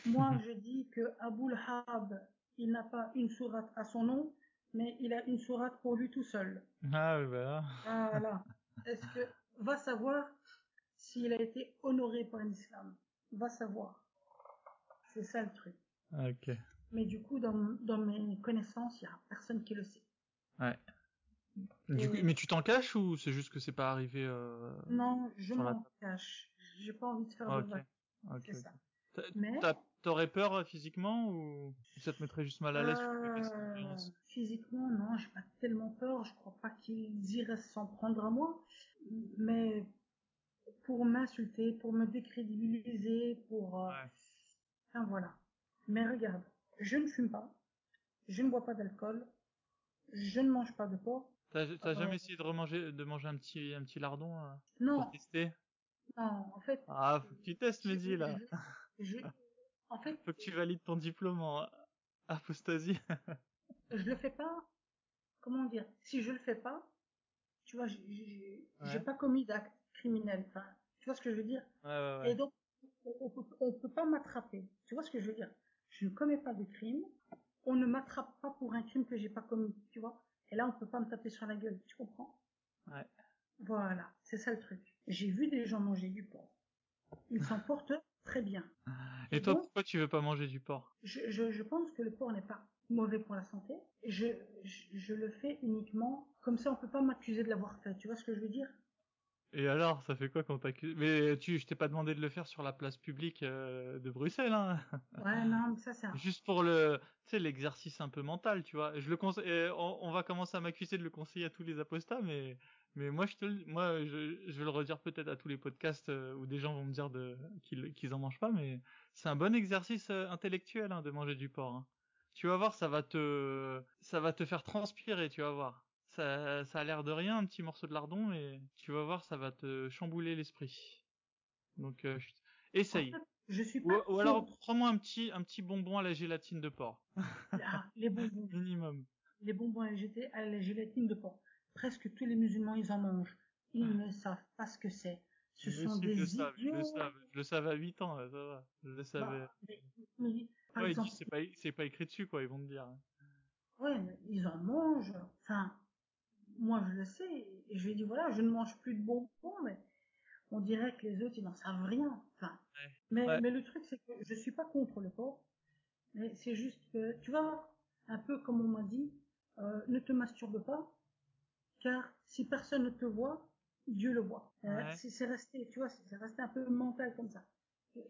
moi je dis que Abu Lahab, il n'a pas une sourate à son nom, mais il a une sourate pour lui tout seul. Ah oui, voilà. Voilà. Est-ce que va savoir s'il a été honoré par l'islam Va savoir. C'est ça le truc. Ok. Mais du coup, dans, dans mes connaissances, il y a personne qui le sait. Ouais. Du coup, Et- mais tu t'en caches ou c'est juste que c'est pas arrivé euh... Non, je la m'en cache. J'ai pas envie de faire ah, de vagues. Ok. C'est ça. Mais T'aurais peur euh, physiquement ou ça te mettrait juste mal à l'aise euh, physiquement, non, j'ai pas tellement peur. Je crois pas qu'ils iraient s'en prendre à moi. Mais pour m'insulter, pour me décrédibiliser, pour... euh, Ouais. Enfin voilà. Mais regarde, je ne fume pas, je ne bois pas d'alcool, je ne mange pas de porc. T'as Euh, jamais essayé de remanger, de manger un petit, un petit lardon euh, Non, pour tester? Non, en fait, Ah, faut que tu testes, Mehdi, là. je, je- en fait, Faut que tu valides ton diplôme en apostasie. je le fais pas. Comment dire Si je le fais pas, tu vois, j'ai- Ouais. pas commis d'acte criminel. Enfin, tu vois ce que je veux dire? Ouais, ouais, ouais. Et donc, on, on peut, on peut pas m'attraper. Tu vois ce que je veux dire? Je ne commets pas de crime. On ne m'attrape pas pour un crime que j'ai pas commis. Tu vois? Et là, on peut pas me taper sur la gueule. Tu comprends? Ouais. Voilà, c'est ça le truc. J'ai vu des gens manger du porc. Ils s'en portent très bien. Et toi, donc- pourquoi tu veux pas manger du porc? Je, je, je pense que le porc n'est pas mauvais pour la santé. Je, je, je le fais uniquement comme ça. On peut pas m'accuser de l'avoir fait. Tu vois ce que je veux dire? Et alors, ça fait quoi quand t'accuses Mais tu, je t'ai pas demandé de le faire sur la place publique euh, de Bruxelles, hein Ouais, non, mais ça c'est. Juste pour le, tu sais, l'exercice un peu mental, tu vois. Je le conseille, on, on va commencer à m'accuser de le conseiller à tous les apostats, mais, mais moi, je te, moi, je, je vais le redire peut-être à tous les podcasts euh, où des gens vont me dire de, qu'ils, qu'ils en mangent pas, mais c'est un bon exercice euh, intellectuel, hein, de manger du porc. hein. Tu vas voir, ça va te, ça va te faire transpirer, tu vas voir. Ça, ça a l'air de rien, un petit morceau de lardon, mais tu vas voir, ça va te chambouler l'esprit. Donc, euh, je- essaye. Je suis Ou, pas ou alors prends-moi un petit un petit bonbon à la gélatine de porc Ah, les bonbons. minimum. Les bonbons à la, GT à la gélatine de porc. Presque tous les musulmans, ils en mangent. ils ne savent pas ce que c'est. Ce Mais sont si, des je le savais, je le savais, je le savais à 8 ans, ça va. Je le savais. Bah, mais- mais, par ouais, exemple, c'est pas, c'est pas écrit dessus, quoi, ils vont te dire. ouais, mais ils en mangent. Enfin, moi je le sais. Et je lui ai dit voilà, je ne mange plus de bonbons, mais on dirait que les autres ils n'en savent rien. Enfin, Ouais. mais, Ouais. mais le truc c'est que je suis pas contre le porc, mais c'est juste que tu vois, un peu comme on m'a dit, euh, ne te masturbe pas, car si personne ne te voit, Dieu le voit. Euh, Ouais. c'est resté, tu vois, c'est resté un peu mental comme ça.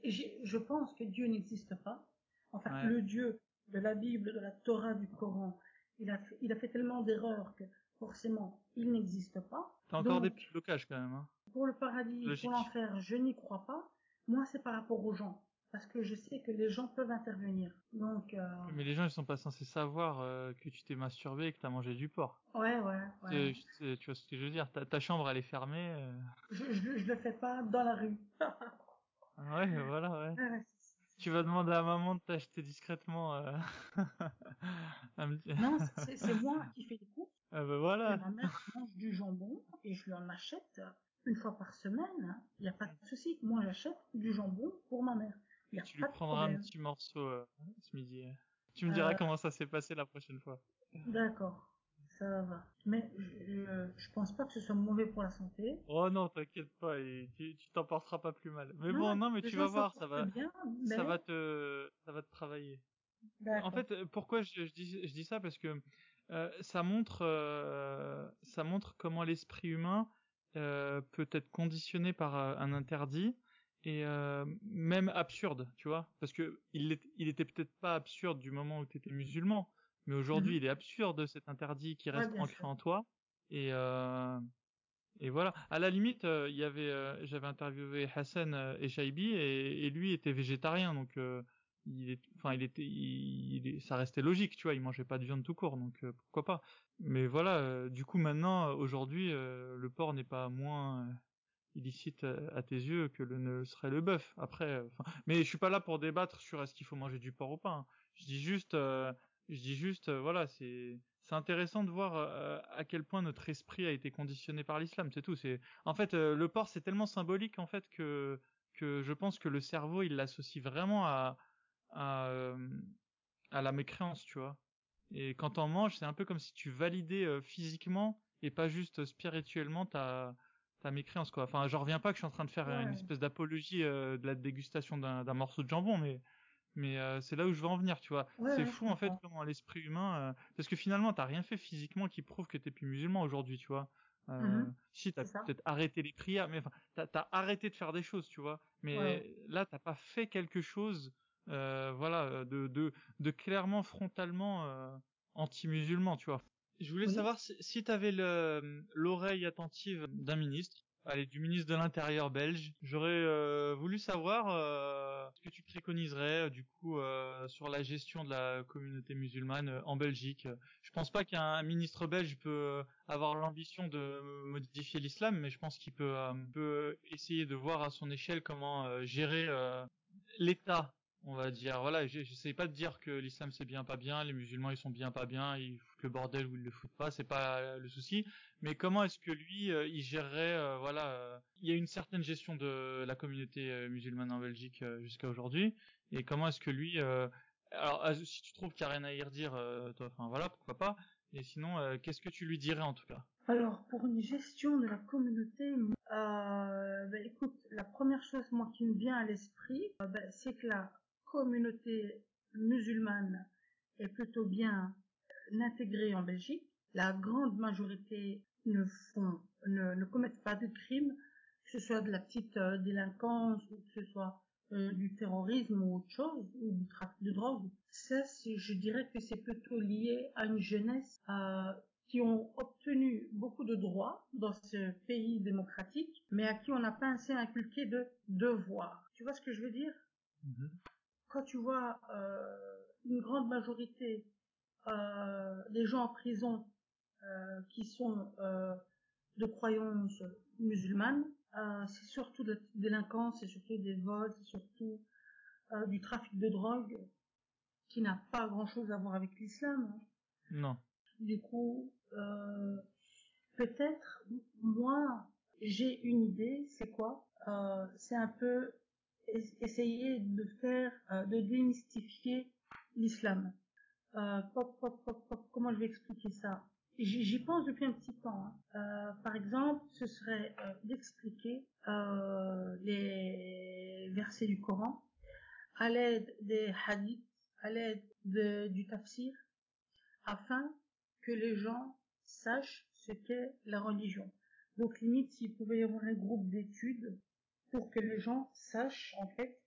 Et je pense que Dieu n'existe pas. Enfin, le Dieu de la Bible, de la Torah, du Coran, il a fait, il a fait tellement d'erreurs que forcément, il n'existe pas. T'as encore Donc, des petits blocages, quand même, hein. pour le paradis, Logique. pour l'enfer, je n'y crois pas. Moi, c'est par rapport aux gens. Parce que je sais que les gens peuvent intervenir. Donc, euh, Mais les gens, ils sont pas censés savoir euh, que tu t'es masturbé et que t'as mangé du porc. ouais, ouais, tu vois ce que je veux dire ta, ta chambre, elle est fermée. euh. Je, je, je le fais pas dans la rue. Ah Ouais, voilà, ouais. C'est- Tu vas demander à maman de t'acheter discrètement euh, non, c'est moi qui fais les courses. Ah bah Et voilà. ma mère mange du jambon et je lui en achète une fois par semaine. Il n'y a pas de souci. Moi, j'achète du jambon pour ma mère. Y a Tu lui de prendras un petit morceau euh, ce midi. Tu me diras Euh. comment ça s'est passé la prochaine fois. D'accord. Ça va. Mais je, je, pense pas que ce soit mauvais pour la santé. Oh non, t'inquiète pas, et tu t'en porteras pas plus mal. Mais Non, bon, non, mais tu vas voir, ça va, Bien, mais... ça va te, ça va te travailler. En fait, euh, pourquoi je, je dis, je dis ça? Parce que euh, ça montre, euh, ça montre comment l'esprit humain euh, peut être conditionné par un interdit et euh, même absurde, tu vois, parce que il, est- il était peut-être pas absurde du moment où tu étais musulman, mais aujourd'hui Mhm. il est absurde cet interdit qui reste ancré sûr. en toi et euh, et voilà. À la limite, euh, il y avait, euh, j'avais interviewé Hassan et Shaibi et, et lui était végétarien, donc il est, enfin il était, il, il est- ça restait logique, tu vois, il mangeait pas de viande tout court, donc pourquoi pas. Mais voilà, du coup maintenant, aujourd'hui, le porc n'est pas moins illicite à tes yeux que le ne serait le bœuf. Après, mais je suis pas là pour débattre sur est-ce qu'il faut manger du porc ou pas. hein. Je dis juste, je dis juste, euh, voilà, c'est c'est intéressant de voir euh, à quel point notre esprit a été conditionné par l'islam. C'est tout. C'est en fait euh, le porc, c'est tellement symbolique en fait que que je pense que le cerveau il l'associe vraiment à à euh, à la mécréance, tu vois. Et quand t'en manges, c'est un peu comme si tu validais physiquement et pas juste spirituellement ta ta mécréance quoi. Enfin, j'en reviens pas que je suis en train de faire Ouais. une espèce d'apologie de la dégustation d'un d'un morceau de jambon, mais mais euh, c'est là où je veux en venir, tu vois. Ouais, c'est ouais, fou en fait comment l'esprit humain, euh, parce que finalement t'as rien fait physiquement qui prouve que t'es plus musulman aujourd'hui, tu vois. Euh, Mhm. Si t'as peut-être arrêté les prières, mais enfin t'as as arrêté de faire des choses, tu vois. Mais Ouais. là t'as pas fait quelque chose, euh, voilà, de de de clairement frontalement euh, anti-musulman, tu vois. Je voulais Oui. savoir si, si t'avais le l'oreille attentive d'un ministre, allez, du ministre de l'Intérieur belge. J'aurais euh, voulu savoir euh, ce que tu préconiserais euh, du coup euh, sur la gestion de la communauté musulmane euh, en Belgique. Je pense pas qu'un ministre belge peut avoir l'ambition de modifier l'islam, mais je pense qu'il peut, peut essayer de voir à son échelle comment gérer l'État on va dire voilà je j'essaie pas de dire que l'islam c'est bien pas bien les musulmans ils sont bien pas bien ils foutent le bordel ou ils le foutent pas c'est pas le souci. Mais comment est-ce que lui euh, il gérerait euh, voilà euh, il y a une certaine gestion de la communauté musulmane en Belgique jusqu'à aujourd'hui. Et comment est-ce que lui alors ah, si tu trouves qu'il y a rien à y redire toi enfin voilà pourquoi pas. Et sinon qu'est-ce que tu lui dirais en tout cas? Alors, pour une gestion de la communauté, ben, écoute, la première chose moi qui me vient à l'esprit, ben, c'est que la communauté musulmane est plutôt bien intégrée en Belgique. La grande majorité ne font, commettent pas de crimes, que ce soit de la petite euh, délinquance ou que ce soit euh, du terrorisme ou autre chose, ou du trafic de drogue. Ça, je dirais que c'est plutôt lié à une jeunesse euh, qui ont obtenu beaucoup de droits dans ce pays démocratique, mais à qui on n'a pas assez inculqué de devoirs. Tu vois ce que je veux dire? Quand tu vois euh, une grande majorité euh, des gens en prison euh, qui sont de croyances musulmanes, c'est surtout de la délinquance, c'est surtout des vols, c'est surtout du trafic de drogue qui n'a pas grand-chose à voir avec l'islam. hein. non Du coup, peut-être, moi, j'ai une idée, c'est quoi? C'est un peu essayer de faire, euh, de démystifier l'islam. Euh, comment je vais expliquer ça? J'y pense depuis un petit temps. Hein. Euh, par exemple, ce serait euh, d'expliquer les versets du Coran à l'aide des hadiths, à l'aide du tafsir, afin que les gens sachent ce qu'est la religion. Donc limite, s'il pouvait y avoir un groupe d'études pour que les gens sachent en fait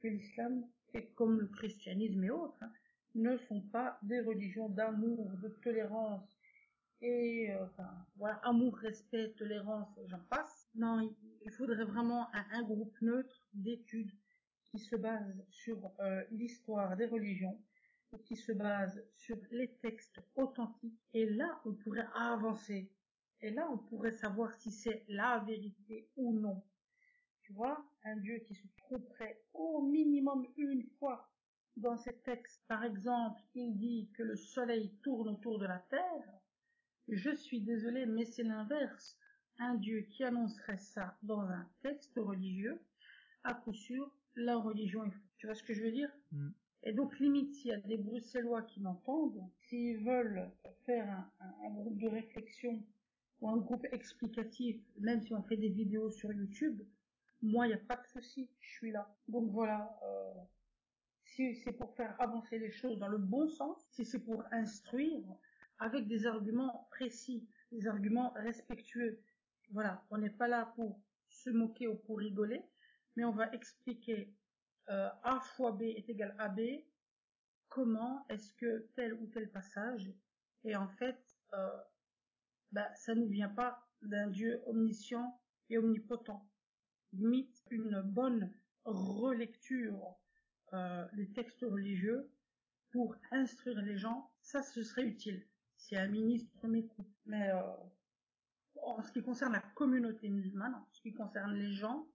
que l'islam, est comme le christianisme et autres, hein, ne sont pas des religions d'amour, de tolérance et euh, enfin, voilà, amour, respect, tolérance, j'en passe. Non, il faudrait vraiment un, un groupe neutre d'études qui se base sur euh, l'histoire des religions, qui se base sur les textes authentiques. Et là, on pourrait avancer. Et là, on pourrait savoir si c'est la vérité ou non. Tu vois, un Dieu qui se tromperait au minimum une fois dans ces textes. Par exemple, il dit que le soleil tourne autour de la terre. Je suis désolé, mais c'est l'inverse. Un Dieu qui annoncerait ça dans un texte religieux, à coup sûr, la religion est fausse. Tu vois ce que je veux dire mm. Et donc, limite, s'il y a des Bruxellois qui m'entendent, s'ils veulent faire un, groupe de réflexion ou un groupe explicatif, même si on fait des vidéos sur YouTube, moi, il n'y a pas de souci, je suis là. Donc voilà, euh, si c'est pour faire avancer les choses dans le bon sens, si c'est pour instruire, avec des arguments précis, des arguments respectueux, voilà, on n'est pas là pour se moquer ou pour rigoler, mais on va expliquer euh, A fois B est égal à B, comment est-ce que tel ou tel passage, et en fait, euh, bah, ça ne vient pas d'un Dieu omniscient et omnipotent. Limite, une bonne relecture euh, des textes religieux pour instruire les gens, ça ce serait utile. Si un ministre m'écoute. Mais euh, en ce qui concerne la communauté musulmane, en ce qui concerne les gens,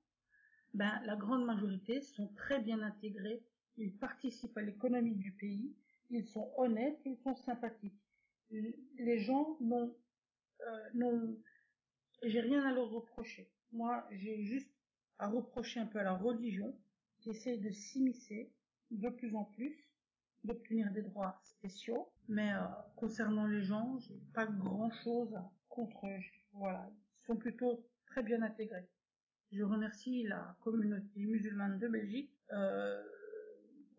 ben, la grande majorité sont très bien intégrés, ils participent à l'économie du pays, ils sont honnêtes, ils sont sympathiques. Les gens n'ont, euh, j'ai rien à leur reprocher. Moi, j'ai juste à reprocher un peu à la religion, qui essaie de s'immiscer de plus en plus, d'obtenir des droits spéciaux. Mais euh, concernant les gens, j'ai pas grand chose contre eux. Voilà, ils sont plutôt très bien intégrés. Je remercie la communauté musulmane de Belgique. Euh,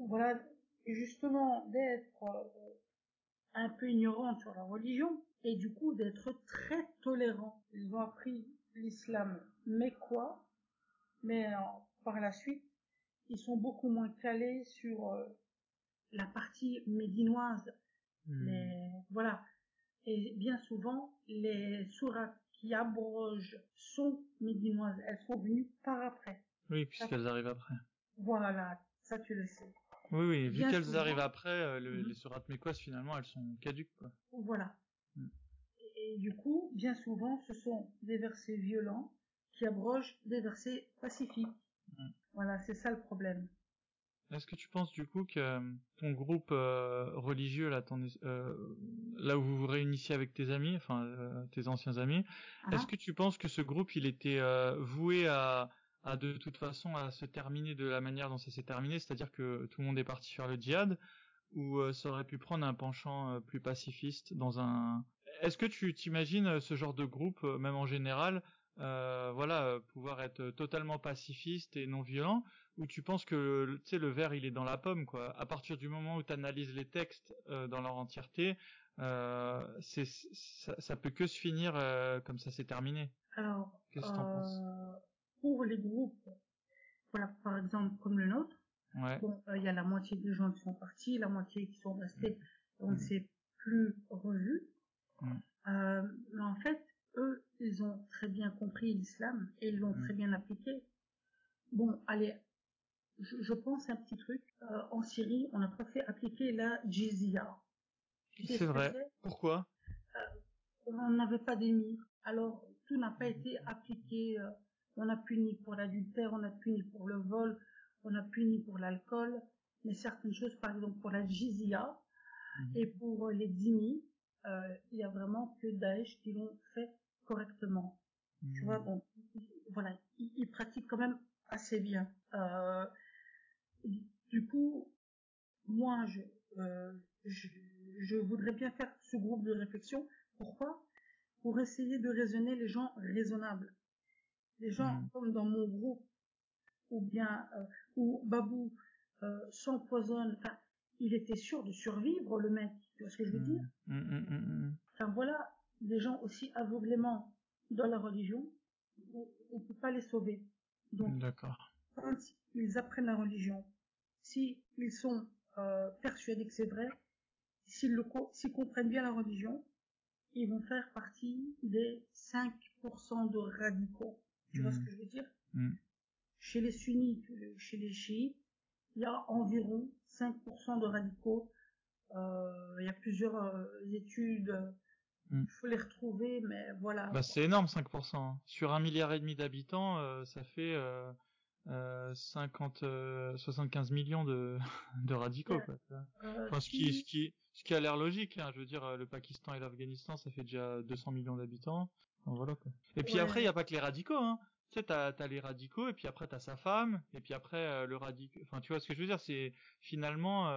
voilà, justement d'être euh, un peu ignorante sur la religion et du coup d'être très tolérant. Ils ont appris l'islam, mais quoi? Mais euh, par la suite, ils sont beaucoup moins calés sur euh, la partie médinoise. Hmm. voilà. Et bien souvent, les sourates qui abrogent sont médinoises. Elles sont venues par après. Oui, puisqu'elles arrivent après. Voilà, ça tu le sais. Oui, oui, vu qu'elles arrivent après, euh, mhm. les sourates mécoises, finalement, elles sont caduques. Quoi. Voilà. Mm. Et, du coup, bien souvent, ce sont des versets violents qui abrogent des versets pacifiques. Mm. Voilà, c'est ça le problème. Est-ce que tu penses du coup que euh, ton groupe euh, religieux là, euh, là où vous vous réunissiez avec tes amis, enfin tes anciens amis, ah. est-ce que tu penses que ce groupe il était voué à, à de toute façon à se terminer de la manière dont ça s'est terminé, c'est-à-dire que tout le monde est parti faire le djihad, ou ça aurait pu prendre un penchant plus pacifiste dans un. Est-ce que tu t'imagines ce genre de groupe, même en général, euh, voilà, pouvoir être totalement pacifiste et non violent, ou tu penses que tu sais le verre il est dans la pomme quoi. À partir du moment où tu analyses les textes euh, dans leur entièreté, euh, c'est ça, ça, peut que se finir euh, comme ça c'est terminé. Alors, qu'est-ce que en penses? Pour les groupes, voilà, par exemple comme le nôtre, ouais. bon, il y a la moitié des gens qui sont partis, la moitié qui sont restés, on ne s'est plus revus. Mm. mais en fait, eux, ils ont très bien compris l'islam et ils l'ont très bien appliqué. Bon, allez, je, pense un petit truc. Euh, en Syrie, on n'a pas fait appliquer la jizya. C'est vrai. Pourquoi? Euh, On n'avait pas d'émir. Alors, tout n'a pas été appliqué. Euh, on a puni pour l'adultère, on a puni pour le vol, on a puni pour l'alcool. Mais certaines choses, par exemple pour la jizya mm. et pour les dhimmi, il y a vraiment que Daesh qui l'ont fait correctement. Tu vois, hmm. bon, c'est bien. Euh, du coup, moi, je, euh, je, je, voudrais bien faire ce groupe de réflexion. Pourquoi? Pour essayer de raisonner les gens raisonnables. Les gens mmh. comme dans mon groupe, ou bien euh, où Babou s'empoisonne. Enfin, il était sûr de survivre, le mec. Tu vois ce que je veux dire? Mmh, mmh, Enfin voilà, des gens aussi aveuglément dans la religion, on ne peut pas les sauver. Donc, quand ils apprennent la religion, s'ils sont euh, persuadés que c'est vrai, s'ils comprennent bien la religion, ils vont faire partie des 5% de radicaux. Tu vois ce mm. que je veux dire? Mm. Chez les sunnites, chez les chiites, il y a environ 5% de radicaux. Euh, il y a plusieurs euh, études il mm. faut les retrouver, mais voilà. Bah, c'est énorme, 5%. Hein. Sur un milliard et demi d'habitants, euh, ça fait euh, euh, 50, 75 euh, millions de, de radicaux. Quoi. Euh, enfin, ce, qui, ce, qui, ce qui a l'air logique. Hein. Je veux dire, le Pakistan et l'Afghanistan, ça fait déjà 200 millions d'habitants. voilà, quoi. Et puis après, il n'y a pas que les radicaux. Hein. Tu sais, t'as as les radicaux, et puis après t'as sa femme, et puis après le radical. Enfin, tu vois ce que je veux dire C'est finalement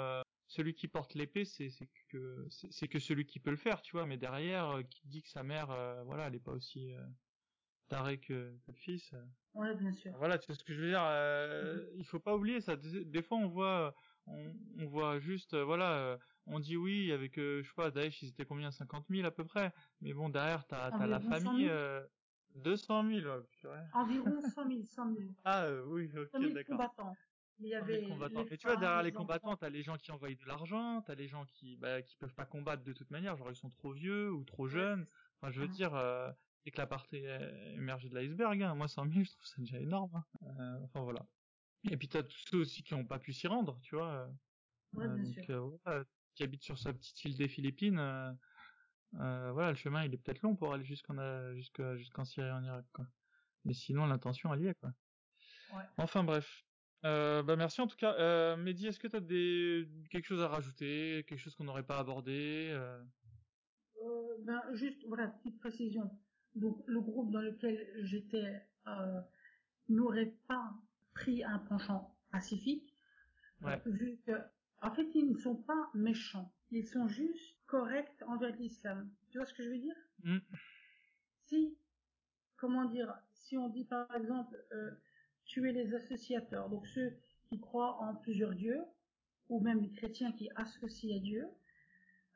celui qui porte l'épée, c'est que c'est que celui qui peut le faire, tu vois. Mais derrière, euh, qui dit que sa mère, euh, voilà, elle est pas aussi euh, tarée que, le fils. Ouais, bien sûr. Voilà, tu vois ce que je veux dire. Mm-hmm. Il faut pas oublier ça. Des, fois, on voit, on, voit juste, voilà, on dit oui avec, je sais pas, Daesh, ils étaient combien, 50 000 à peu près. Mais bon, derrière, t'as as la famille. 200 000, ouais, Environ 100 000, 100 000. Ah oui, ok, d'accord. Il y avait Mais tu vois, derrière les combattants, t'as les gens qui envoient de l'argent, t'as les gens qui, bah, qui peuvent pas combattre de toute manière, genre ils sont trop vieux ou trop jeunes. Enfin, je veux dire, euh, c'est que la partie émergée de l'iceberg. Hein. Moi, 100 000, je trouve ça déjà énorme. Hein. Euh, enfin voilà. Et puis t'as tous ceux aussi qui ont pas pu s'y rendre, tu vois. Ouais, bien donc, sûr. Euh, qui habitent sur sa petite île des Philippines. Euh, voilà, le chemin, il est peut-être long pour aller jusqu'en jusqu'en Syrie et en Irak, quoi. Mais sinon, l'intention, elle y est, quoi. Ouais. Enfin bref. Euh, bah merci en tout cas. Euh, Mehdi, est-ce que tu as des quelque chose à rajouter, quelque chose qu'on n'aurait pas abordé euh... euh ben, Juste, voilà, petite précision. Donc le groupe dans lequel j'étais n'aurait pas pris un penchant pacifique, ouais. vu que, en fait, ils ne sont pas méchants. Ils sont juste corrects envers l'islam. Tu vois ce que je veux dire? Mm. Si, comment dire, si on dit par exemple tuer les associateurs, donc ceux qui croient en plusieurs dieux, ou même les chrétiens qui associent à Dieu,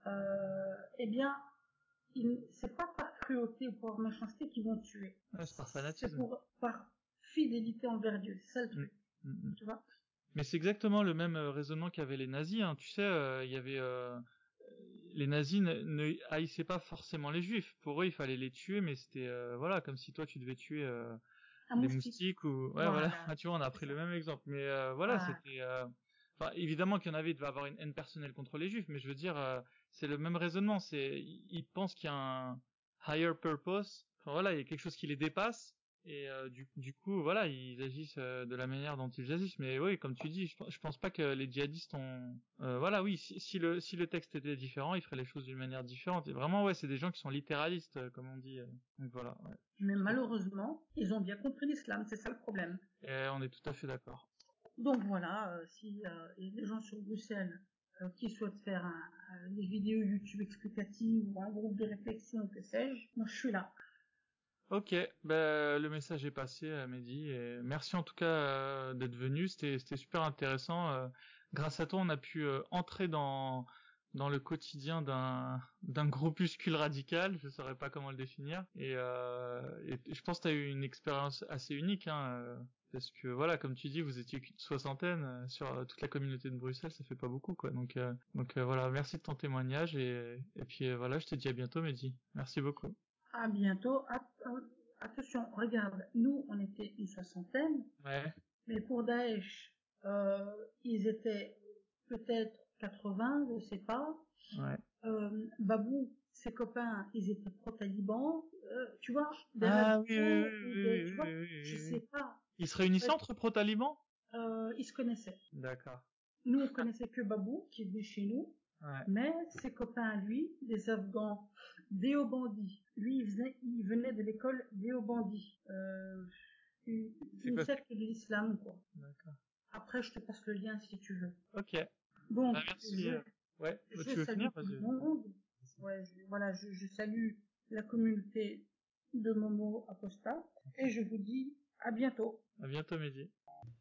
euh, eh bien, c'est pas par cruauté ou par méchanceté qu'ils vont tuer. c'est par fanatisme. C'est pour, par fidélité envers Dieu, c'est ça le truc. Mm, mm, mm. Tu vois? Mais c'est exactement le même euh, raisonnement qu'avaient les nazis. Hein. Tu sais, euh, il y avait euh, les nazis ne, ne, haïssaient pas forcément les juifs. Pour eux, il fallait les tuer, mais c'était euh, voilà comme si toi tu devais tuer des moustiques ou ouais voilà, ah, tu vois on a pris le même exemple. Mais euh, voilà c'était euh... enfin évidemment qu'il y en avait il devait avoir une haine personnelle contre les juifs mais je veux dire euh, c'est le même raisonnement. C'est ils pensent qu'il y a un higher purpose. Enfin voilà il y a quelque chose qui les dépasse et euh, du, du coup voilà ils agissent euh, de la manière dont ils agissent. Mais oui comme tu dis je, je pense pas que les djihadistes ont euh, voilà oui si, si, le si le texte était différent ils feraient les choses d'une manière différente. Et vraiment ouais c'est des gens qui sont littéralistes comme on dit. Donc voilà ouais. mais malheureusement ils ont bien compris l'islam c'est ça le problème. Et on est tout à fait d'accord. Donc voilà si y a des gens sur Bruxelles qui souhaitent faire un, des vidéos YouTube explicatives ou un groupe de réflexion que sais-je moi je suis là Ok, ben, le message est passé à Mehdi et merci en tout cas euh, d'être venu, c'était super intéressant. Euh, grâce à toi, on a pu euh, entrer dans le quotidien d'un d'un groupuscule radical, je saurais pas comment le définir. Et, je pense que tu as eu une expérience assez unique, hein, parce que voilà, comme tu dis, vous étiez qu'une soixantaine sur toute la communauté de Bruxelles, ça fait pas beaucoup quoi. Donc voilà, merci de ton témoignage et et puis voilà, je te dis à bientôt, Mehdi. Merci beaucoup à bientôt. attention, regarde, nous, on était une soixantaine. Ouais. Mais pour Daesh, euh, ils étaient peut-être 80, je sais pas. Ouais. Euh, Babou, ses copains, ils étaient pro-talibans. Euh, tu vois, ah, oui, oui, oui, je sais pas. Ils se réunissaient entre pro-talibans? Euh, Ils se connaissaient. D'accord. Nous, on connaissait que Babou, qui est venu chez nous. Ouais. Mais ses copains, lui, des Afghans, Déobandi, lui, il venait, il venait de l'école Déobandi. Euh, une, une secte de l'islam, quoi. D'accord. Après, je te passe le lien si tu veux. Ok. Donc, Bah, merci. je, euh, Ouais. je tu veux salue finir tout Vas-y. le monde. Ouais, je, voilà, je, je salue la communauté de Momo Aposta et je vous dis à bientôt. À bientôt, Mehdi.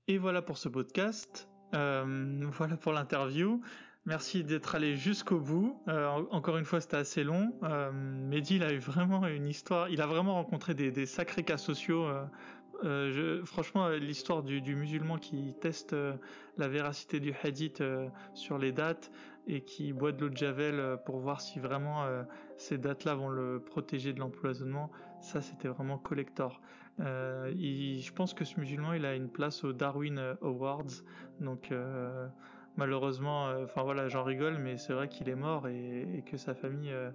Et voilà pour ce podcast. Euh, voilà pour l'interview. Merci d'être allé jusqu'au bout. Euh, en- encore une fois, c'était assez long. Euh, Mehdi, il a eu vraiment une histoire. Il a vraiment rencontré des, sacrés cas sociaux. Euh, euh, franchement, l'histoire du, musulman qui teste la véracité du hadith sur les dates et qui boit de l'eau de javel pour voir si vraiment ces dates-là vont le protéger de l'empoisonnement, ça c'était vraiment collector. Je pense que ce musulman, il a une place au Darwin Awards, donc malheureusement, euh, enfin voilà, j'en rigole, mais c'est vrai qu'il est mort et, que sa famille, euh,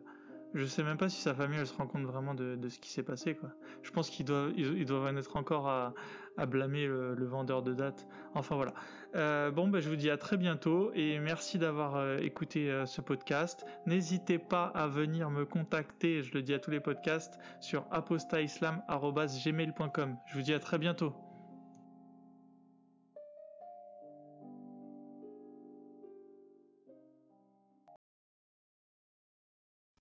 je sais même pas si sa famille, elle se rend compte vraiment de, ce qui s'est passé, quoi. Je pense qu'ils doivent, ils, doivent en être encore à, blâmer le, vendeur de dates. Enfin voilà. Euh, bon, ben je vous dis à très bientôt et merci d'avoir écouté ce podcast. N'hésitez pas à venir me contacter, je le dis à tous les podcasts, sur apostaislam.gmail.com. Je vous dis à très bientôt.